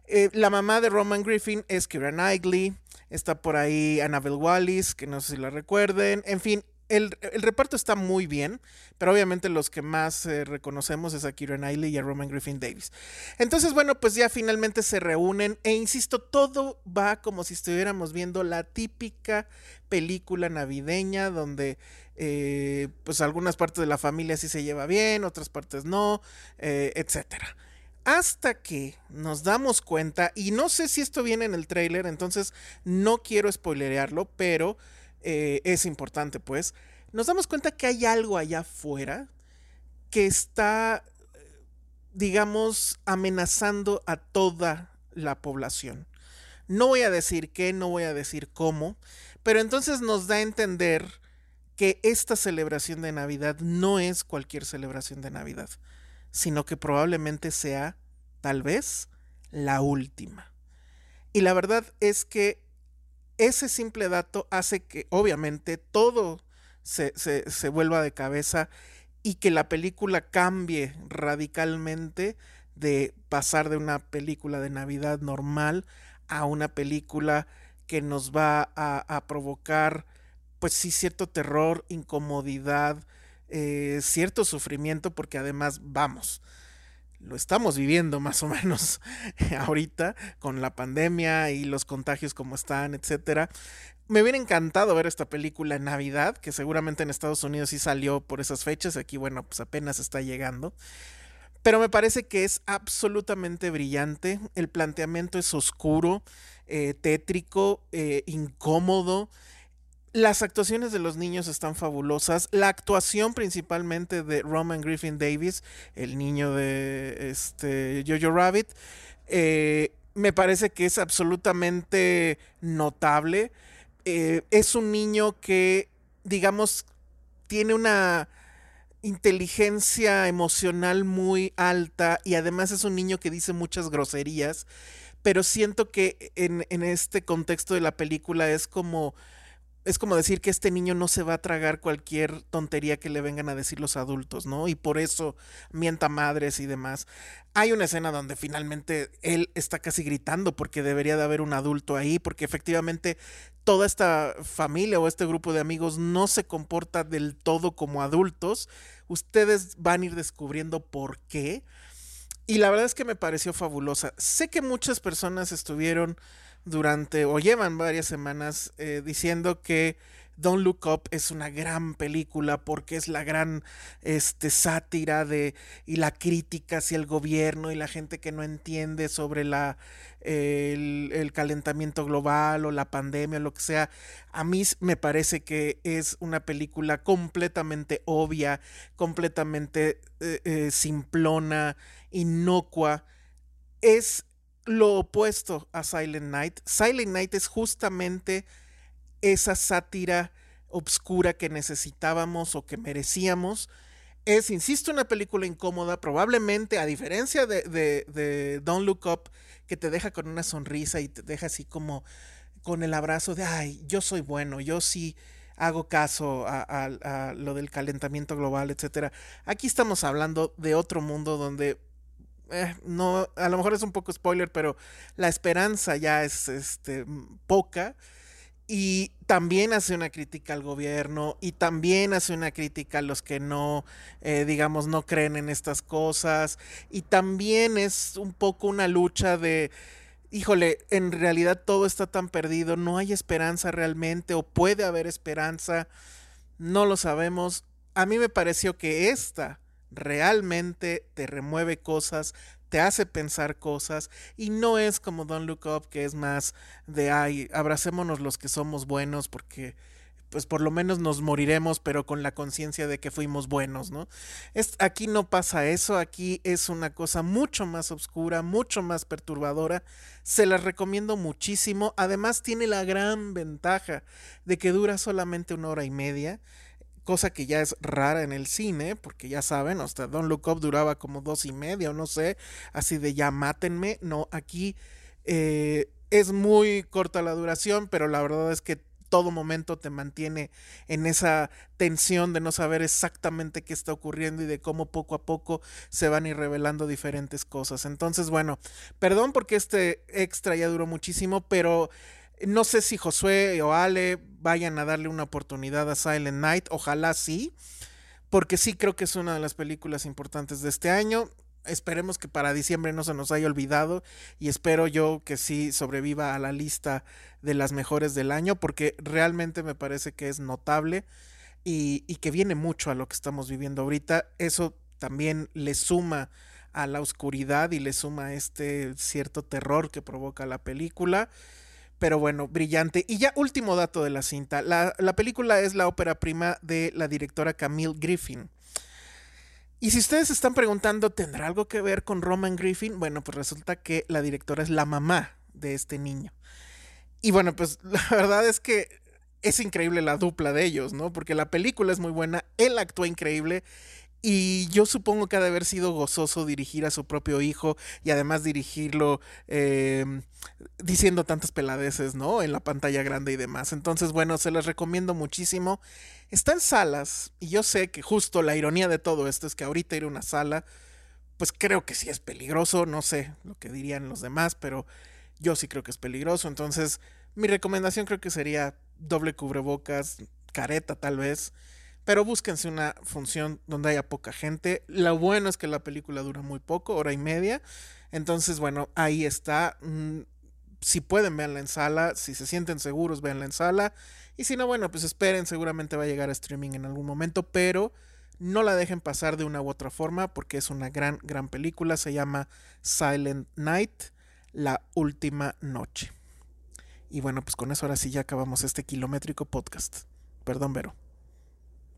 eh, la mamá de Roman Griffin es Kira Knightley. Está por ahí Annabelle Wallis, que no sé si la recuerden. En fin, el, reparto está muy bien, pero obviamente los que más eh, reconocemos es a Kira Knightley y a Roman Griffin Davis. Entonces, bueno, pues ya finalmente se reúnen e insisto, todo va como si estuviéramos viendo la típica película navideña donde eh, pues algunas partes de la familia sí se lleva bien, otras partes no, eh, etcétera. Hasta que nos damos cuenta, y no sé si esto viene en el trailer, entonces no quiero spoilerearlo, pero eh, es importante, pues, nos damos cuenta que hay algo allá afuera que está, digamos, amenazando a toda la población. No voy a decir qué, no voy a decir cómo, pero entonces nos da a entender que esta celebración de Navidad no es cualquier celebración de Navidad, sino que probablemente sea, tal vez, la última. Y la verdad es que ese simple dato hace que obviamente todo se, se, se, vuelva de cabeza y que la película cambie radicalmente de pasar de una película de Navidad normal a una película que nos va a, provocar pues sí cierto terror, incomodidad, eh, cierto sufrimiento porque además vamos, lo estamos viviendo más o menos ahorita con la pandemia y los contagios como están, etcétera. Me hubiera encantado ver esta película en Navidad, que seguramente en Estados Unidos sí salió por esas fechas, aquí bueno, pues apenas está llegando. Pero me parece que es absolutamente brillante, el planteamiento es oscuro, eh, tétrico, eh, incómodo, las actuaciones de los niños están fabulosas. La actuación principalmente de Roman Griffin Davis, el niño de este Jojo Rabbit, eh, me parece que es absolutamente notable. Eh, es un niño que, digamos, tiene una inteligencia emocional muy alta y además es un niño que dice muchas groserías, pero siento que en, en este contexto de la película es como es como decir que este niño no se va a tragar cualquier tontería que le vengan a decir los adultos, ¿no? Y por eso mienta madres y demás. Hay una escena donde finalmente él está casi gritando porque debería de haber un adulto ahí, porque efectivamente toda esta familia o este grupo de amigos no se comporta del todo como adultos. Ustedes van a ir descubriendo por qué. Y la verdad es que me pareció fabulosa. Sé que muchas personas estuvieron durante o llevan varias semanas eh, diciendo que Don't Look Up es una gran película porque es la gran este, sátira de, y la crítica hacia el gobierno y la gente que no entiende sobre la, el, el, calentamiento global o la pandemia o lo que sea. A mí me parece que es una película completamente obvia, completamente eh, eh, simplona, inocua. Es lo opuesto a Silent Night. Silent Night es justamente esa sátira obscura que necesitábamos o que merecíamos. Es, insisto, una película incómoda, probablemente a diferencia de, de, Don't Look Up, que te deja con una sonrisa y te deja así como con el abrazo de, ay, yo soy bueno, yo sí hago caso a, a lo del calentamiento global, etc. Aquí estamos hablando de otro mundo donde eh, no, a lo mejor es un poco spoiler, pero la esperanza ya es este, poca. Y también hace una crítica al gobierno y también hace una crítica a los que no, eh, digamos, no creen en estas cosas. Y también es un poco una lucha de, híjole, en realidad todo está tan perdido, no hay esperanza realmente o puede haber esperanza, no lo sabemos. A mí me pareció que esta realmente te remueve cosas, te hace pensar cosas y no es como Don't Look Up que es más de ay, abracémonos los que somos buenos porque pues por lo menos nos moriremos pero con la conciencia de que fuimos buenos, ¿no? Es, aquí no pasa eso, aquí es una cosa mucho más oscura, mucho más perturbadora, se las recomiendo muchísimo, además tiene la gran ventaja de que dura solamente una hora y media, cosa que ya es rara en el cine, porque ya saben, hasta Don't Look Up duraba como dos y media o no sé, así de ya mátenme, no, aquí eh, es muy corta la duración, pero la verdad es que todo momento te mantiene en esa tensión de no saber exactamente qué está ocurriendo y de cómo poco a poco se van a ir revelando diferentes cosas. Entonces, bueno, perdón porque este extra ya duró muchísimo, pero no sé si Josué o Ale vayan a darle una oportunidad a Silent Night. Ojalá sí. Porque sí creo que es una de las películas importantes de este año. Esperemos que para diciembre no se nos haya olvidado. Y espero yo que sí sobreviva a la lista de las mejores del año. Porque realmente me parece que es notable. Y, y que viene mucho a lo que estamos viviendo ahorita. Eso también le suma a la oscuridad y le suma este cierto terror que provoca la película. Pero bueno, brillante. Y ya último dato de la cinta. La, película es la ópera prima de la directora Camille Griffin. Y si ustedes están preguntando, ¿tendrá algo que ver con Roman Griffin? Bueno, pues resulta que la directora es la mamá de este niño. Y bueno, pues la verdad es que es increíble la dupla de ellos, ¿no? Porque la película es muy buena, él actúa increíble y yo supongo que ha de haber sido gozoso dirigir a su propio hijo y además dirigirlo em, diciendo tantas peladeces, ¿no? En la pantalla grande y demás. Entonces, bueno, se les recomiendo muchísimo. Está en salas y yo sé que justo la ironía de todo esto es que ahorita ir a una sala, pues creo que sí es peligroso, no sé lo que dirían los demás, pero yo sí creo que es peligroso. Entonces, mi recomendación creo que sería doble cubrebocas, careta tal vez pero búsquense una función donde haya poca gente. Lo bueno es que la película dura muy poco, hora y media. Entonces, bueno, ahí está. Mm, si pueden, verla en sala. Si se sienten seguros, véanla en sala. Y si no, bueno, pues esperen, seguramente va a llegar a streaming en algún momento, pero no la dejen pasar de una u otra forma porque es una gran, gran película. Se llama Silent Night, la última noche. Y bueno, pues con eso ahora sí ya acabamos este kilométrico podcast. Perdón, Vero.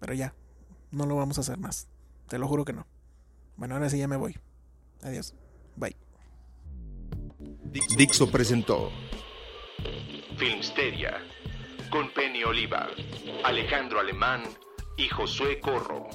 Pero ya, no lo vamos a hacer más. Te lo juro que no. Bueno, ahora sí ya me voy. Adiós. Bye. Dixo presentó Filmsteria con Penny Oliva, Alejandro Alemán y Josué Corro.